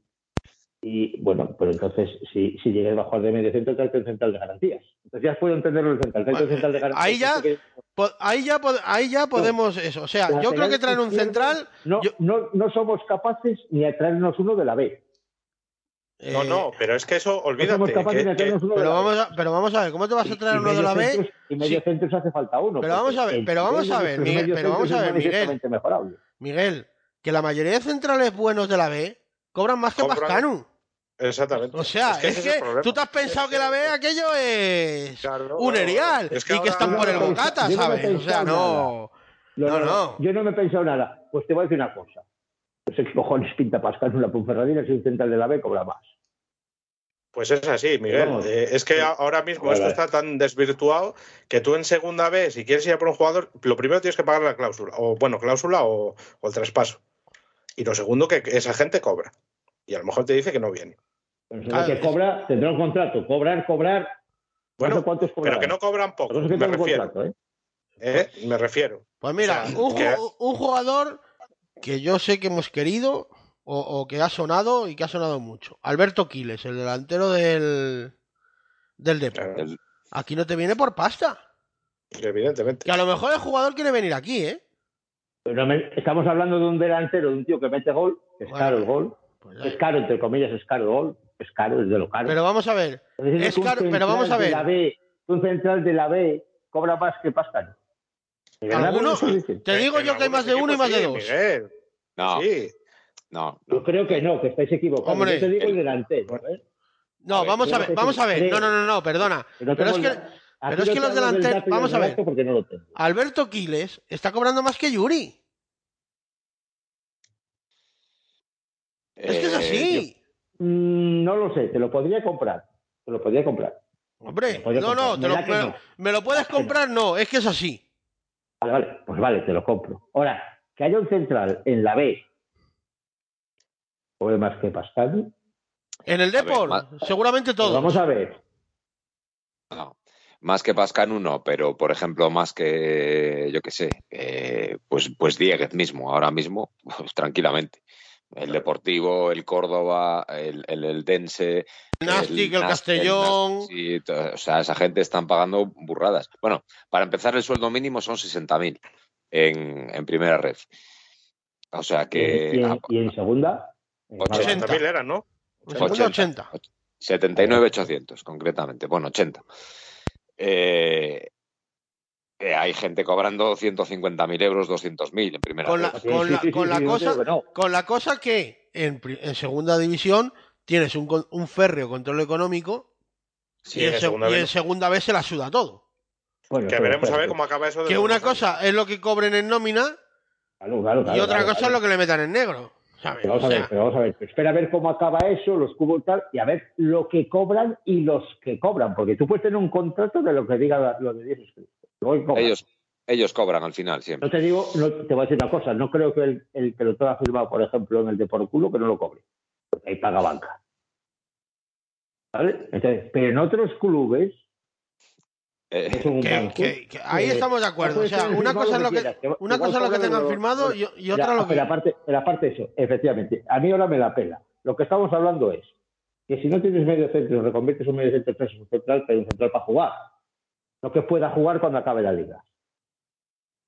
y bueno, pero entonces, si, si llegues a jugar de medio centro, tráete un central de garantías. Entonces ya puedo entenderlo el central. Vale, central de garantías. ahí ya- Po- Ahí ya, pod- ahí ya podemos eso. O sea, yo creo que traer un central. No, yo- no, no somos capaces ni de traernos uno de la B. No, eh, no, pero es que eso, No olvídate. que- que- uno Pero vamos, a, pero vamos a ver, ¿cómo te vas a traer Y uno de la B? Y medio Sí. centros hace falta uno. Pero vamos a ver, pero vamos a ver, Miguel, pero vamos a ver, Miguel. Miguel, que la mayoría de centrales buenos de la B cobran más que Cobran- Pascanu. Exactamente. O sea, es que, es tú te has pensado que la B aquello es Claro, un erial es y que que ahora- están por el no bocata, ¿sabes? O sea, no. No, No, no, no. Yo no me he pensado nada. Pues te voy a decir una cosa. No sé qué cojones pinta Pascal en la Ponferradina si un central de la B cobra más. Pues es así, Miguel. Eh, es que ahora mismo Vale, esto está tan desvirtuado que tú en segunda B, si quieres ir a por un jugador, lo primero tienes que pagar la cláusula, o bueno, cláusula o, o el traspaso. Y lo segundo, que que esa gente cobra. Y a lo mejor te dice que no viene. Claro, que es- cobra, tendrá un contrato. Cobrar, cobrar. Bueno, cuántos Pero que no cobran poco, me refiero. contrato, ¿eh? ¿eh? Me refiero. Pues mira, O sea, un, que- ju- un jugador que yo sé que hemos querido o, o que ha sonado y que ha sonado mucho. Alberto Quiles, el delantero del, del Depor. Claro, El- Aquí no te viene por pasta. evidentemente. Que a lo mejor el jugador quiere venir aquí, ¿eh? Pero me- estamos hablando de un delantero, de un tío que mete gol. que Es Bueno. caro el gol. Pues Es caro, entre comillas, es caro el gol. Es caro, es de lo caro. Pero vamos a ver. Es caro, pero vamos a de ver. la B, un central de la B cobra más que Pascal. ¿De verdad me lo Algunos-? Te digo yo que hay más de uno y más de dos. No, Sí. no, Yo no. creo que no, que estáis equivocados. Hombre, yo te digo el el- delantero. ¿eh? No, A ver, vamos a no ver, vamos a ver. No, no, no, no, perdona. No Pero es que pero es no los delanteros- vamos a ver. relato Porque no lo tengo. Alberto Quiles está cobrando más que Yuri. Es que es Eh, así. Mm, no lo sé, te lo podría comprar. Te lo podría comprar. Hombre, podría no, no, te lo, me, no. me lo puedes comprar, no, es que es así. Vale, vale, pues vale, te lo compro. Ahora, que haya un central en la B, o más que Pascal, En el Depor, seguramente pues todos. vamos a ver. no. Más que Pascanu no, pero por ejemplo, más que, yo qué sé, eh, pues, pues Dieguez mismo, ahora mismo, pues, tranquilamente. El Deportivo, el Córdoba, el, el, el Dense. El Nastic, el, Nas- Castellón. O sea, esa gente están pagando burradas. Bueno, para empezar, el sueldo mínimo son 60.000 en, en primera red. O sea que. y, en, a- y en segunda, eh, en 80. También eran, ¿no? En segunda, 80. 79,800 concretamente. Bueno, 80. Eh, eh, hay gente cobrando 150.000 euros, 200.000 en primera Con la, con la, con cosa, con la cosa que en, segunda división tienes un, con- un férreo control económico Sí, y, en, en se- segunda y en vez. segunda vez se la suda todo. Bueno, Que pero veremos a ver cómo acaba eso. de Que una años. cosa es lo que cobren en nómina Claro, claro, y otra claro, cosa claro. es lo que le metan en negro. ¿sabes? Pero vamos O a ver, pero vamos a ver. Espera a ver cómo acaba eso, los cubos tal, y a ver lo que cobran y los que cobran. Porque tú puedes tener un contrato de lo que diga lo de Dios Cristo. Ellos, ellos cobran al final siempre. No te digo, no, te voy a decir una cosa, no creo que el, el que lo tenga firmado, por ejemplo, en el de por culo, que no lo cobre. Porque ahí paga banca. ¿Vale? Entonces, pero en otros clubes, Eh, es un que- banco, que- que ahí eh, estamos de acuerdo. O sea, una cosa es lo quieras, que, una igual cosa es lo que cobran tengan firmado y, y Ya, otra lo que. Pero aparte, pero aparte de eso, efectivamente, a mí ahora me la pela. Lo que estamos hablando es que si no tienes medio centro, reconviertes un medio centro tres, un central, pero un central para jugar. No que pueda jugar cuando acabe la liga.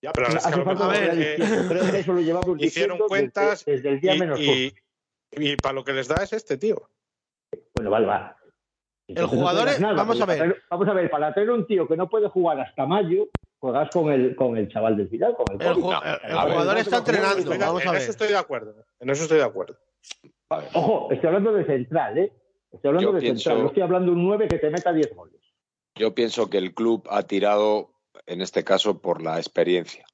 Ya, pero es que a lo mejor, volver eh, diciendo. Creo que eso lo llevamos hicieron cuentas desde, desde el día menos corto. y, y, y para lo que les da es este tío. Bueno, vale, vale. Entonces no jugador es- nada, vamos a ver. vamos a ver, para tener un tío que no puede jugar hasta mayo, juegas con el, con el chaval del final, con el El, el- el a ver, jugador está no, entrenando. Vamos a en ver. eso estoy de acuerdo. En eso estoy de acuerdo. Ojo, estoy hablando de central, ¿eh? Estoy hablando Yo de pienso- central, no estoy hablando de un 9 que te meta 10 goles. Yo pienso que el club ha tirado, en este caso, por la experiencia.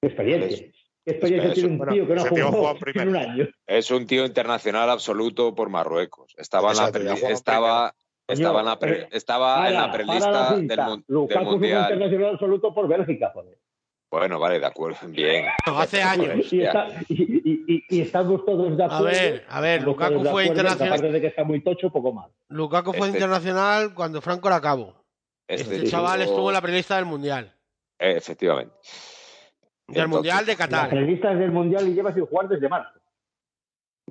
¿Qué experiencia? Es- ¿Qué experiencia eso, tiene un tío que no jugó en un año? Es un tío internacional absoluto por Marruecos. Estaba en la, estaba, estaba en la, pre- eh, estaba en la Para, prelista para la del, Mundial. internacional absoluto por Bélgica, joder. Bueno, vale, de acuerdo. Bien. No, hace años. Y, ya. está- y- y- y- y estamos todos de A acuerdo. ver, a ver, Lukaku fue acuerdo, internacional. Aparte de que está muy tocho, poco más. Lukaku fue Este- internacional cuando Franco era cabo. Este Este chaval estuvo en la prelista del Mundial. Eh, efectivamente. Del Entonces, Mundial de Qatar. revistas del Mundial y lleva sin jugar desde marzo.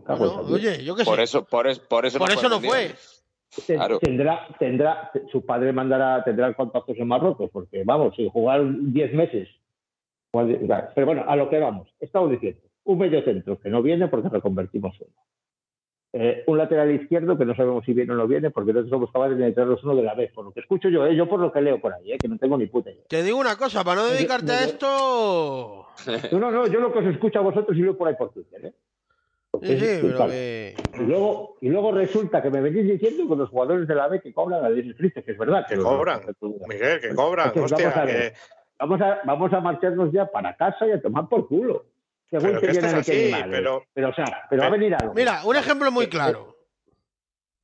Bueno, oye, yo qué sé. Por eso, por eso, por eso Por eso al no Claro. Tendrá, tendrá, su padre mandará, tendrá contactos en Marruecos, porque vamos, si jugar 10 meses. Pero bueno, a lo que vamos, estamos diciendo, un medio centro que no viene porque reconvertimos uno. Eh, un lateral izquierdo que no sabemos si viene o no viene porque no somos capaces de traerlos uno de la vez, por lo que escucho yo, eh, yo por lo que leo por ahí, eh, que no tengo ni puta idea. Te digo una cosa, para no dedicarte a esto. No, no, no, yo lo que os escucho a vosotros y leo por ahí por Twitter. ¿eh? Sí, sí, pero Claro. que. Y luego, y luego resulta que me venís diciendo que los jugadores de la B que cobran a 10 Cristo, que es verdad. Que cobran. Miguel, que cobran. Entonces, Hostia, que- Vamos a, vamos a marcharnos ya para casa y a tomar por culo. Según pero que que esto es así, pero Pero, o sea, pero va a venir algo. Mira, un ejemplo muy claro.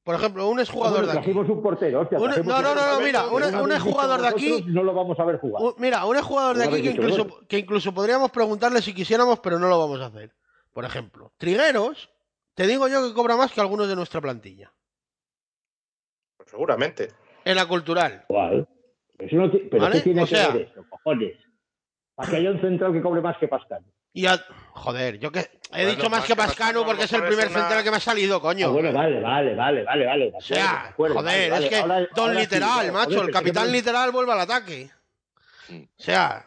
Por ejemplo, un exjugador de aquí. trajimos un portero, hostia, Un- trajimos no, no, no, no, mira, un- un exjugador de aquí- No lo vamos a ver jugar. Un- Mira, un jugador de aquí que incluso, que incluso podríamos preguntarle si quisiéramos, pero no lo vamos a hacer. Por ejemplo, Trigueros, te digo yo que cobra más que algunos de nuestra plantilla. seguramente. En la cultural. Igual. Eso no pero ¿Vale? ¿qué tiene O que sea- ver eso, cojones? Para que haya un central que cobre más que Pascal. Y a- Joder, yo que he Bueno, dicho más más que que Pascanu Pascanu, porque es el primer una- central que me ha salido, coño. Ah, bueno, vale, vale, vale, vale, vale. O sea, acuerdo, joder, vale, es que Ahora- Don ahora Literal, macho, joder, el capitán me- literal vuelve al ataque. Mm. O sea,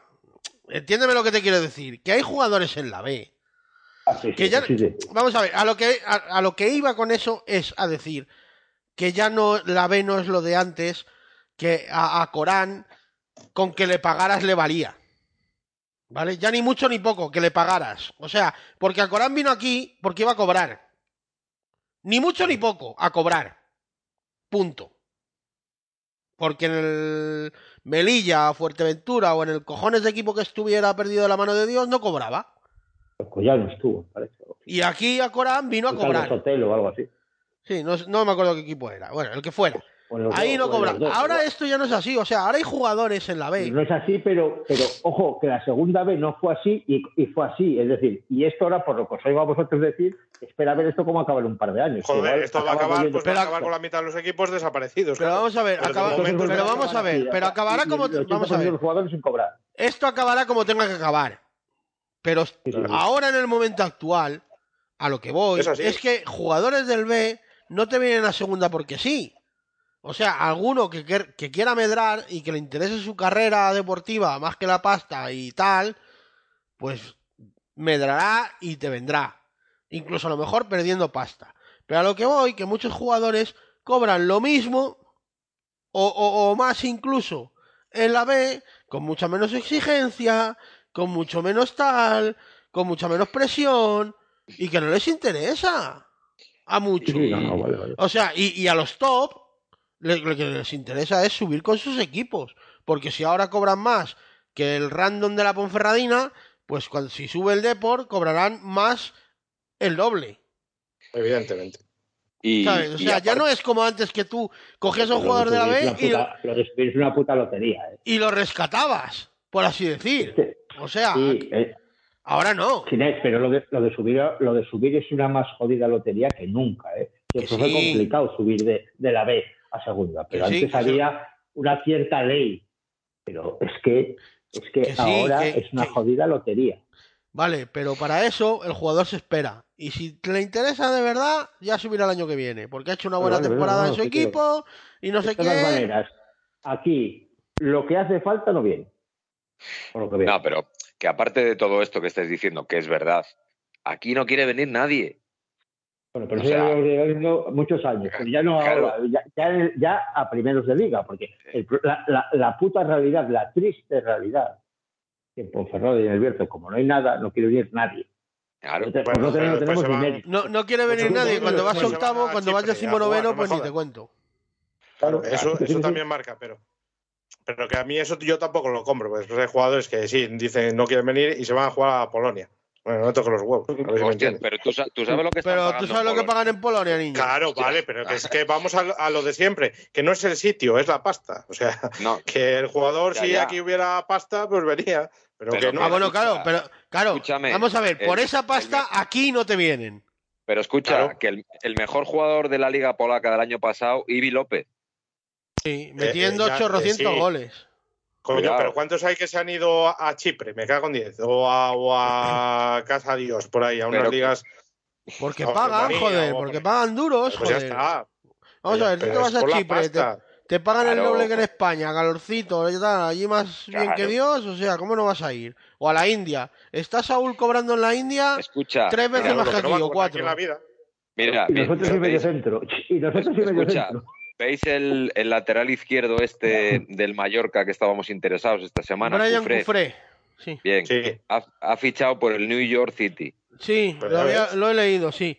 entiéndeme lo que te quiero decir, que hay jugadores en la B. Ah, sí, sí, que ya- sí, sí. Vamos a ver, a lo que a, a lo que iba con eso es a decir que ya no la B no es lo de antes, que a, a Corán con que le pagaras le valía. ¿Vale? Ya ni mucho ni poco, que le pagaras. O sea, porque a Corán vino aquí porque iba a cobrar. Ni mucho ni poco, a cobrar. Punto. Porque en el Melilla, Fuerteventura o en el cojones de equipo que estuviera perdido de la mano de Dios no cobraba. Ya no estuvo, parece. Y aquí a Corán vino a cobrar. Sotelo o algo así. Sí, no, no me acuerdo qué equipo era. Bueno, el que fuera. Ahí dos, no o cobra. los dos, Ahora igual. esto ya no es así. O sea, ahora hay jugadores en la B. No es así, pero, pero ojo, que la segunda vez no fue así y, y fue así. Es decir, y esto ahora, por lo que os oigo a vosotros decir, espera a ver esto cómo acaba en un par de años. Joder, Igual esto va a acabar, pues va a Pero- acabar con la mitad de los equipos desaparecidos. Pero claro. vamos a ver, Pero de acaba- momento pero está vamos a ver, pero acabará y- como- el 80% vamos a ver. los jugadores sin cobrar. Esto acabará como tenga que acabar. Pero sí. ahora en el momento actual, A lo que voy Es es que jugadores del B no te vienen a segunda porque sí. O sea, alguno que, que quiera medrar y que le interese su carrera deportiva más que la pasta y tal, pues medrará y te vendrá. Incluso a lo mejor perdiendo pasta. Pero a lo que voy, que muchos jugadores cobran lo mismo o, o- o más incluso en la B, con mucha menos exigencia, con mucho menos tal, con mucha menos presión, y que no les interesa a muchos. Sí, no, no, vale, vale. O sea, y, y a los top, le- lo que les interesa es subir con sus equipos. Porque si ahora cobran más que el random de la Ponferradina, pues cuando, si sube el Deport, cobrarán más el doble. Evidentemente. Y, ¿sabes? O y sea, ya no es como antes que tú cogías a un jugador de la B una y lo, puta- Lo de subir es una puta lotería. ¿eh? y lo rescatabas, por así decir. O sea, Sí, eh, ahora no. Pero lo de, lo de subir lo de subir es una más jodida lotería que nunca, ¿eh? Que Siempre fue complicado subir de, de la B a segunda, pero sí, antes sí. había una cierta ley. Pero es que es que, Que sí, ahora que- es una que- jodida lotería. Vale, pero para eso el jugador se espera. Y si le interesa de verdad, ya subirá el año que viene. Porque ha hecho una buena vale, temporada no, en su equipo y no sé de todas qué. maneras, aquí lo que hace falta no viene. Lo que. No, pero que aparte de todo esto que estés diciendo, que es verdad, aquí no quiere venir nadie. Bueno, pero O eso ya sea, muchos años, pero ya no claro. ahora, ya, ya, ya a primeros de liga, porque el la, la- la puta realidad, la triste realidad, que en Ponferrada y en el Bierzo, como no hay nada, no quiere venir nadie. Claro. Bueno, no tenemos, no tenemos van- quiere venir nadie. Cuando vas octavo, cuando vas Chipre a decimonoveno, jugar, no pues ni te cuento. Claro, Claro, eso, sí, eso también marca, pero. Pero que a mí eso yo tampoco lo compro, porque después hay jugadores que sí, dicen no quieren venir y se van a jugar a Polonia. Bueno, no toco los huevos. A ver si me Hostia, entiendes. pero tú, tú sabes lo que Pero tú sabes lo que pagan en Polonia, niño. Claro, vale, pero es que vamos a, lo- a lo de siempre, que no es el sitio, es la pasta. O sea, No, que el jugador, Ya, si ya. aquí hubiera pasta, pues venía. Pero, Pero que no. Ah, bueno, claro, pero claro, escúchame, vamos a ver, por el- esa pasta aquí no te vienen. pero escucha, Claro. que el, el mejor jugador de la Liga Polaca del año pasado, Ivi López. Sí, metiendo eh, ya, 800 eh, sí. goles. Coño, Cuidado. pero ¿cuántos hay que se han ido a Chipre? Me cago en 10. O a, o a Casa Dios, por ahí, a unas Pero- ligas. Porque pagan, Rumanía, joder, o- porque pagan duros, Pues ya joder. está. Vamos a ver, tú te vas a Chipre, te, pagan el doble que en España, calorcito, allí más bien que. Dios, o sea, ¿cómo no vas a ir? O a la India. ¿Está Saúl cobrando en la India? Escucha, Tres veces mira, más que no aquí, o cobrar aquí cuatro. en la vida. mira, Y nosotros y medio centro. Y nosotros y medio centro. ¿Veis el, el lateral izquierdo este del Mallorca que estábamos interesados esta semana? Brian Cufré? Cufré. Sí, Bien, Sí. ha, ha fichado por el New York City. sí, Pero lo, había- he leído, sí.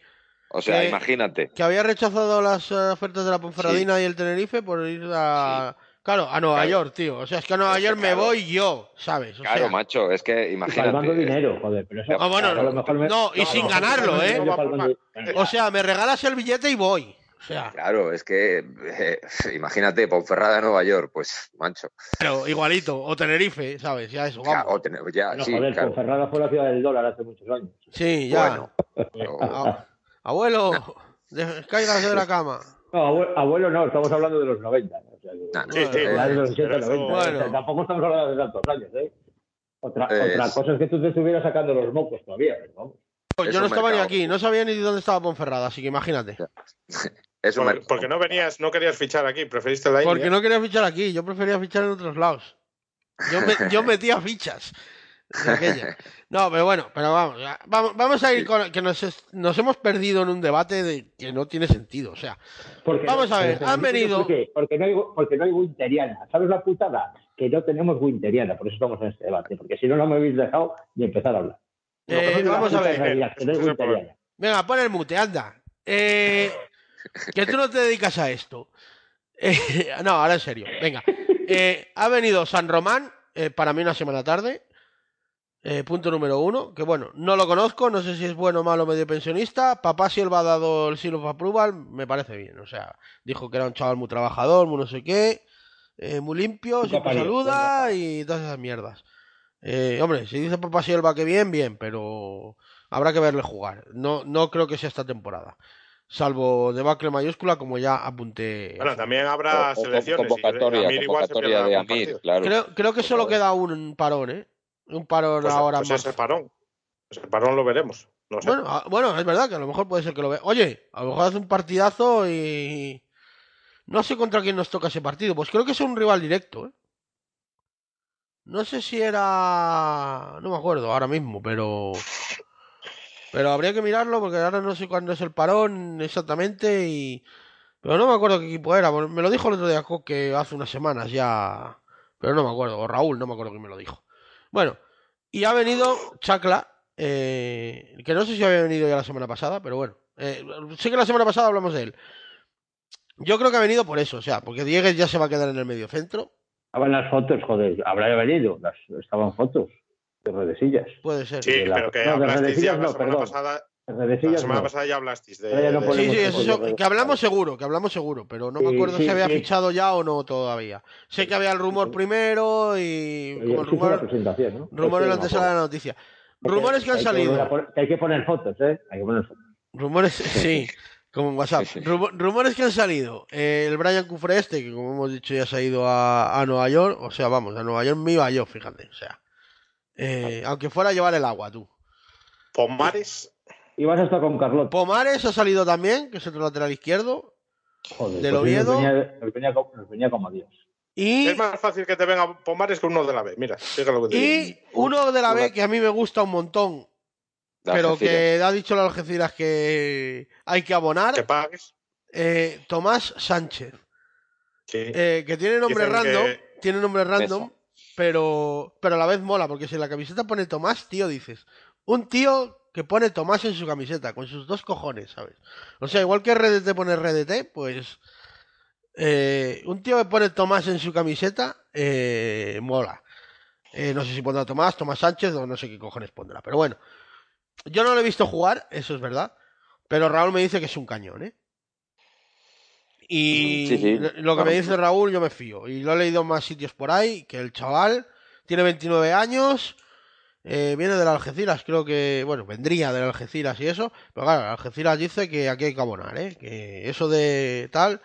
O sea, Que- imagínate. Que había rechazado las eh, ofertas de la Ponferradina y el Tenerife por ir a... Claro, a Nueva Claro. York, tío. O sea, es que a Nueva York me claro. voy yo, ¿sabes? O Claro, sea, macho, es que imagínate. dinero, joder. Pero eso, Ah, bueno, a lo mejor me- no, y sin no, ganarlo, no, ¿eh? O sea, me regalas el billete y voy. O sea, Claro, es que eh, imagínate, Ponferrada, Nueva York, pues, macho. pero igualito. O Tenerife, ¿sabes? Ya eso, Ya, vamos. o tener- ya, No, sí, joder, claro. Ponferrada fue la ciudad del dólar hace muchos años. Sí, ya. Bueno, pero- A- abuelo, descáigase de la cama. No, abue- abuelo no, estamos hablando de los 90. ¿no? O sea, Nah, Sí, sí, eh, finales de los 80, pero eso- 90. Bueno. O sea, tampoco estamos hablando de tantos años, ¿eh? Otra, Es- otra cosa es que tú te estuvieras sacando los mocos todavía, pero vamos. Es Yo no estaba ni aquí, no sabía ni dónde estaba Ponferrada, así que imagínate. es un Por- mercado. porque no venías, no querías fichar aquí, preferiste la Porque India. no quería fichar aquí, yo prefería fichar en otros lados. Yo, me- yo metía fichas. de aquella. No, pero bueno, pero vamos, vamos, vamos a ir con que nos, es- nos hemos perdido en un debate de que no tiene sentido. O sea, Porque, Vamos a ver, han venido- por qué. Porque no, hay, porque no hay winteriana. ¿Sabes la putada? Que no tenemos winteriana, por eso estamos en este debate. Porque si no, no me habéis dejado ni empezar a hablar. eh, no vamos a ver. realidad, no winteriana. Venga, pon el mute, anda. Eh, que tú no te dedicas a esto. Eh, no, ahora en serio. Venga. Eh, ha venido San Román, eh, para mí una semana tarde. Eh, punto número uno. Que bueno, no lo conozco, no sé si es bueno, malo, medio pensionista. Papá si él va dado el seal of approval, me parece bien. O sea, dijo que era un chaval muy trabajador, muy no sé qué. muy limpio, siempre saluda y todas esas mierdas. Eh, hombre, si dice Papá Silva que bien, bien, pero habrá que verle jugar. No, no creo que sea esta temporada. Salvo debacle mayúscula, como ya apunté. Bueno, también habrá O- selecciones. y convocatoria, Amir igual se convocatoria de Amir, partido. claro. creo, creo que solo queda un parón, ¿eh? Un parón Pues, ahora pues más. ese parón. Ese parón lo veremos. No sé. Bueno, ah, bueno, es verdad que a lo mejor puede ser que lo vea. Oye, a lo mejor hace un partidazo y. No sé contra quién nos toca ese partido. Pues creo que es un rival directo, ¿eh? No sé si era. No me acuerdo ahora mismo, pero. Pero habría que mirarlo porque ahora no sé cuándo es el parón exactamente y. Pero no me acuerdo qué equipo era. Me lo dijo el otro día que hace unas semanas ya. Pero no me acuerdo. O Raúl, no me acuerdo quién me lo dijo. Bueno, y ha venido Chacla. Eh, que no sé si había venido ya la semana pasada, pero bueno. Eh, sé que la semana pasada hablamos de él. Yo creo que ha venido por eso, o sea, porque Diegues ya se va a quedar en el medio centro. Estaban las fotos, joder, habrá venido, las, estaban fotos de redesillas. Puede ser. Sí, la- pero que no, de hablasteis ya la no, semana perdón. pasada. La semana no. pasada ya hablasteis de. Ahora ya no de- Sí, sí, eso, eso- que hablamos seguro, que hablamos seguro, pero no me acuerdo sí, si había sí. fichado ya o no todavía. Sé que había el rumor primero y como el rumor, presentación, ¿no? rumor en la antesala de la noticia. Rumores que han salido. poner- que hay que poner fotos, ¿eh? Hay que poner fotos. Rumores, sí, como en WhatsApp. Sí, sí. Rumo- rumores que han salido. Eh, el Brian Cufre este, que como hemos dicho ya se ha ido a, a Nueva York. O sea, vamos, a Nueva York me iba yo, fíjate. O sea, eh, aunque fuera a llevar el agua, tú. Pomares. Y vas a estar con Carlota. Pomares ha salido también, que es otro lateral izquierdo. Joder, del pues nos Oviedo. venía, nos venía como, nos venía como a Dios. Y, Es más fácil que te venga Pomares que uno de la B. Mira, fíjate lo que te y digo. uno de la B que a mí me gusta un montón. Pero que ha dicho el Algeciras que hay que abonar. Que pagues. eh, Tomás Sánchez. Sí. Eh, que tiene nombre Dicen random, que- tiene nombre random, pero, pero a la vez mola, porque si en la camiseta pone Tomás, tío, dices, un tío que pone Tomás en su camiseta, con sus dos cojones, ¿sabes? O sea, igual que RDT pone RDT, pues eh, un tío que pone Tomás en su camiseta, eh, mola. Eh, no sé si pondrá Tomás, Tomás Sánchez o no sé qué cojones pondrá, pero bueno. Yo no lo he visto jugar, eso es verdad, pero Raúl me dice que es un cañón, ¿eh? Y Sí, sí, lo que claro. me dice Raúl yo me fío. Y lo he leído en más sitios por ahí, que el chaval tiene 29 años, eh, viene del Algeciras, creo que, bueno, vendría del Algeciras y eso, pero claro, el Algeciras dice que aquí hay que abonar, ¿eh? Que eso de tal...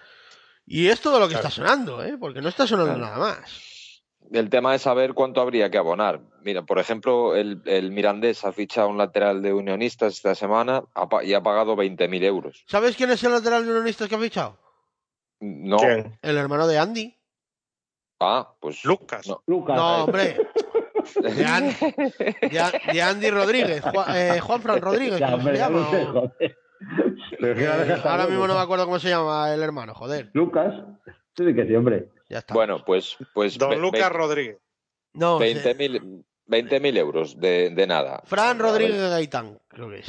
Y es todo lo que Claro. está sonando, ¿eh? Porque no está sonando Claro. nada más. El tema es saber cuánto habría que abonar. Mira, por ejemplo, el, el Mirandés ha fichado un lateral de Unionistas esta semana y ha pagado 20.000 euros. ¿Sabes quién es el lateral de unionistas que ha fichado? No. ¿Quién? El hermano de Andy. Ah, pues. Lucas. No. Lucas. No, hombre. De, An- de An- de Andy Rodríguez. Juan, eh, Juanfran Rodríguez, Ya, ¿cómo hombre, se llama? Eh, ahora loco. mismo no me acuerdo cómo se llama el hermano, joder. Lucas. Sí, que sí, hombre. Ya está. Bueno, pues. pues Don Lucas Rodríguez. no, sé. 20.000 20.000 euros de, de nada. Fran Rodríguez Gaitán, creo que es.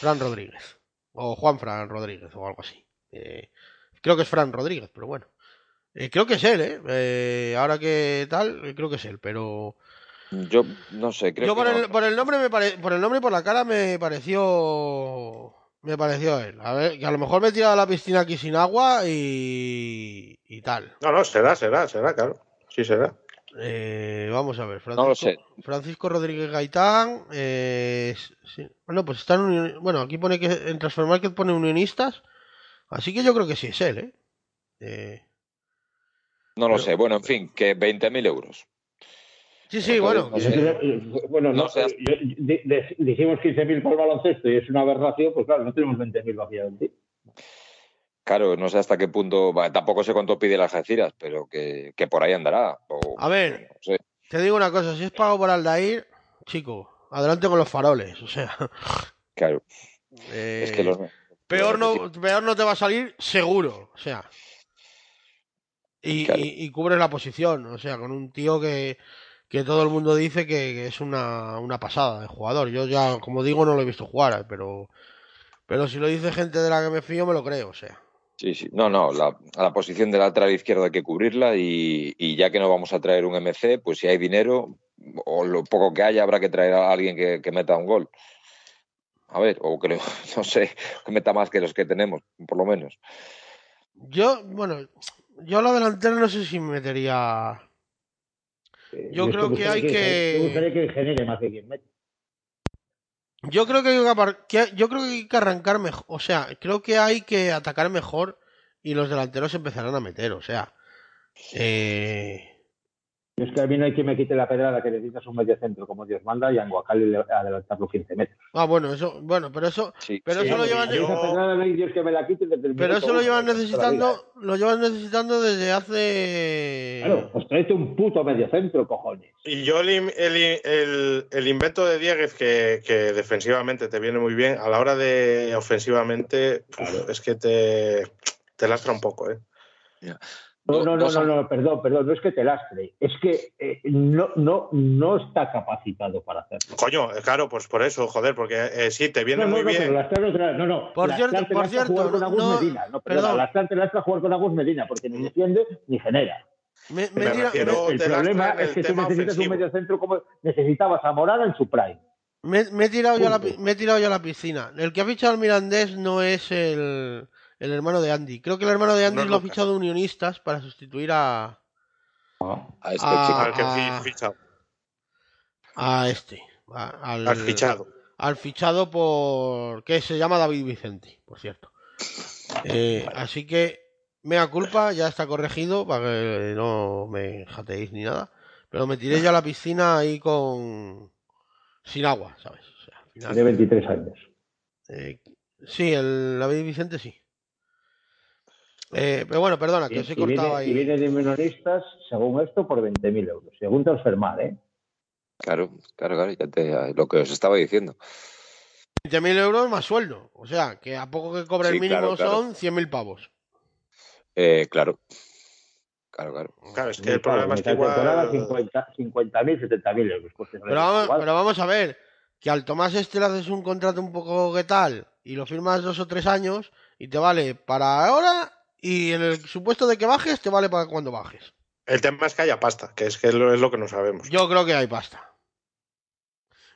Fran Rodríguez. O Juan Fran Rodríguez o algo así. Eh, creo que es Fran Rodríguez, pero bueno. Eh, creo que es él, ¿eh? Eh, Ahora que tal, creo que es él, pero... Yo no sé, creo Yo que por, no. el, por el nombre me pare- por el nombre y por la cara me pareció me pareció él. A ver, que a lo mejor me he tirado a la piscina aquí sin agua y, y tal. No, no, será, será, será, claro. Sí, será. Eh, vamos a ver, Francisco, No lo sé. Francisco Rodríguez Gaitán. eh, sí. Bueno, pues están bueno, aquí pone que en Transfer Market pone unionistas, así que yo creo que sí es él, ¿eh? Eh, No lo pero- sé. Bueno, en fin, que 20.000 euros. sí, sí, Joder, bueno. no Pues sé. entonces, Bueno, No no, yo- di- dijimos 15.000 para el baloncesto y es una aberración, pues claro, no tenemos 20.000 vacíos en ti. Claro, no sé hasta qué punto. tampoco sé cuánto pide las Algeciras, pero que, que por ahí andará. o- A ver, no sé. te digo una cosa, si es pago por Aldair, chico, adelante con los faroles, o sea, Claro, eh, es que los. Peor no, peor no te va a salir seguro, o sea. Y, Claro. y, y cubres la posición, o sea, con un tío que, que todo el mundo dice que, que es una, una pasada de jugador. Yo ya, como digo, no lo he visto jugar, pero, pero si lo dice gente de la que me fío, me lo creo, o sea. Sí, sí. No, no, la, la posición de lateral izquierdo hay que cubrirla y, y ya que no vamos a traer un MC, pues si hay dinero o lo poco que haya, habrá que traer a alguien que, que meta un gol. A ver, o que, lo- no sé, que meta más que los que tenemos, por lo menos. Yo, bueno, yo a la delantera no sé si me metería. Eh, Yo creo que hay que- Me gustaría que genere más que quien mete. Yo creo que hay que- yo creo que hay que arrancar mejor, o sea, creo que hay que atacar mejor y los delanteros empezarán a meter, o sea, eh, Es que a mí no hay quien me quite la pedrada que necesitas un medio centro como Dios manda y a Anguacali adelantarlo 15 metros. Ah, bueno, eso, bueno, pero eso, Sí, pero sí, eso lo llevan, yo- Esa pedrada no hay Dios que me la quite desde el pero eso lo llevan necesitando, lo llevan necesitando desde hace. Claro, pues tráete un puto medio centro, cojones. Y yo el, el, el- el invento de Dieguez, que, que defensivamente te viene muy bien, a la hora de ofensivamente, uf, es que te, te lastra un poco, ¿eh? No, no, no, no, no, perdón, perdón, no es que te lastre, es que eh, no, no, no está capacitado para hacerlo. Coño, eh, claro, pues por eso, joder, porque eh, sí, te viene No, no, muy no, pero bien. lastrar otra, no, no. Por cierto- te por lastra cierto, jugar con Agus no- Medina, no, perdón. lastrar te lastra jugar con Agus Medina, porque ni defiende ni genera. Me, me Me refiero- el problema es que tú necesitas ofensivo. un medio centro como necesitabas a Morada en su prime. Me, me he tirado yo a la, me he tirado yo a la piscina. El que ha fichado al Mirandés no es el, el hermano de Andy. Creo que el hermano de Andy No lo ha fichado Unionistas para sustituir a, a este Ah, chico. Al que ah. fi- fichado. a este. a- al, Al fichado. Al fichado por. que se llama David Vicente, por cierto. Eh, así que, mea culpa, ya está corregido para que no me jateéis ni nada. Pero me tiré yo a la piscina ahí con. sin agua, ¿sabes? O sea, al final- Tiene 23 años. Eh, sí, el David Vicente sí. Eh, pero bueno, perdona, que Y, os he y viene, cortado y ahí. viene de menonistas, según esto, por 20.000 euros. Según transfermar, ¿eh? Claro, claro, claro, ya te, lo que os estaba diciendo. 20.000 euros más sueldo. O sea, que a poco que cobre el Sí, mínimo claro, claro. son 100.000 pavos. Eh, claro. Claro, claro. Claro, es que el problema es que igual. 50 50.000, 70.000 euros. Pues Pero vamos, igual. pero vamos a ver, que al Tomás este le haces un contrato un poco que tal y lo firmas dos o tres años y te vale para ahora y en el supuesto de que bajes te vale para cuando bajes. El tema es que haya pasta, que es que lo- es lo que no sabemos. Yo creo que hay pasta.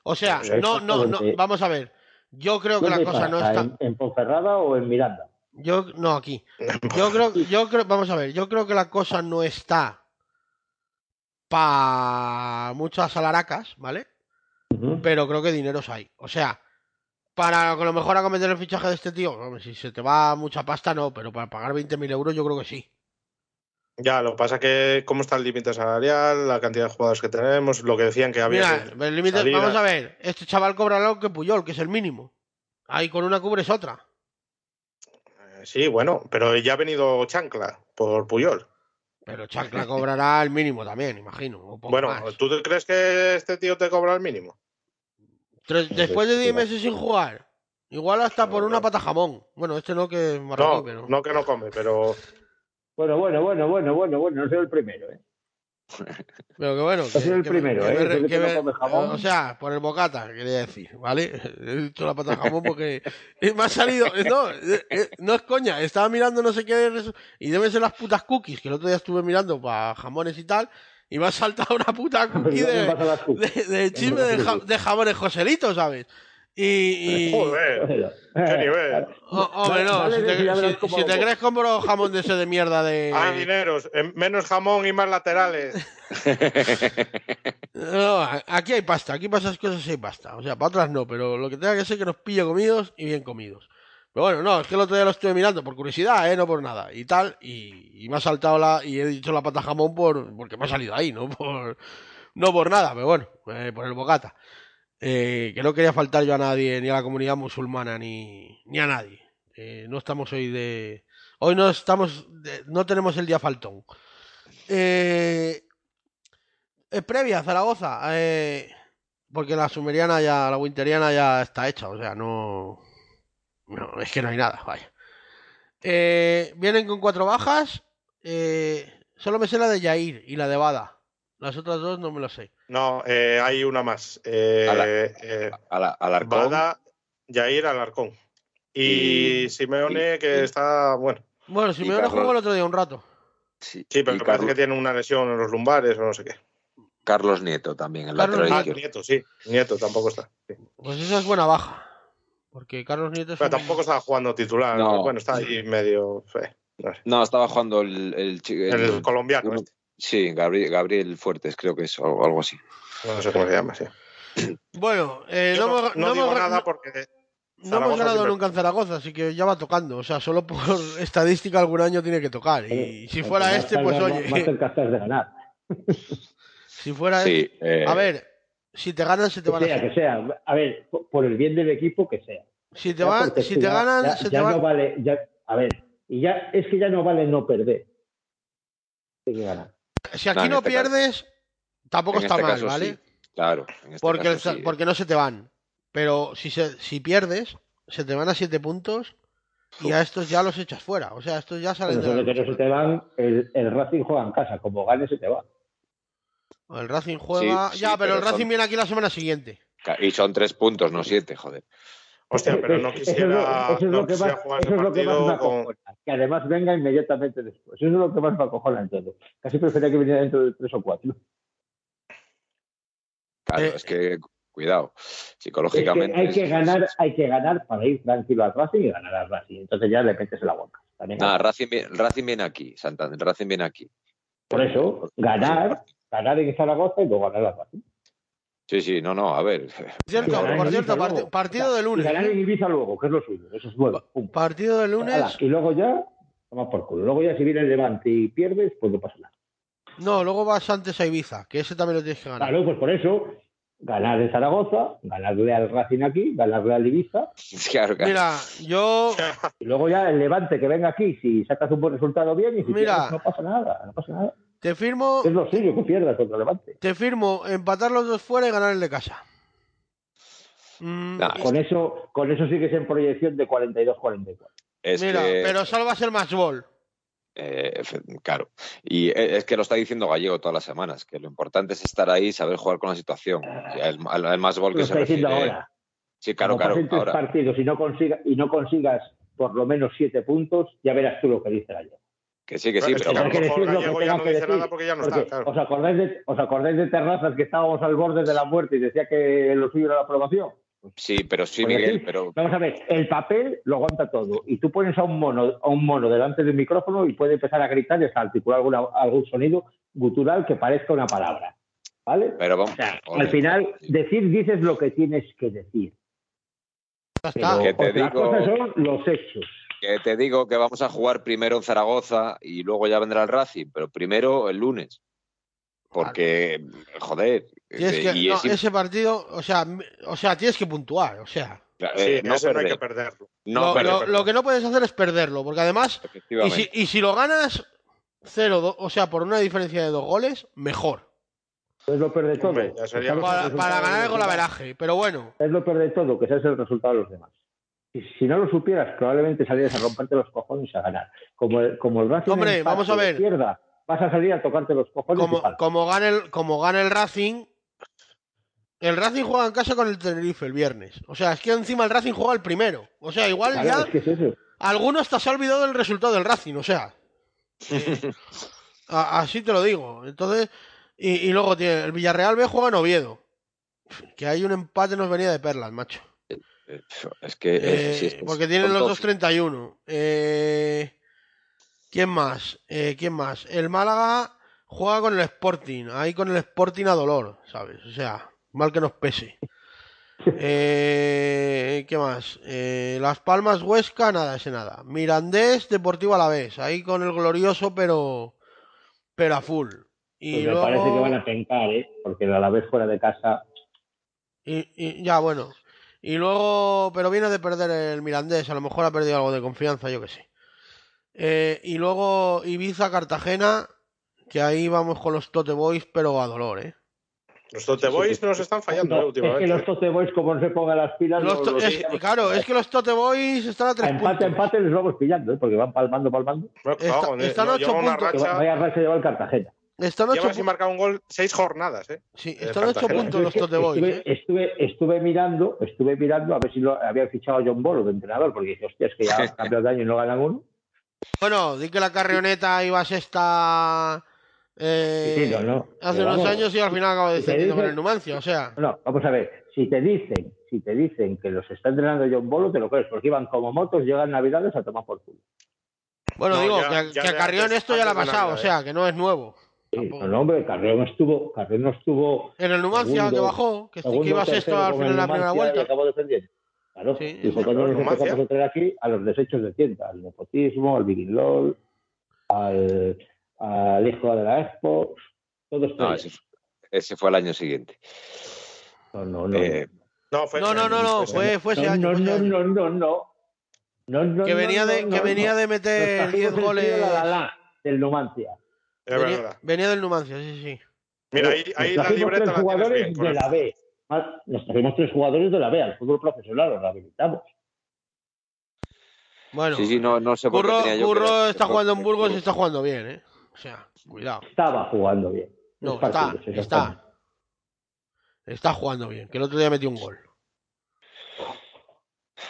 O sea, Pues no, no, no, vamos a ver. Yo creo que ¿Dónde la cosa no está. ¿En, en Ponferrada o en Miranda? Yo, no, aquí. Yo creo, yo creo, vamos a ver, yo creo que la cosa no está para muchas alaracas, ¿vale? Pero creo que dineros hay. O sea, para a lo mejor acometer el fichaje de este tío, hombre, si se te va mucha pasta, no, pero para pagar 20.000 euros yo creo que sí. Ya, lo que pasa que cómo está el límite salarial, la cantidad de jugadores que tenemos, lo que decían que había. Mira, que el límite, salir vamos a- ver, este chaval cobra lo que Puyol, que es el mínimo. Ahí con una cubres otra. Eh, Sí, bueno, pero ya ha venido Chancla por Puyol. Pero Chancla cobrará el mínimo también, imagino. Bueno, más. ¿tú crees que este tío te cobra el mínimo? Tres- después de 10 meses sin jugar, igual hasta por una pata jamón. Bueno, este no que es marroquí, No, pero. no que no come, pero Bueno, bueno, bueno, bueno, bueno, bueno, no soy el primero, ¿eh? Pero que bueno. Ha sido el primero, me ¿eh? que que no jamón. O sea, por el bocata, quería decir, ¿vale? He dicho la pata de jamón porque me ha salido. No, eh, eh, no es coña. Estaba mirando no sé qué. Y deben ser las putas cookies, que el otro día estuve mirando para jamones y tal. Y me ha saltado una puta cookie ¿Dónde de, pasan chisme de, ja- de jamones Joselito, ¿sabes? Y. y joder, Bueno, qué nivel. Oh, hombre, no, si te, si- si te crees compro jamón de ese de mierda de. Hay dineros, eh, menos jamón y más laterales. No, a- aquí hay pasta, aquí para esas cosas sí hay pasta. O sea, para otras no, pero lo que tenga que ser que nos pille comidos y bien comidos. Bueno, no, es que el otro día lo estuve mirando por curiosidad, ¿eh? No por nada. Y tal, y, y me ha saltado la. Y he dicho la pata jamón por porque me ha salido ahí, no por. No por nada, pero bueno, eh, por el bocata. Eh, que no quería faltar yo a nadie, ni a la comunidad musulmana, ni, ni a nadie. Eh, no estamos hoy de. Hoy no estamos. no tenemos el día faltón. Eh, previa, Zaragoza. eh, porque la sumeriana ya, la winteriana ya está hecha, o sea, no. No, es que no hay nada, vaya. Eh, vienen con cuatro bajas. eh, solo me sé la de Yair y la de Bada. Las otras dos no me lo sé. No, eh, hay una más. Eh, Ala. eh, A la, Alarcón. Bada, Jair Alarcón. Y, Y- Simeone, que y- está, bueno, Bueno, si Y me Carlos- jugó el otro día un rato. Sí, sí, pero parece que tiene una lesión en los lumbares o no sé qué. Carlos Nieto también, el Carlos lateral Ah, Nieto. Nieto, sí. Nieto tampoco está. sí. Pues esa es buena baja. Porque Carlos Nieto es Pero un- tampoco está jugando titular. No. Bueno, está ahí medio. fe, no sé. No, estaba jugando el, el, chi- el- El colombiano, este. Sí, Gabriel, Gabriel Fuertes, creo que es, o algo así. no sé cómo se llama, sí. Bueno, eh, no, no, hemos- no no digo hemos- nada porque no hemos ganado siempre- nunca en Zaragoza, así que ya va tocando. O sea, solo por estadística algún año tiene que tocar. Y si fuera este, pues oye. Más cerca estás de ganar. Si fuera. Sí, eh, A ver, si te ganan, se te van a. sea, que sea. A ver, por- el bien del equipo, que sea. Si te, van, si te ganan, ya, se te ya van. no vale. Ya, a ver, y ya es que ya no vale no perder. Que ganar. Si aquí No, este caso- pierdes, tampoco en está este mal, caso ¿vale? sí. Claro. en este Porque, caso sí. porque no se te van. Pero si, se, si pierdes, se te van a 7 puntos y a estos ya los echas fuera. O sea, estos ya salen Pero de que no se te van, el, el Racing juega en casa. Como gane, se te va. El Racing juega. Sí, ya, sí, pero, el Racing son- viene aquí la semana siguiente. Y son tres puntos, no siete, joder. Hostia, pero no Eso es lo- quisiera, eso es lo no que quisiera más- jugar eso ese es lo que más me con. Que además venga inmediatamente después. Eso es lo que más me acojona en todo. Casi prefería que viniera dentro de tres o cuatro. Claro, Eh, es que, cuidado, Es que psicológicamente. hay que ganar, hay que ganar para ir tranquilo al Racing y ganar al Racing. Entonces ya le metes en la boca. También Nada, Racing, viene- Racing viene aquí, Santander, Racing viene aquí. Por eso, ganar, ganar en Zaragoza y luego ganar al Racing. Sí, sí, no, no, a ver. Cierto, por cierto, luego. partido de lunes. Y ganar ¿eh? en Ibiza luego, que es lo suyo. Eso es bueno. Pum. Partido de Ala, lunes. Y luego ya, toma por culo. Luego ya si viene el Levante y pierdes, pues no pasa nada. No, luego vas antes a Ibiza, que ese también lo tienes que ganar. Claro, pues por eso, ganar en Zaragoza, ganarle al Racing aquí, ganarle al Ibiza, Claro, claro. Mira, yo. y luego ya el Levante que venga aquí, si sacas un buen resultado bien, y si Mira. pierdes, no pasa nada, no pasa nada. Te firmo, Es lo suyo que pierdas contra el Levante. te firmo empatar los dos fuera y ganar el de casa. Mm, Nah, Con eso, con eso sigues en proyección de 42-44. Es mira, que, pero salvas el match ball. eh, claro. Y eh, es que lo está diciendo Gallego todas las semanas, que lo importante es estar ahí y saber jugar con la situación. Sea, el, el- el más gol Lo que se está diciendo refiere. ahora. Sí, claro, Como claro. Ahora, partidos y no, consiga, y no consigas por lo menos siete puntos, ya verás tú lo que dice Gallego. Que sí, que sí, pero Habrá que decir lo que Gallego ya tenga no que dice decir. nada porque ya no Porque está, claro. ¿os, acordáis de, ¿Os acordáis de Terrazas que estábamos al borde de la muerte y decía que lo suyo era la aprobación? sí, pero sí, Pues Miguel, pero Vamos a ver, el papel lo aguanta todo. Y tú pones a un mono, a un mono delante del micrófono y puede empezar a gritar y hasta articular alguna, algún sonido gutural que parezca una palabra. ¿Vale? pero vamos. O sea, joder, al final, sí. decir, dices lo que tienes que decir. Pero. Que te digo- cosas son los hechos. Que te digo que vamos a jugar primero en Zaragoza y luego ya vendrá el Racing, pero primero el lunes. Porque, joder. Tienes eh, que- y no, es- ese partido, o sea, o sea, tienes que puntuar, o sea. eh, Sí, no no hay que perderlo. no lo, perder, lo- lo que no puedes hacer es perderlo, porque además, y si, y si lo ganas 0, o sea, por una diferencia de dos goles, mejor. Es lo peor de todo. Hombre, Para, para ganar el golaveraje, pero bueno. Es lo peor de todo, que ese es el resultado de los demás. Y si no lo supieras, probablemente salieras a romperte los cojones a ganar. Como el, como el Racing Hombre, vamos a ver. pierda, vas a salir a tocarte los cojones y Como, pal. como, gane el, como gane el Racing, el Racing juega en casa con el Tenerife el viernes. O sea, es que encima el Racing juega el primero. O sea, igual Claro, ya es que es eso. alguno hasta se ha olvidado del resultado del Racing, o sea. eh, a- así te lo digo. Entonces, y, y luego tiene el Villarreal B juega en Oviedo. Que hay un empate nos venía de perlas, macho. Eh, Es que. Eh, eh, sí, es que porque tienen los todos- 2.31. Eh, ¿Quién más? Eh, ¿Quién más? El Málaga juega con el Sporting. Ahí con el Sporting a dolor, ¿sabes? O sea, mal que nos pese. Eh, ¿Qué más? Eh, Las Palmas Huesca, nada, ese nada. Mirandés, Deportivo Alavés. Ahí con el glorioso, pero, pero a full. Y Pues me luego... parece que van a pencar, ¿eh? Porque a la vez fuera de casa. Y, y- ya, bueno. Y luego, pero viene de perder el Mirandés, a lo mejor ha perdido algo de confianza, yo que sé. Eh, y luego Ibiza, Cartagena, que ahí vamos con los Tote Boys, pero a dolor, ¿eh? Los Tote Boys nos están fallando No, eh, es que últimamente. los Tote Boys, como no se pongan las pilas, Los los- es- claro, es que los Tote Boys están a tres a empate, puntos. empate les vamos pillando, ¿eh? Porque van palmando, palmando. Está- cago, eh, están no, ocho puntos. Que racha- vaya racha lleva el Cartagena. Están ocho, Lleva sin pu- marcar un gol seis jornadas, ¿eh? sí, eh, están ocho puntos los Tote Boys, estuve, ¿eh? estuve, estuve mirando, estuve mirando a ver si lo, había fichado a John Bolo de entrenador, porque dije, hostia, es que ya han cambiado de año y no ganan uno. Bueno, di que la carrioneta iba sexta eh, Sí, no, no. hace Pero unos vamos, años y al final acaba si descendiendo con el Numancia, o sea... No, vamos a ver, si te dicen, si te dicen que los está entrenando John Bolo, te lo crees, porque iban como motos, llegan navidades a tomar por culo. Bueno, No, digo, ya- que, ya que a Carrión antes- esto ya le ha pasado, o sea, que no es nuevo. Sí, no, no, hombre, Carrión estuvo, Carrión no estuvo En el Numancia, Segundo- que bajó, que, segundo, que iba sexto al final de la primera vuelta. acabó defendiendo. Claro, Sí, y nosotros claro, nos empezamos a traer aquí a los desechos de tienda, al nepotismo, al Big LOL, al, al hijo de la Expo, todos No, ese, ese fue el año siguiente. No, no, no. Eh, No, fue No, no, no, no, fue, fue ese no, año. no, no, no, no, no. No, no, Que no, venía no, de, no, que no. venía de meter trajimos 10 el tío goles. La, la, la, del Numancia. Venía, verdad. venía del Numancia, sí, sí. Mira, ahí, ahí la libreta tres la jugadores bien. de la B. Ah, Nos trajimos tres jugadores de la B al fútbol profesional, los rehabilitamos. Bueno, sí, sí, no, no sé por qué Curro, tenía yo Curro está jugando en Burgos y está jugando bien, ¿eh? O sea, cuidado. Estaba jugando bien. No, está, partidos, está. Está jugando bien, que el otro día metió un gol.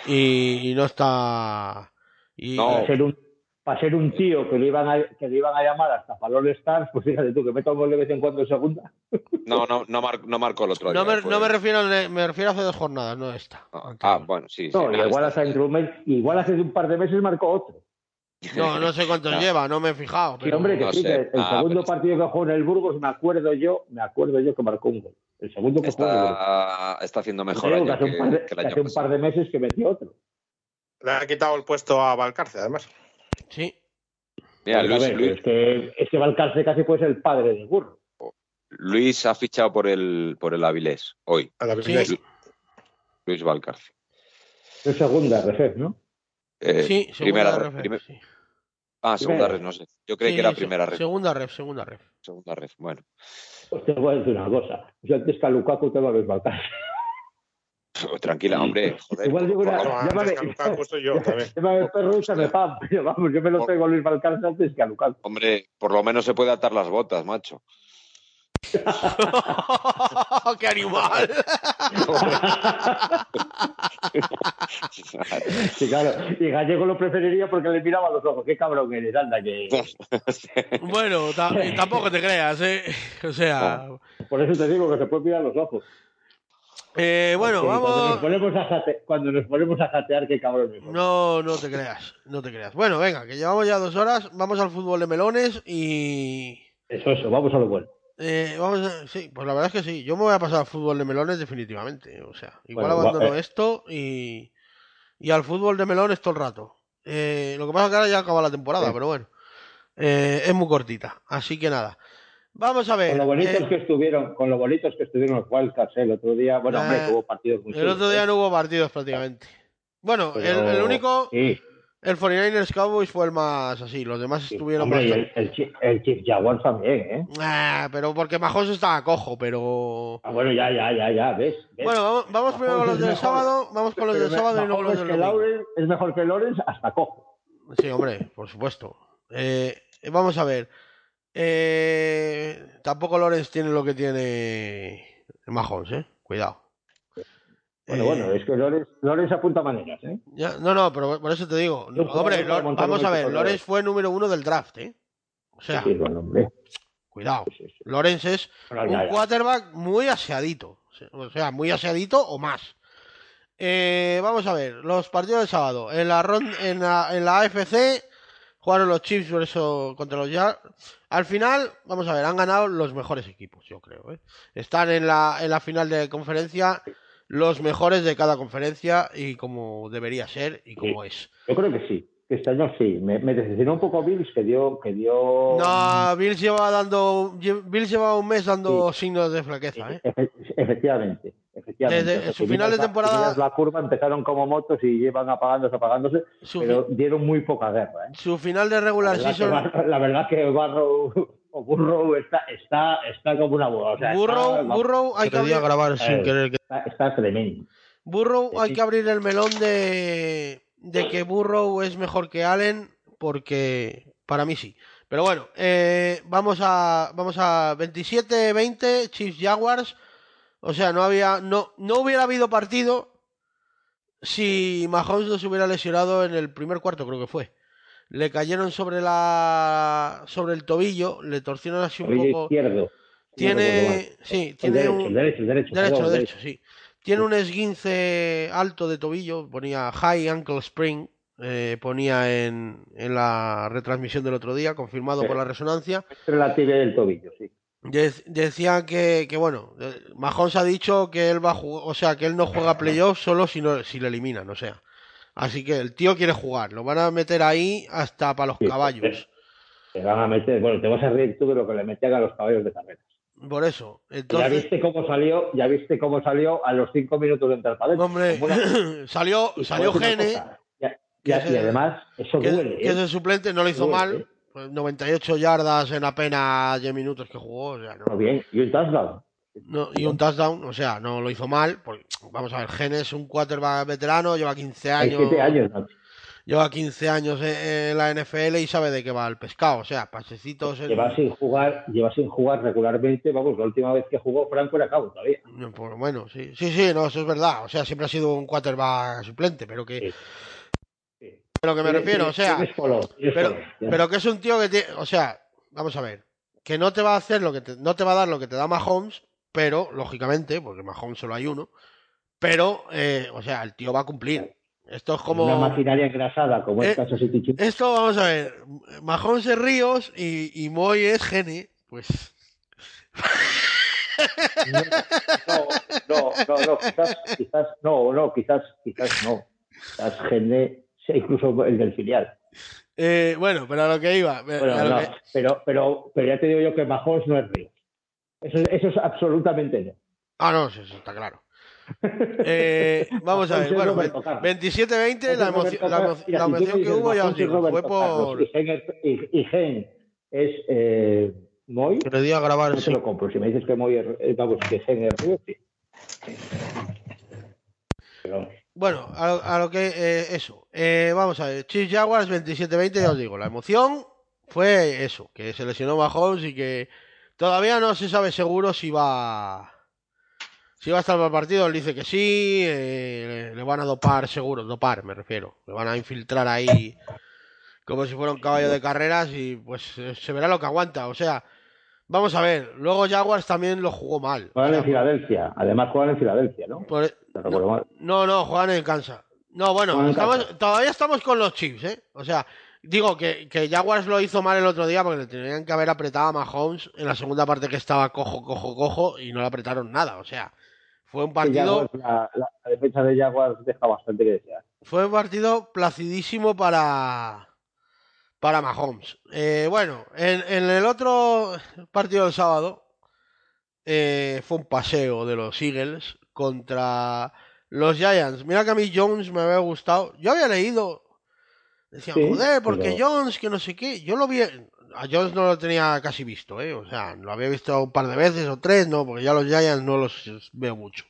Y, y no está. Y, No. Para ser un, para tío que le iban a, que le iban a llamar hasta Palol Stars, pues fíjate tú que meta un gol de vez en cuando en segunda. No, no, no, mar- no marcó el otro no, día. me, fue- no me refiero al- me refiero a hace dos jornadas, no esta. Ah, ah, bueno, sí. sí, No, nada, igual está- hasta entre un mes, igual hace un par de meses marcó otro. No, no sé cuántos No. lleva, no me he fijado. Sí, Pero... hombre, que no sí, que el Ah, segundo pero- partido que jugó en el Burgos, me acuerdo yo, me acuerdo yo que marcó un gol. El segundo que jugó en el Burgos. Está, está haciendo mejor que hace, un par de, que, que el que año hace un par de meses que metió otro. Le ha quitado el puesto a Valcarce, además. Sí. Mira, a Luis, ver, Luis, Es que, es que Valcarce casi puede ser el padre del burro. Luis ha fichado por el, por el Avilés hoy. A la Sí. Avilés. Luis Valcarce. Es segunda, Refez, ¿no? Eh, Sí, primera ref. primer- sí. Ah, segunda red, no sé. Yo creí Sí, que era primera red. Segunda ref, segunda ref. Segunda red. Bueno, Pues te voy a decir una cosa. Yo antes que a Lukaku te va a ver Valcarce. Tranquila, hombre. Joder, Igual digo una- llámame. también. Llámame perro y se me pam. Pero vamos, yo me lo traigo a Luis Valcarce antes que a Lukaku. hombre, por lo menos se puede atar las botas, macho. ¡Qué animal! Sí, claro. Y Gallego lo preferiría porque le miraba a los ojos. Qué cabrón eres, anda, que... bueno, tampoco te creas, ¿eh? O sea, Por eso te digo que se puede mirar a los ojos. Eh, bueno, Porque Cuando nos, vamos. ponemos a jate- cuando nos ponemos a jatear, qué cabrón es. No, no te creas, no te creas. Bueno, venga, que llevamos ya dos horas, vamos al fútbol de melones y... Eso, eso, vamos a lo bueno. eh, vamos a- sí, pues la verdad es que sí, yo me voy a pasar al fútbol de melones definitivamente, o sea, igual Bueno, abandono va- eh. esto y, y al fútbol de melones todo el rato. Eh, lo que pasa es que ahora ya acaba la temporada, Sí. pero bueno, eh, es muy cortita, así que nada. Vamos a ver. Con lo bonitos eh, que estuvieron, con lo bonitos que estuvieron los Wildcats ¿eh? el otro día. Bueno, hombre, que hubo partidos muy el otro día ¿eh? no hubo partidos prácticamente. Bueno, el, Pero- el único, Sí, el 49ers Cowboys fue el más así, los demás sí. estuvieron Hombre, y el, el, Chi- el Chief Jaguars también, ¿eh? Ah, pero porque Mahomes estaba cojo, pero... Ah, bueno, ya, ya, ya, ya, ¿ves? ¿Ves? Bueno, vamos, vamos primero con los del mejor. sábado, vamos con los Pero del sábado y luego los del domingo. Es mejor que Lawrence hasta cojo. Sí, hombre, por supuesto. Eh, vamos a ver. Eh, tampoco Lorenz tiene lo que tiene Mahomes, ¿eh? Cuidado. Bueno, Eh, bueno, es que Lawrence apunta maneras, ¿eh? ya- no, no, pero por eso te digo. Hombre, vamos a ver. de Lorenz fue número uno del draft, ¿eh? O sea, Sí, bueno, hombre. cuidado. Lorenz es un quarterback muy aseadito. O sea, muy aseadito o más. Eh, vamos a ver, los partidos del sábado. En la, ron- en la, en la AFC jugaron los Chiefs por eso contra los Jars. Al final, vamos a ver, han ganado los mejores equipos, yo creo. ¿eh? Están en la, en la final de conferencia los mejores de cada conferencia y como debería ser y como es. Yo creo que sí. Este año sí. Me, me decepcionó un poco Bills, que dio... Que dio No, Bills lleva dando, Bills lleva un mes dando signos de flaqueza, ¿eh? Efe- efectivamente. efectivamente. Desde O sea, su final de la- temporada- La curva empezaron como motos y llevan apagándose, apagándose, Su, pero dieron muy poca guerra. ¿eh? su final de La regular verdad, que season Bar- la verdad que Barrow o Burrow está, está, está como una boda. O sea, Burrow, está, Burrow hay que abrir, Eh, grabar sin querer. que- está, está tremendo. Burrow hay Sí. que abrir el melón de, de que Burrow es mejor que Allen porque para mí sí. Pero bueno, eh, vamos a vamos a 27-20 Chiefs Jaguars. O sea, no había no no hubiera habido partido si Mahomes no se hubiera lesionado en el primer cuarto, creo que fue. Le cayeron sobre la sobre el tobillo, le torcieron así un poco. izquierdo. No Tiene sí, El tiene derecho, un el derecho, el derecho. Derecho, perdón, derecho, sí. Tiene un esguince alto de tobillo, ponía High Ankle Spring, eh, ponía en, en la retransmisión del otro día, confirmado por la resonancia. Entre la tibia y el tobillo, sí. De- decía que, que, bueno, Mahomes ha dicho que él va a jugar, o sea, que él no juega playoffs solo si, no, si le eliminan, o sea. Así que el tío quiere jugar, lo van a meter ahí hasta para los Sí, caballos. Te van a meter, bueno, te vas a reír tú de lo que le metían a los caballos de carreras. Por eso. Ya Entonces, viste cómo salió, ya viste cómo salió a los cinco minutos de entrar para hombre, una- salió, y salió Gene, ya- ya- y además, eso que, duele. que ¿eh? suplente, no lo hizo Duele, mal. ¿eh? Pues 98 yardas en apenas 10 minutos que jugó. O sea, no, bien, y un touchdown. no- y un touchdown, o sea, no lo hizo mal. porque, vamos a ver, Gene es un quarterback veterano, lleva 15 Hay años. siete años, ¿no? Lleva 15 años en, la NFL y sabe de qué va el pescado. O sea, pasecitos. en- Lleva sin jugar, lleva sin jugar regularmente, vamos, la última vez que jugó Franco era cabo todavía. Pues bueno, sí, sí, sí, no, eso es verdad. O sea, siempre ha sido un quarterback suplente, pero que, Sí. Lo que me refiero, o sea, color, pero, pero que es un tío que tiene, o sea, vamos a ver, que no te va a hacer lo que te, no te va a dar lo que te da Mahomes, pero lógicamente, porque Mahomes solo hay uno, pero, eh, o sea, el tío va a cumplir. Esto es como, Una maquinaria engrasada como Eh, es Kansas City esto vamos a ver, Mahomes es Ríos y, y Moy es Gene, pues, No, no, no, no, quizás, quizás, no, no, quizás, quizás no. Quizás Gene, sea incluso el del filial. eh, bueno, pero a lo que iba, Bueno, a lo no, que- pero, pero, pero ya te digo yo que Mahomes no es Ríos. Eso, eso es absolutamente no. Ah, no, sí, eso está claro. Eh, vamos a ver, bueno, Roberto Carlos. 27-20, la, emoción, la, la emoción que hubo, ya os digo, fue por... Y Gen, es- eh, Moy, Que le di a grabar, no sí. te lo compro. Si me dices que Moy es, eh, vamos, que Gen es Ríos, sí. Pero, Bueno, a lo, a lo que... eh, eso. Eh, vamos a ver, Chiefs Jaguars 27-20, ya os digo, la emoción fue eso, que se lesionó Mahomes y que todavía no se sabe seguro si va... Si va a estar para el partido, él dice que sí, eh, le, van a dopar seguro, dopar me refiero, le van a infiltrar ahí como si fuera un caballo de carreras y pues eh, se verá lo que aguanta, o sea, vamos a ver, luego Jaguars también lo jugó mal. o juegan sea, en Filadelfia. Además juegan en Filadelfia, ¿no? por- recuerdo mal. no, no, juegan en Kansas. No, bueno, estamos- Kansas. todavía estamos con los Chiefs, ¿eh? O sea, digo que, que Jaguars lo hizo mal el otro día porque le tenían que haber apretado a Mahomes en la segunda parte que estaba cojo, cojo, cojo y no le apretaron nada. O sea, fue un partido, la, la- la defensa de Jaguars deja bastante que desear. fue un partido placidísimo para, para Mahomes. Eh, bueno, en, en el otro partido del sábado eh, fue un paseo de los Eagles contra los Giants. Mira que a mí Jones me había gustado. Yo había leído. Decían, Sí, joder, porque pero- Jones, que no sé qué. Yo lo vi. A Jones no lo tenía casi visto, ¿eh? O sea, lo había visto un par de veces o tres, ¿no? Porque ya los Giants no los veo mucho.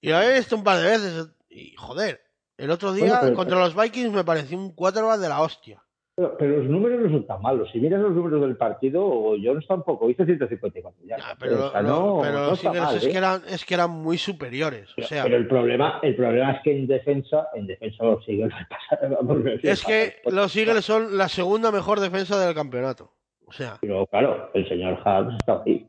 Y lo había visto un par de veces. Y joder, el otro día Bueno, pero- contra los Vikings me pareció un quarterback de la hostia. Pero, pero los números no son tan malos. Si miras los números del partido, Jones tampoco hizo 154 ya. Pero O sea, lo- no, pero no los mal, es, ¿eh? que eran, es que eran muy superiores. O Pero, sea, pero el problema, el problema es que en defensa, en defensa los Eagles es que los Eagles son la segunda mejor defensa del campeonato. O sea, Pero claro, el señor Hubs está ahí.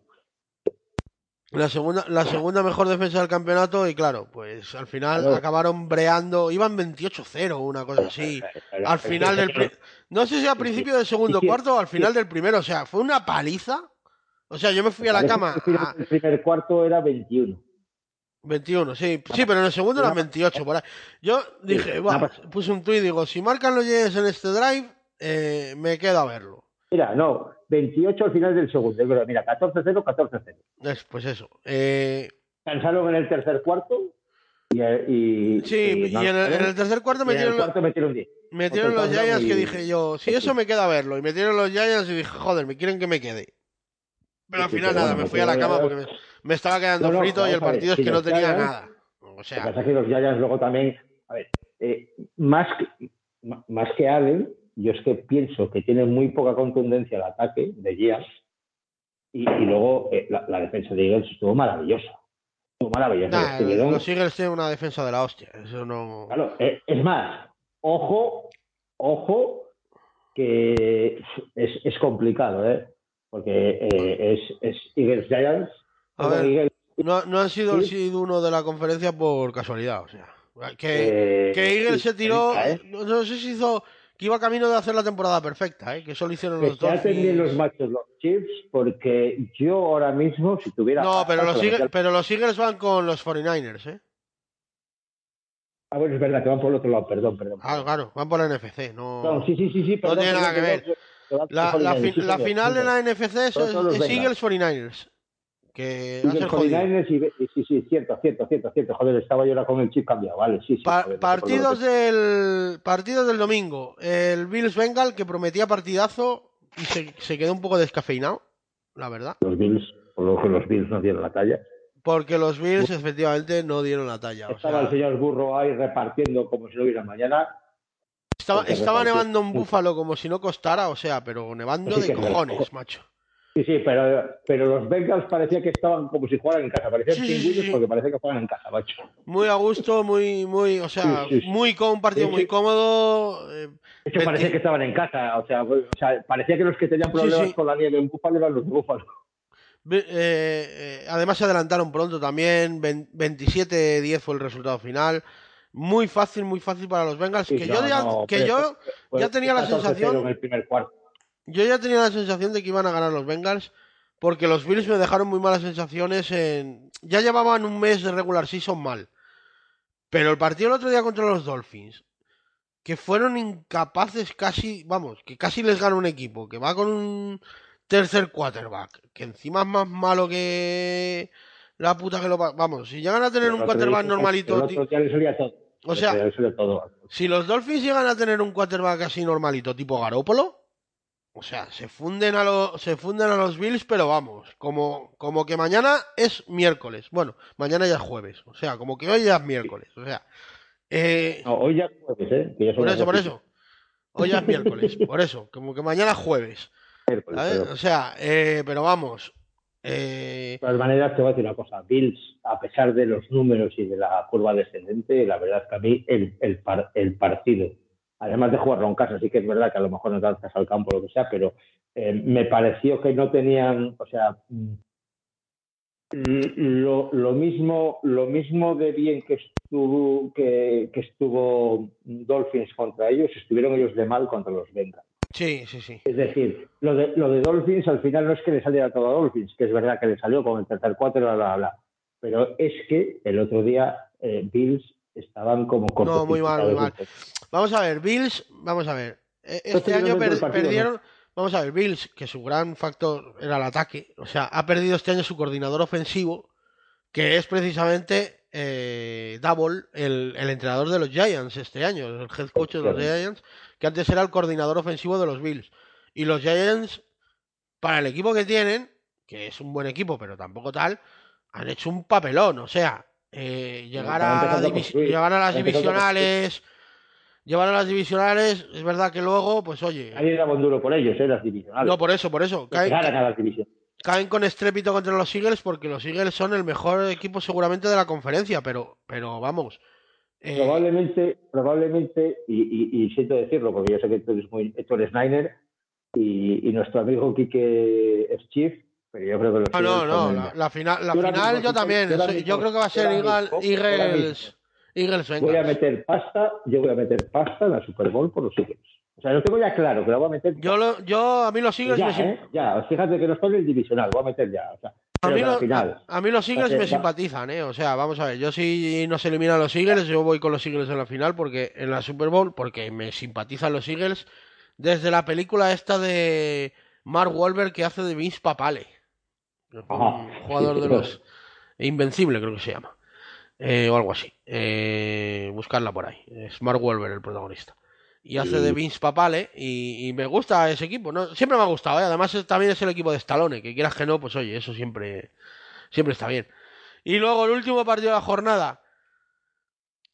la segunda, la segunda mejor defensa del campeonato y claro, pues al final Claro. acabaron breando, iban 28-0 una cosa así. Al final del... No sé si al principio del segundo cuarto o al final del primero, o sea, fue una paliza. O sea, yo me fui a la cama a El primer cuarto era 21. 21, sí, sí, pero en el segundo eran 28 por ahí. Yo dije, "Buah", puse un tuit y digo, si marcan los Giants en este drive, eh, me quedo a verlo. Mira, no, 28 al final del segundo. Mira, 14-0, 14-0. Es, pues eso. Eh, Cansaron en el tercer cuarto y, y, sí, y y en el, en el tercer cuarto en el metieron, cuarto metieron 10. metieron otro los touchdown Giants que dije yo, si eso me queda verlo. Y metieron los Giants y dije, joder, me quieren que me quede. Pero al final nada, bueno, me fui a la metieron cama porque me, me estaba quedando No, no, frito y el ver, partido es si que no tenía Giants- nada. O Lo que sea, pasa es que los Giants luego también, a ver, eh, más, que, más que Allen, yo es que pienso que tiene muy poca contundencia el ataque de Giants y, luego eh, la, la defensa de Eagles estuvo maravillosa. Estuvo maravillosa. nah, Estuvieron- los Eagles tienen una defensa de la hostia. Eso no. Claro, eh, es más, ojo, ojo, que es, es complicado, ¿eh? Porque eh, es, es Eagles Giants. A o ver, Eagles, No, no han sido el seed uno de la conferencia por casualidad, o sea. Que, eh, que Eagles se tiró. No, no sé si hizo. Que iba camino de hacer la temporada perfecta, ¿eh? Que solo hicieron los se hacen bien los dos. machos los Chiefs, porque yo ahora mismo, si tuviera. No, pero los, se lo Eagles, metía- pero los Eagles van con los 49ers, ¿eh? Ah, bueno, es verdad, que van por el otro lado, perdón, perdón. Claro, claro, van por la NFC, no. No, sí, sí, sí, sí, perdón, tiene nada que ver. La, la, final de la NFC es, es. Eagles 49ers. Que Y va a los ser jodido. 49ers y, y- sí, sí, cierto, cierto, cierto, cierto. Joder, estaba yo ahora con el chip cambiado, vale, sí, sí. Pa- joder, partidos del partidos del domingo. El Bills Bengal que prometía partidazo y se, se quedó un poco descafeinado, la verdad. Los Bills, lo que los Bills no dieron la talla. Porque los Bills efectivamente no dieron la talla. o Estaba sea, el señor Burro ahí repartiendo como si no hubiera mañana. estaba, nevando en Búfalo como si no costara, o sea, pero nevando Sí, de cojones, cojo. macho. Sí, sí, pero, pero los Bengals parecía que estaban como si jugaran en casa. Parecían Sí, pingüinos sí. porque parecía que jugaban en casa, macho. Muy a gusto, muy, muy, o sea, Sí, muy con un partido muy cómodo. eh, De hecho, parecía que estaban en casa. O sea, o sea, parecía que los que tenían problemas con la nieve en Búfalo eran los de Búfalo. Ve- eh, eh, además se adelantaron pronto también, ven- 27-10 fue el resultado final. Muy fácil, muy fácil para los Bengals. Que no, yo, ya, no, que yo, ya tenía la 14-0 sensación, En el primer cuarto. Yo ya tenía la sensación de que iban a ganar los Bengals, porque los Bills me dejaron muy malas sensaciones en... Ya llevaban un mes de regular season mal. Pero el partido el otro día contra los Dolphins, que fueron incapaces casi, vamos, que casi les gana un equipo, que va con un tercer quarterback, que encima es más malo que la puta que lo va- Vamos, si llegan a tener un quarterback día- normalito, otro día todo. o sea, todo. si los Dolphins llegan a tener un quarterback así normalito, tipo Garópolo, o sea, se funden a los, se funden a los Bills, pero vamos, como, como que mañana es miércoles. Bueno, mañana ya es jueves, o sea, como que hoy ya es miércoles, o sea. eh, No, hoy ya jueves, ¿eh? Que ya son por eso, por eso. Hoy ya es miércoles, por eso, como que mañana es jueves. Miércoles, O sea, eh, pero vamos. eh, De todas maneras, te voy a decir una cosa. Bills, a pesar de los números y de la curva descendente, la verdad es que a mí el, el, par- el partido, además de jugarlo en casa, sí que es verdad que a lo mejor no lanzas al campo o lo que sea, pero eh, me pareció que no tenían, o sea, mm, lo, lo mismo lo mismo de bien que estuvo que, que estuvo Dolphins contra ellos, estuvieron ellos de mal contra los Bengals. sí, sí, sí. Es decir, lo de, lo de Dolphins al final no es que le saliera todo a Dolphins, que es verdad que le salió con el tercer cuatro, bla, bla, bla. Pero es que el otro día eh, Bills estaban como No, muy mal, muy mal. Vamos a ver, Bills, vamos a ver. e- Este año per- partido, perdieron. Vamos a ver, Bills, que su gran factor era el ataque. O sea, ha perdido este año su coordinador ofensivo, que es precisamente eh, Double, el, el entrenador de los Giants este año, el head coach de los. Giants, que antes era el coordinador ofensivo de los Bills. Y los Giants, para el equipo que tienen, que es un buen equipo, pero tampoco tal, han hecho un papelón. O sea, eh, llegar, a la llegar a las divisionales. Llevar a las divisionales, es verdad que luego, pues oye, Ahí era duro por ellos, ¿eh? las divisionales. no por eso, por eso, caen, a las caen con estrépito contra los Eagles porque los Eagles son el mejor equipo seguramente de la conferencia, pero, pero vamos. eh, Probablemente, probablemente, y, y- y siento decirlo, porque yo sé que tú eres, muy, eres Niner y, y nuestro amigo Quique es Chief, pero yo creo que los no, no, no, la, la final, la final yo también, yo soy- creo que va a ser Eagles, Eagles Voy a meter pasta, yo voy a meter pasta en la Super Bowl por los Eagles. O sea, lo tengo ya claro, que la voy a meter. Yo, lo, yo, a mí los Eagles ya, me, ¿eh? Ya, fíjate que no estoy en el divisional, voy a meter ya. O sea, a mí, que al lo- final. a mí los Eagles me simpatizan, ¿eh? O sea, vamos a ver, yo si nos eliminan los Eagles, yo voy con los Eagles en la final porque en la Super Bowl, porque me simpatizan los Eagles desde la película esta de Mark Wahlberg que hace de Vince Papale. Un jugador de los Invencible, creo que se llama. Eh, o algo así. Eh, buscarla por ahí. Es Mark Wahlberg el protagonista. Y hace de Vince Papale y, y me gusta ese equipo. ¿no? Siempre me ha gustado, ¿eh? además también es el equipo de Stallone, que quieras que no, pues oye, eso siempre, siempre está bien. Y luego el último partido de la jornada,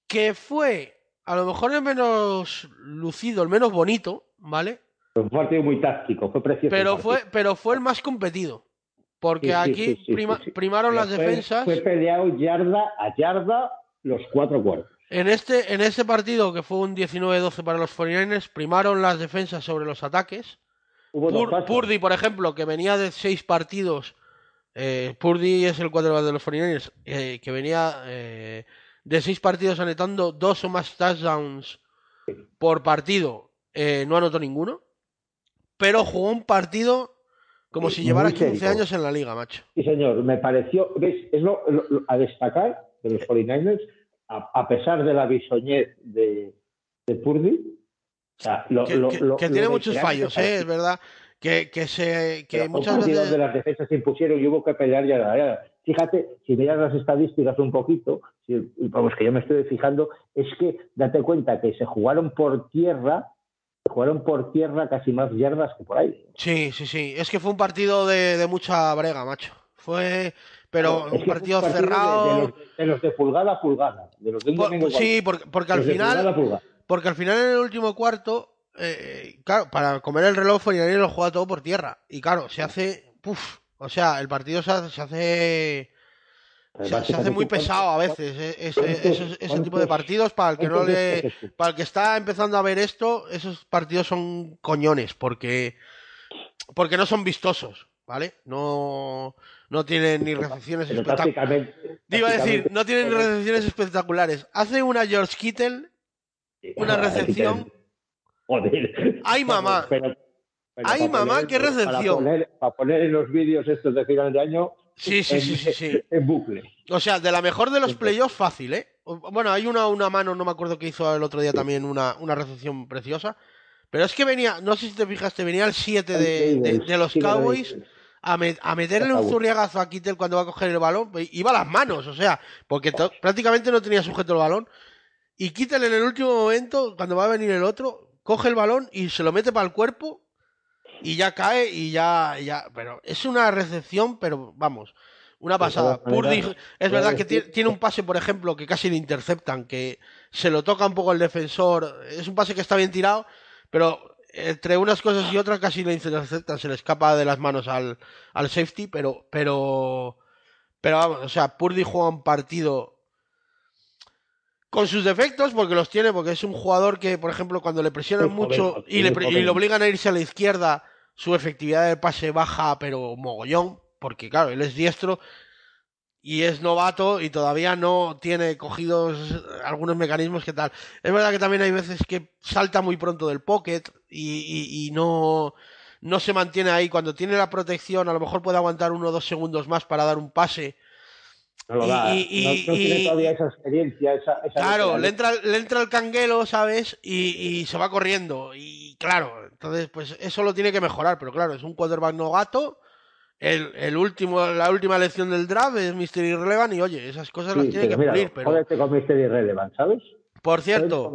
que fue a lo mejor el menos lucido, el menos bonito, ¿vale? Fue un partido muy táctico, fue precioso. Pero fue, pero fue el más competido. Porque Sí, aquí sí, sí, prima- sí, sí. primaron las defensas. Fue peleado yarda a yarda los cuatro cuartos. En este, en este partido, que fue un 19-12 para los 49ers, primaron las defensas sobre los ataques. Pur-. Purdy, por ejemplo, que venía de seis partidos. Eh, Purdy es el quarterback de los 49ers, eh, que venía eh, de seis partidos anotando dos o más touchdowns por partido. eh, no anotó ninguno. Pero jugó un partido como Sí, si llevara muy 15 serio. años en la liga, macho. Sí, señor, me pareció, ¿ves? Es lo, lo- lo- a destacar de los 49ers, a, a pesar de la bisoñez de, de Purdy, O sea, lo, que, tiene muchos fallos, ¿eh? es verdad. Que, que se que muchas veces donde las defensas se impusieron y hubo que pelear ya. ya. Fíjate, si miras las estadísticas un poquito, si- vamos, que yo me estoy fijando, es que date cuenta que se jugaron por tierra, jugaron por tierra casi más yardas que por aire. Sí, sí, sí. Es que fue un partido de, de mucha brega, macho. Fue, pero Es un partido de- De, cerrado. los, de los de pulgada a pulgada, de los de Por- sí, porque, porque al pulgada final, pulgada. porque al final en el último cuarto, eh, claro, para comer el reloj Forinari lo juega todo por tierra. Y claro, se hace, puf, o sea, el partido se hace, se hace, se, se hace muy pesado a veces. eh, ese, ¿Cuántos- esos- ese tipo de partidos para el que no ¿Cuántos le, para el que está empezando a ver esto, esos partidos son coñones porque porque no son vistosos, ¿vale? No no tienen ni recepciones espectaculares. a decir, no tienen recepciones espectaculares. Hace una George Kittle, una recepción. ¡Ay, mamá! ¡Ay, mamá, qué recepción! Para poner, para poner en los vídeos estos de final de año. Sí, sí, en, sí, sí, sí. En bucle. O sea, de la mejor de los playoffs, fácil, ¿eh? Bueno, hay una, una mano, no me acuerdo que hizo el otro día también una, una recepción preciosa. Pero es que venía, no sé si te fijaste, venía el 7 de, de- de los Cowboys a, a meterle un zurriagazo a Kittel cuando va a coger el balón. Iba a las manos, o sea, porque to- prácticamente no tenía sujeto el balón. Y Kittel en el último momento, cuando va a venir el otro, coge el balón y se lo mete para el cuerpo y ya cae y ya, ya. Pero es una recepción, pero vamos, una pasada. Purdy, es verdad que tiene un pase, por ejemplo, que casi le interceptan, que se lo toca un poco el defensor. Es un pase que está bien tirado, pero entre unas cosas y otras casi le interceptan, se le escapa de las manos al, al safety, pero, pero, pero vamos, o sea, Purdy juega un partido con sus defectos, porque los tiene, porque es un jugador que, por ejemplo, cuando le presionan mucho y le, y le obligan a irse a la izquierda, su efectividad de pase baja, pero mogollón, porque claro, él es diestro y es novato y todavía no tiene cogidos algunos mecanismos que tal. Es verdad que también hay veces que salta muy pronto del pocket y, y- y no, no se mantiene ahí. Cuando tiene la protección, a lo mejor puede aguantar uno o dos segundos más para dar un pase. No lo Y- da. y- y- no, no tiene todavía esa experiencia. Esa, esa Claro, le entra, le entra el canguelo, ¿sabes? Y, se va corriendo. Y claro, entonces, pues eso lo tiene que mejorar. Pero claro, es un quarterback novato. El, el último, la última elección del draft es Mr. Irrelevant. Y oye, esas cosas las tiene que mira, pulir. Pero, jódete con Mr. Irrelevant, ¿sabes? por cierto,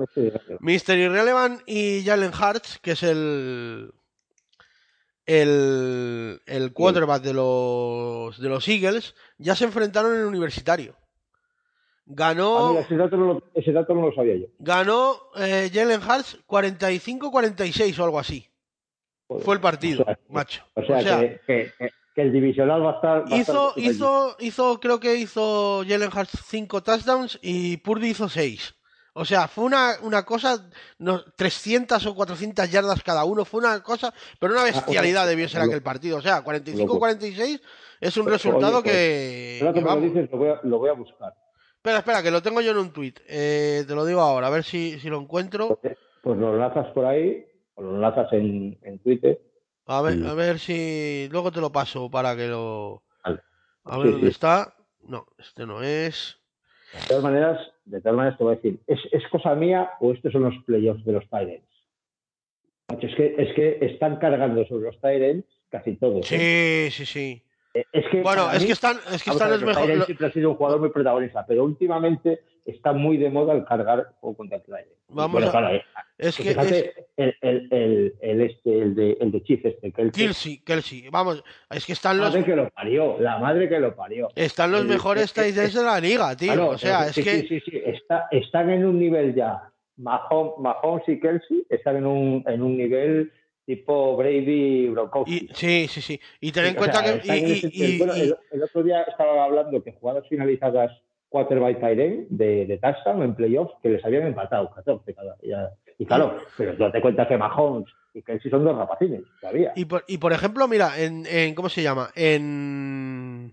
Mr. Irrelevant. Y Jalen Hurts, que es el. El, el quarterback de los, de los Eagles, ya se enfrentaron en el universitario. Ganó. Ah, ese dato, no lo, ese dato no lo sabía yo. Ganó eh, Jalen Hurts 45-46 o algo así. Joder. Fue el partido, O sea, macho. O sea, que, que- que- que el divisional va a estar. va hizo, estar- hizo, hizo, creo que hizo Jalen Hurts 5 touchdowns y Purdy hizo 6. O sea, fue una, una cosa, no, 300 o 400 yardas cada uno, fue una cosa, pero una bestialidad debió ser aquel partido. O sea, 45-46 es un resultado Oye, pues, que... Me lo vamos. dices, lo voy a, lo voy a buscar. Espera, espera, que lo tengo yo en un tweet. te lo digo ahora, a ver si, si lo encuentro. Pues lo enlazas por ahí, o lo enlazas en, en Twitter. A ver, a ver si. Luego te lo paso para que lo. Vale. A ver Sí, dónde sí. está. No, este no es. De todas maneras, de todas maneras te voy a decir, ¿es, es cosa mía o estos son los playoffs de los Tyrants? Es que, es que están cargando sobre los Tyrants casi todos. ¿eh? Sí, sí, sí. Es que Bueno, es mí- que están, es que están los que. Tyren siempre ha sido un jugador muy protagonista, pero últimamente está muy de moda el cargar juego contra Tyren. Vamos bueno, a- claro, eh, Es que es el, el, el, el este, el de, el de Chief este, el Kelsey, Kelsey. Vamos, es que están la los, madre que lo parió, la madre que lo parió. están los el- mejores es- tight ends de la liga, tío. Claro, o sea, es sí, que. sí, sí, sí, está- están en un nivel ya. Mahomes, y Kelsey están en un, en un nivel tipo Brady Gronkowski. y- sí, sí, sí. Y ten en O cuenta que. el otro día estaba hablando que jugadas finalizadas quarterback Tyren de, de touchdown en playoffs que les habían empatado 14 cada. ya- y claro, pero date cuenta que Mahomes y Kelsey son dos rapacines todavía. Y por, y por ejemplo, mira, en, en ¿cómo se llama? En,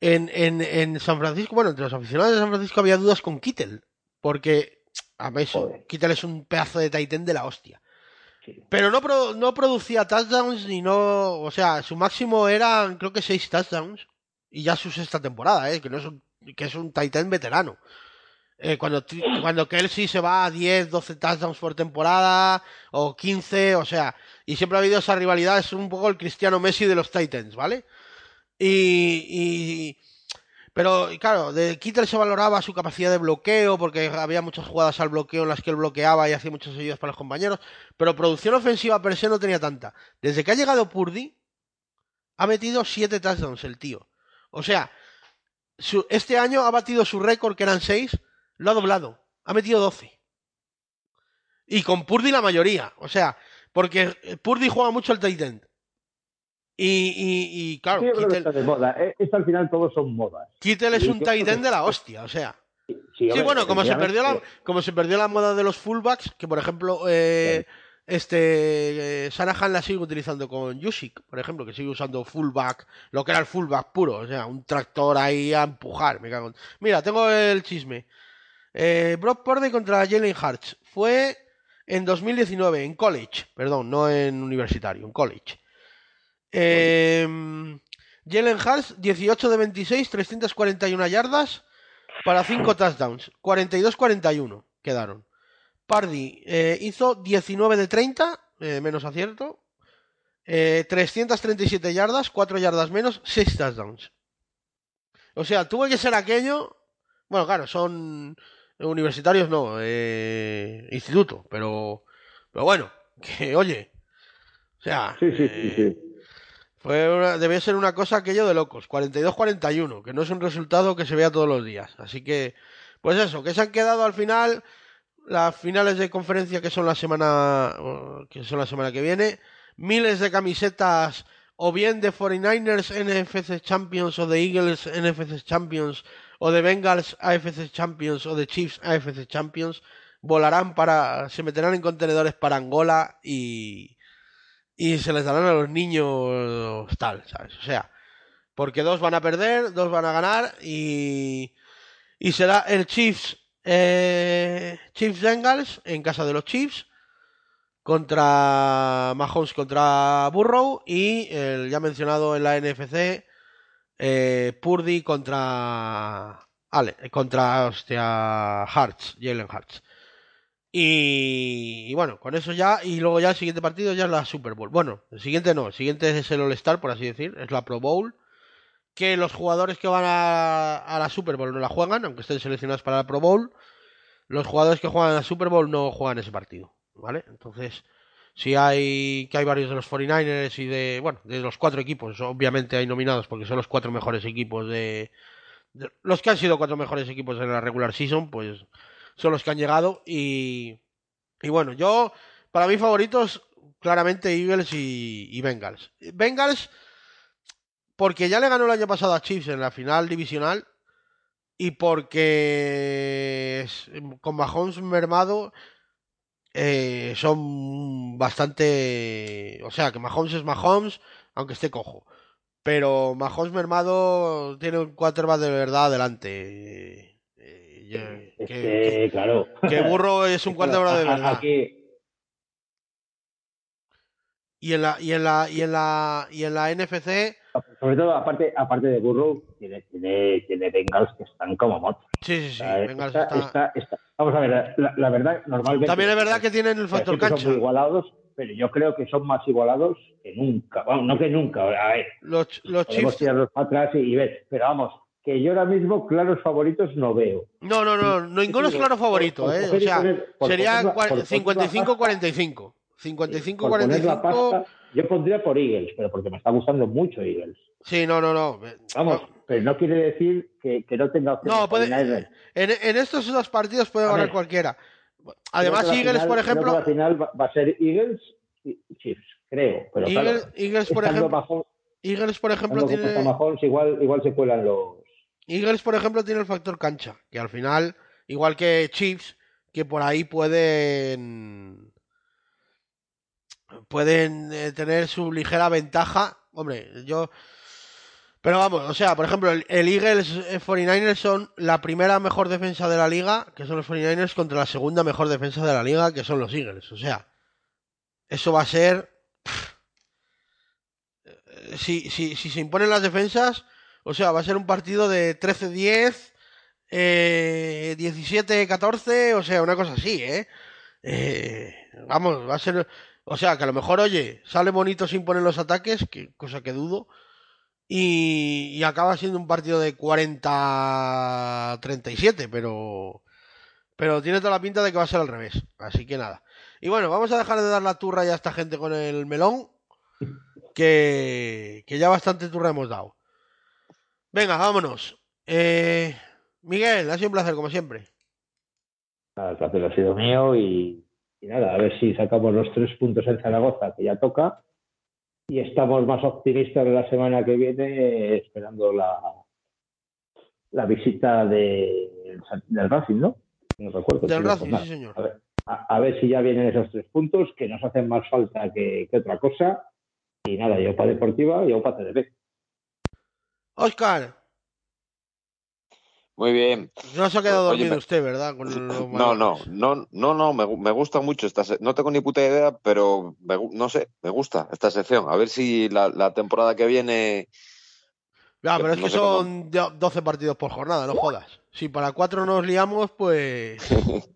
en, en, en San Francisco, bueno, entre los aficionados de San Francisco había dudas con Kittel, porque a Joder. Kittel es un pedazo de Titan de la hostia. Sí. Pero no, pro- no producía touchdowns ni no, o sea, su máximo eran creo que seis touchdowns y ya su sexta temporada, ¿eh? que no es un, que es un Titan veterano. Eh, cuando, cuando Kelsey se va a 10, 12 touchdowns por temporada o 15, o sea, y siempre ha habido esa rivalidad, es un poco el Cristiano Messi de los Titans, ¿vale? Y, y pero claro, de Kittel se valoraba su capacidad de bloqueo porque había muchas jugadas al bloqueo en las que él bloqueaba y hacía muchas ayudas para los compañeros, pero producción ofensiva per se no tenía tanta. Desde que ha llegado Purdy, ha metido 7 touchdowns el tío. O sea, su, este año ha batido su récord que eran 6 lo ha doblado. Ha metido 12. Y con Purdy la mayoría. O sea, porque Purdy juega mucho al tight end. Y, y, y claro, sí, Kittel, está de moda. Eh, Esto al final todos son modas. Kittel es un tight end de la hostia, o sea. Sí, sí, hombre, bueno, como se, perdió la, como se perdió la moda de los fullbacks, que por ejemplo, eh, este eh, Sanahan la sigue utilizando con Yushik, por ejemplo, que sigue usando fullback, lo que era el fullback puro, o sea, un tractor ahí a empujar. Mira, tengo el chisme. Eh, Brock Purdy contra Jalen Hurts. Fue en 2019, en college, perdón, no en universitario, en college. Eh, Jalen Hurts, 18 de 26, 341 yardas para 5 touchdowns. 42-41 quedaron. Pardy eh, hizo 19 de 30, eh, menos acierto. 337 yardas, 4 yardas menos, 6 touchdowns. O sea, tuvo que ser aquello. Bueno, claro, son universitarios no, eh, instituto, pero, pero bueno, que oye, o sea, sí, sí, sí, eh, fue una, debe ser una cosa aquello de locos, 42-41, que no es un resultado que se vea todos los días, así que, pues eso, que se han quedado al final las finales de conferencia que son la semana que son la semana que viene, miles de camisetas o bien de 49ers NFC Champions o de Eagles NFC Champions o de Bengals AFC Champions o de Chiefs AFC Champions volarán para se meterán en contenedores para Angola y y se les darán a los niños tal, ¿sabes? O sea, porque dos van a perder, dos van a ganar y y será el Chiefs eh, Chiefs Bengals en casa de los Chiefs contra Mahomes contra Burrow y el ya mencionado en la NFC eh, Purdy contra. Ale, contra hostia, Hearts, Jalen Hearts. Y, y, bueno, con eso ya. Y luego ya el siguiente partido ya es la Super Bowl. Bueno, el siguiente no, el siguiente es el All-Star, por así decir, es la Pro Bowl. Que los jugadores que van a, la Super Bowl no la juegan, aunque estén seleccionados para la Pro Bowl. Los jugadores que juegan a la Super Bowl no juegan ese partido, ¿vale? Entonces, si hay que hay varios de los 49ers y de bueno de los cuatro equipos obviamente hay nominados porque son los cuatro mejores equipos de, de, los que han sido cuatro mejores equipos en la regular season pues son los que han llegado y y bueno yo para mí favoritos claramente Eagles y, y Bengals Bengals porque ya le ganó el año pasado a Chiefs en la final divisional y porque con Mahomes mermado eh, son bastante. O sea, que Mahomes es Mahomes, aunque esté cojo. Pero Mahomes mermado tiene un quarterback de verdad adelante. Eh, que, que, claro. que Burro es un quarterback de verdad. Aquí... Y en la, y en la, y en la, y en la NFC. Sobre todo, aparte, aparte de Burrow, tiene, tiene, tiene Bengals que están como motos. Sí, sí, sí. O sea, Bengals está, Vamos a ver, la, la verdad, normalmente. También es verdad que tienen el factor cancha. Son muy igualados, pero yo creo que son más igualados que nunca. Bueno, no que nunca. A ver, Los, los Chiefs. tirarlos para atrás y, y ver. Pero vamos, que yo ahora mismo claros favoritos no veo. No, no, no, ninguno es claro favorito, ¿eh? O sea, sería poner la- cua- por poner la 55-45. Por poner la 55-45. pasta, yo pondría por Eagles, pero porque me está gustando mucho Eagles. Sí, no, no, no. Vamos, pero no quiere decir que, que no tenga opciones. No, puede, en, en estos dos partidos puede ganar cualquiera. Además, Eagles, final- por ejemplo, la final va, va a ser Eagles y Chiefs, creo. Pero Eagles, claro, Eagles, por ejemplo, Eagles, por ejemplo, tiene, igual, igual se cuelan los. Eagles, por ejemplo, tiene el factor cancha, que al final, igual que Chiefs, que por ahí pueden pueden eh, tener su ligera ventaja. Hombre, yo pero vamos, o sea, por ejemplo, el, el Eagles eh, 49ers son la primera mejor defensa de la liga, que son los 49ers, contra la segunda mejor defensa de la liga, que son los Eagles. O sea, eso va a ser. Si, si, si se imponen las defensas, o sea, va a ser un partido de 13-10 eh, 17-14, o sea, una cosa así, ¿eh? ¿eh? Vamos, va a ser... O sea, que a lo mejor, oye, sale bonito sin poner los ataques, que, cosa que dudo, y, acaba siendo un partido de 40-37, pero... Pero tiene toda la pinta de que va a ser al revés, así que nada. Y bueno, vamos a dejar de dar la turra ya a esta gente con el melón, que, que ya bastante turra hemos dado. Venga, vámonos. Eh, Miguel, ha sido un placer, como siempre. El placer ha sido mío y, y nada, a ver si sacamos los tres puntos en Zaragoza, que ya toca, y estamos más optimistas de la semana que viene, esperando la, la visita de, del Racing, ¿no? No recuerdo. Del si Racing, sí, señor. A ver, a, a ver si ya vienen esos tres puntos, que nos hacen más falta que, que otra cosa. Y nada, yo para Deportiva y yo para TDP. Oscar, Muy bien. no se ha quedado Oye, dormido me- usted, ¿verdad? Con los No, no, no, no, no, me, gu- me gusta mucho esta se- No tengo ni puta idea, pero me no sé, me gusta esta sección. A ver si la, la temporada que viene. Ya, pero es no que cómo- son do- 12 partidos por jornada, no jodas. Si para cuatro nos liamos, pues. Pues,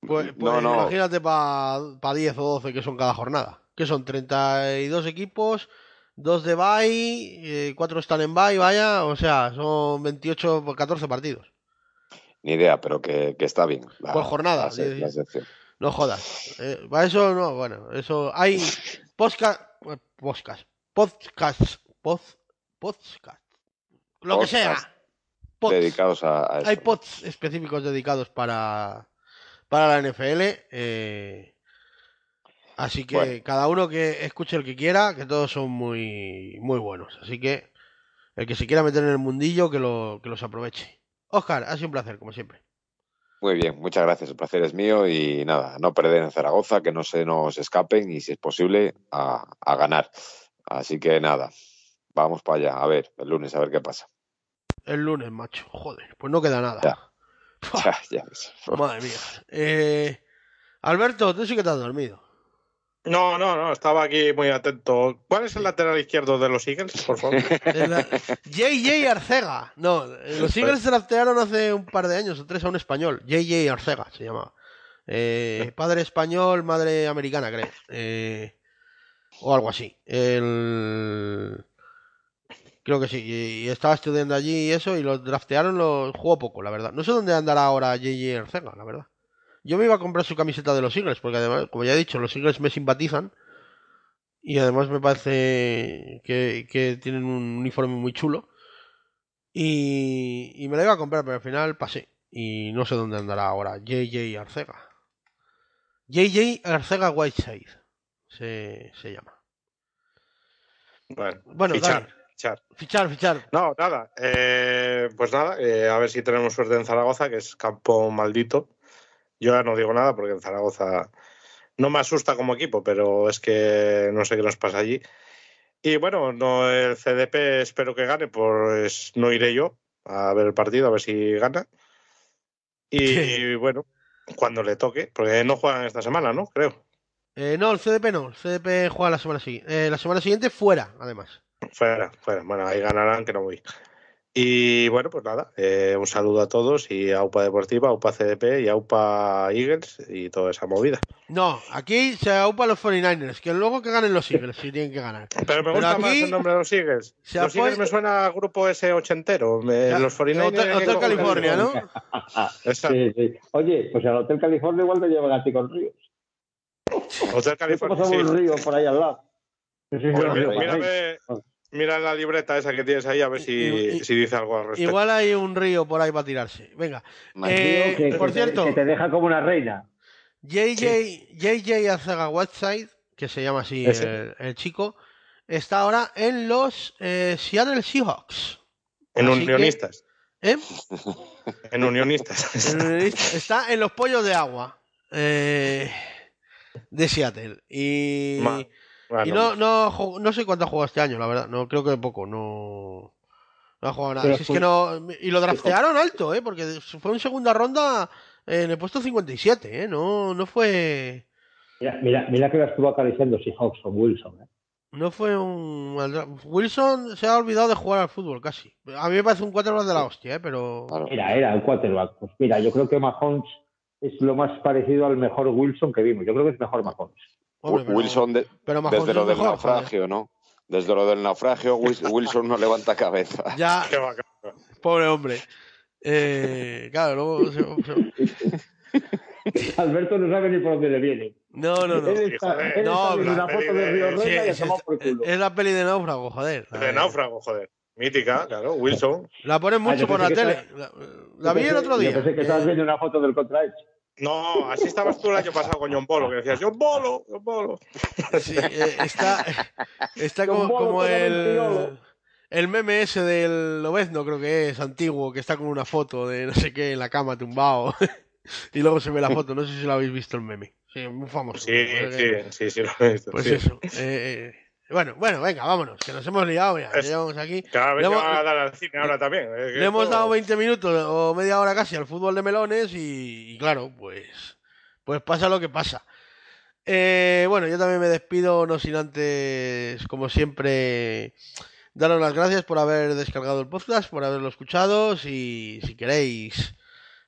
pues No, no. imagínate para 10 o 12 que son cada jornada. Que son 32 equipos, 2 de bye, 4 están en bye, vaya. O sea, son 28 por 14 partidos. Ni idea, pero que, que está bien. la- Por jornada, la la. No jodas. Eh, para eso no, bueno, eso. Hay podcast. Podcast. Podcast. Pod, podcast. Lo que sea. Podcast Pods. Dedicados a, a eso. Hay pods específicos dedicados para, para la NFL. eh, así que Bueno. cada uno que escuche el que quiera, que todos son muy, muy buenos. Así que el que se quiera meter en el mundillo, que, lo, que los aproveche. Oscar, ha sido un placer, como siempre. Muy bien, muchas gracias. El placer es mío y nada, no perder en Zaragoza, que no se nos escapen y si es posible, a, a ganar. Así que nada, vamos para allá. A ver, el lunes, a ver qué pasa. El lunes, macho. Joder, pues no queda nada. Ya. Ya, ya. Madre mía. Eh, Alberto, tú sí que te has dormido. No, no, no, estaba aquí muy atento. ¿Cuál es el lateral izquierdo de los Eagles, por favor? JJ Arcega. No, los Eagles draftearon hace un par de años o tres a un español. JJ Arcega se llamaba. Eh, padre español, madre americana, creo. Eh, o algo así. El... Creo que sí. Y, y estaba estudiando allí y eso, y lo draftearon, lo jugó poco, la verdad. No sé dónde andará ahora JJ Arcega, la verdad. Yo me iba a comprar su camiseta de los Eagles, porque además, como ya he dicho, los Eagles me simpatizan. Y además me parece que, que tienen un uniforme muy chulo. Y, y me la iba a comprar, pero al final pasé. Y no sé dónde andará ahora. JJ Arcega. JJ Arcega Whiteside. Se, se llama. Bueno, Bueno, fichar, dale. fichar. Fichar, fichar. No, nada. eh, pues nada, eh, a ver si tenemos suerte en Zaragoza, que es campo maldito. Yo ya no digo nada porque en Zaragoza no me asusta como equipo, pero es que no sé qué nos pasa allí. Y bueno, no el CDP espero que gane, pues no iré yo a ver el partido, a ver si gana. Y bueno, cuando le toque, porque no juegan esta semana, ¿no? Creo. Eh, no, el CDP no. El CDP juega la semana siguiente. la semana siguiente fuera, además. Fuera, fuera. Bueno, ahí ganarán, que no voy. Y bueno, pues nada, eh, un saludo a todos y a UPA Deportiva, a UPA CDP y a UPA Eagles y toda esa movida. No, aquí se aupa los 49ers. Que luego que ganen los Eagles, si tienen que ganar. Pero me Pero gusta aquí más el nombre de los Eagles. se Los apoya- Eagles me suena a grupo ese ochentero. Me- Ya, los 49ers. Hotel, Hotel California, ¿no? Exacto. Sí, sí. Oye, pues al Hotel California igual te llevan a ti con ríos. Hotel California. Pasamos sí. un río por ahí al lado. Sí, sí, Bueno, sí, mira- sí, mírame- mira la libreta esa que tienes ahí a ver si, Y- y- si dice algo al respecto. Igual hay un río por ahí para tirarse. Venga. Eh, que- por que te- cierto, que te deja como una reina. JJ, JJ Arcega Whiteside, que se llama así el, el chico, está ahora en los eh, Seattle Seahawks. en Así que- unionistas. ¿Eh? En unionistas. Está en los pollos de agua eh, de Seattle. Y, Ma- Bueno, y no, no, no sé cuánto ha jugado este año, la verdad. No creo que poco. No, no ha jugado nada. Pero Si es fue- que no, y lo draftearon alto, ¿eh? Porque fue en segunda ronda en el puesto 57, ¿eh? No, no fue. Mira, mira, mira que la estuvo acariciando Seahawks con Wilson. ¿eh? No fue un. Wilson se ha olvidado de jugar al fútbol casi. A mí me parece un quarterback de la hostia, ¿eh? pero. Era, era el quarterback. Pues mira, yo creo que Mahomes es lo más parecido al mejor Wilson que vimos. Yo creo que es mejor Mahomes. Hombre, pero- Wilson, de- pero Mahomes desde lo del mejor, joder. naufragio, ¿no? Desde lo del naufragio, Wil- Wilson no levanta cabeza. Ya, pobre hombre. Eh, claro, luego. se- se- Alberto no sabe ni por dónde le viene. No, no, no. Él está, joder. él No, está una foto de de- Río Sí, Reina y es, se va por culo. es la peli de náufrago, joder. De náufrago, joder. Mítica, claro, Wilson. La ponen Ah, mucho yo por la tele. La, la vi el otro Yo día. pensé que estabas Eh, viendo una foto del contrahecho. No, así estabas tú el año pasado con John Polo, que decías, John Polo, John Polo. Sí, eh, está, está como, bolo, el, el meme ese del Lobezno, creo que es antiguo, que está con una foto de no sé qué en la cama tumbado. y luego se ve la foto, no sé si lo habéis visto el meme. Sí, muy famoso. Sí, sí, sí, sí, lo he visto. Pues sí. eso. eh, eh, bueno, bueno, venga, vámonos, que nos hemos liado, que Es- llevamos aquí. Cada vez Le hemos- a dar al cine ahora también. que Le hemos dado 20 minutos o media hora casi al fútbol de melones y, y claro, pues, pues pasa lo que pasa. Eh, bueno, yo también me despido, no sin antes, como siempre, daros las gracias por haber descargado el podcast, por haberlo escuchado. Si, si queréis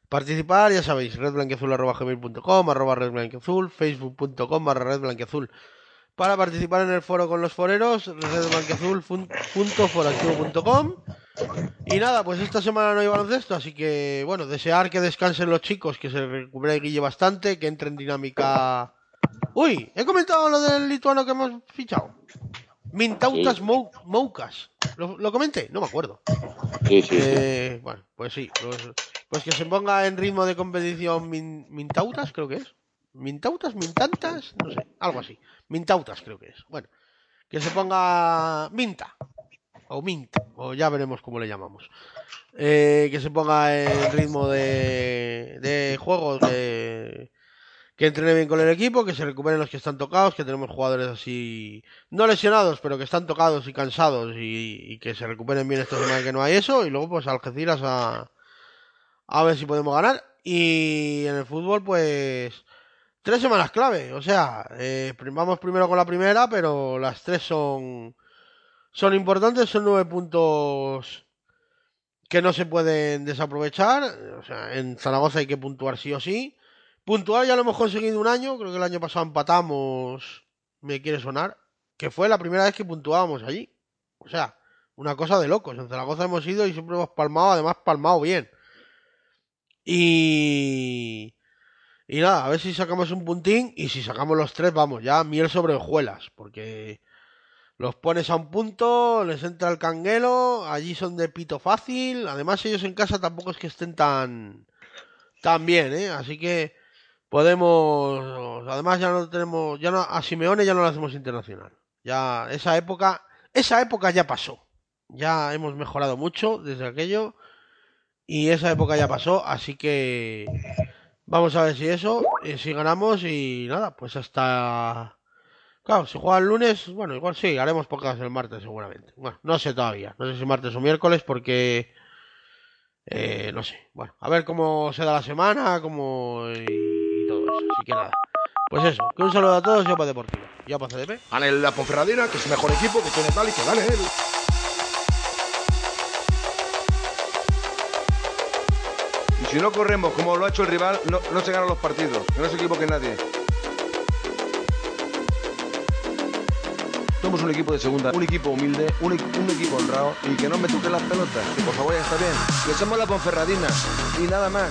participar, ya sabéis, redblanqueazul.com, arroba redblanqueazul, facebook.com barra redblanqueazul. Para participar en el foro con los foreros, redblanqueazul.foraactivo.com. Y nada, pues esta semana no hay baloncesto, así que bueno, desear que descansen los chicos, que se recupere Guille bastante, que entre en dinámica. Uy, he comentado lo del lituano que hemos fichado. Mintautas Sí. Mou- Moukas. ¿Lo, lo comenté? No me acuerdo. Sí, sí, sí. Eh, bueno, pues sí. Pues, pues que se ponga en ritmo de competición Min- Mintautas, creo que es. Mintautas, Mintantas, no sé, algo así. Mintautas creo que es. Bueno, que se ponga Minta. O Mint, o ya veremos cómo le llamamos. Eh, que se ponga en ritmo de, de juego, que entrene bien con el equipo, que se recuperen los que están tocados, que tenemos jugadores así, no lesionados, pero que están tocados y cansados y, y que se recuperen bien esta semana que no hay eso. Y luego pues Algeciras a, a ver si podemos ganar. Y en el fútbol pues tres semanas clave. O sea, eh, vamos primero con la primera, pero las tres son, son importantes, son nueve puntos que no se pueden desaprovechar. O sea, en Zaragoza hay que puntuar sí o sí. Puntuar ya lo hemos conseguido un año, creo que el año pasado empatamos, me quiere sonar, que fue la primera vez que puntuábamos allí. O sea, una cosa de locos. En Zaragoza hemos ido y siempre hemos palmado, además palmado bien. Y... Y nada, a ver si sacamos un puntín y si sacamos los tres, vamos, ya miel sobre hojuelas, porque los pones a un punto, les entra el canguelo, allí son de pito fácil, además ellos en casa tampoco es que estén tan, tan bien, ¿eh? Así que podemos, además ya no tenemos, ya no, a Simeone ya no lo hacemos internacional, ya esa época, esa época ya pasó, ya hemos mejorado mucho desde aquello y esa época ya pasó, así que vamos a ver si eso, eh, si ganamos y nada, pues hasta... Claro, si juega el lunes, bueno, igual sí, haremos pocas el martes seguramente. Bueno, no sé todavía, no sé si martes o miércoles porque... eh, no sé, bueno, a ver cómo se da la semana, cómo... y, todo eso, así que nada. Pues eso, que un saludo a todos, yo para Deportivo, yo para CDP. Gane la Ponferradina, que es el mejor equipo, que tiene tal y que gane él. Si no corremos como lo ha hecho el rival, no, no se ganan los partidos. Que no se equivoque nadie. Somos un equipo de segunda, un equipo humilde, un, equ- un equipo honrado y que no me toquen las pelotas. Que por favor ya está bien. Que somos la Ponferradina y nada más.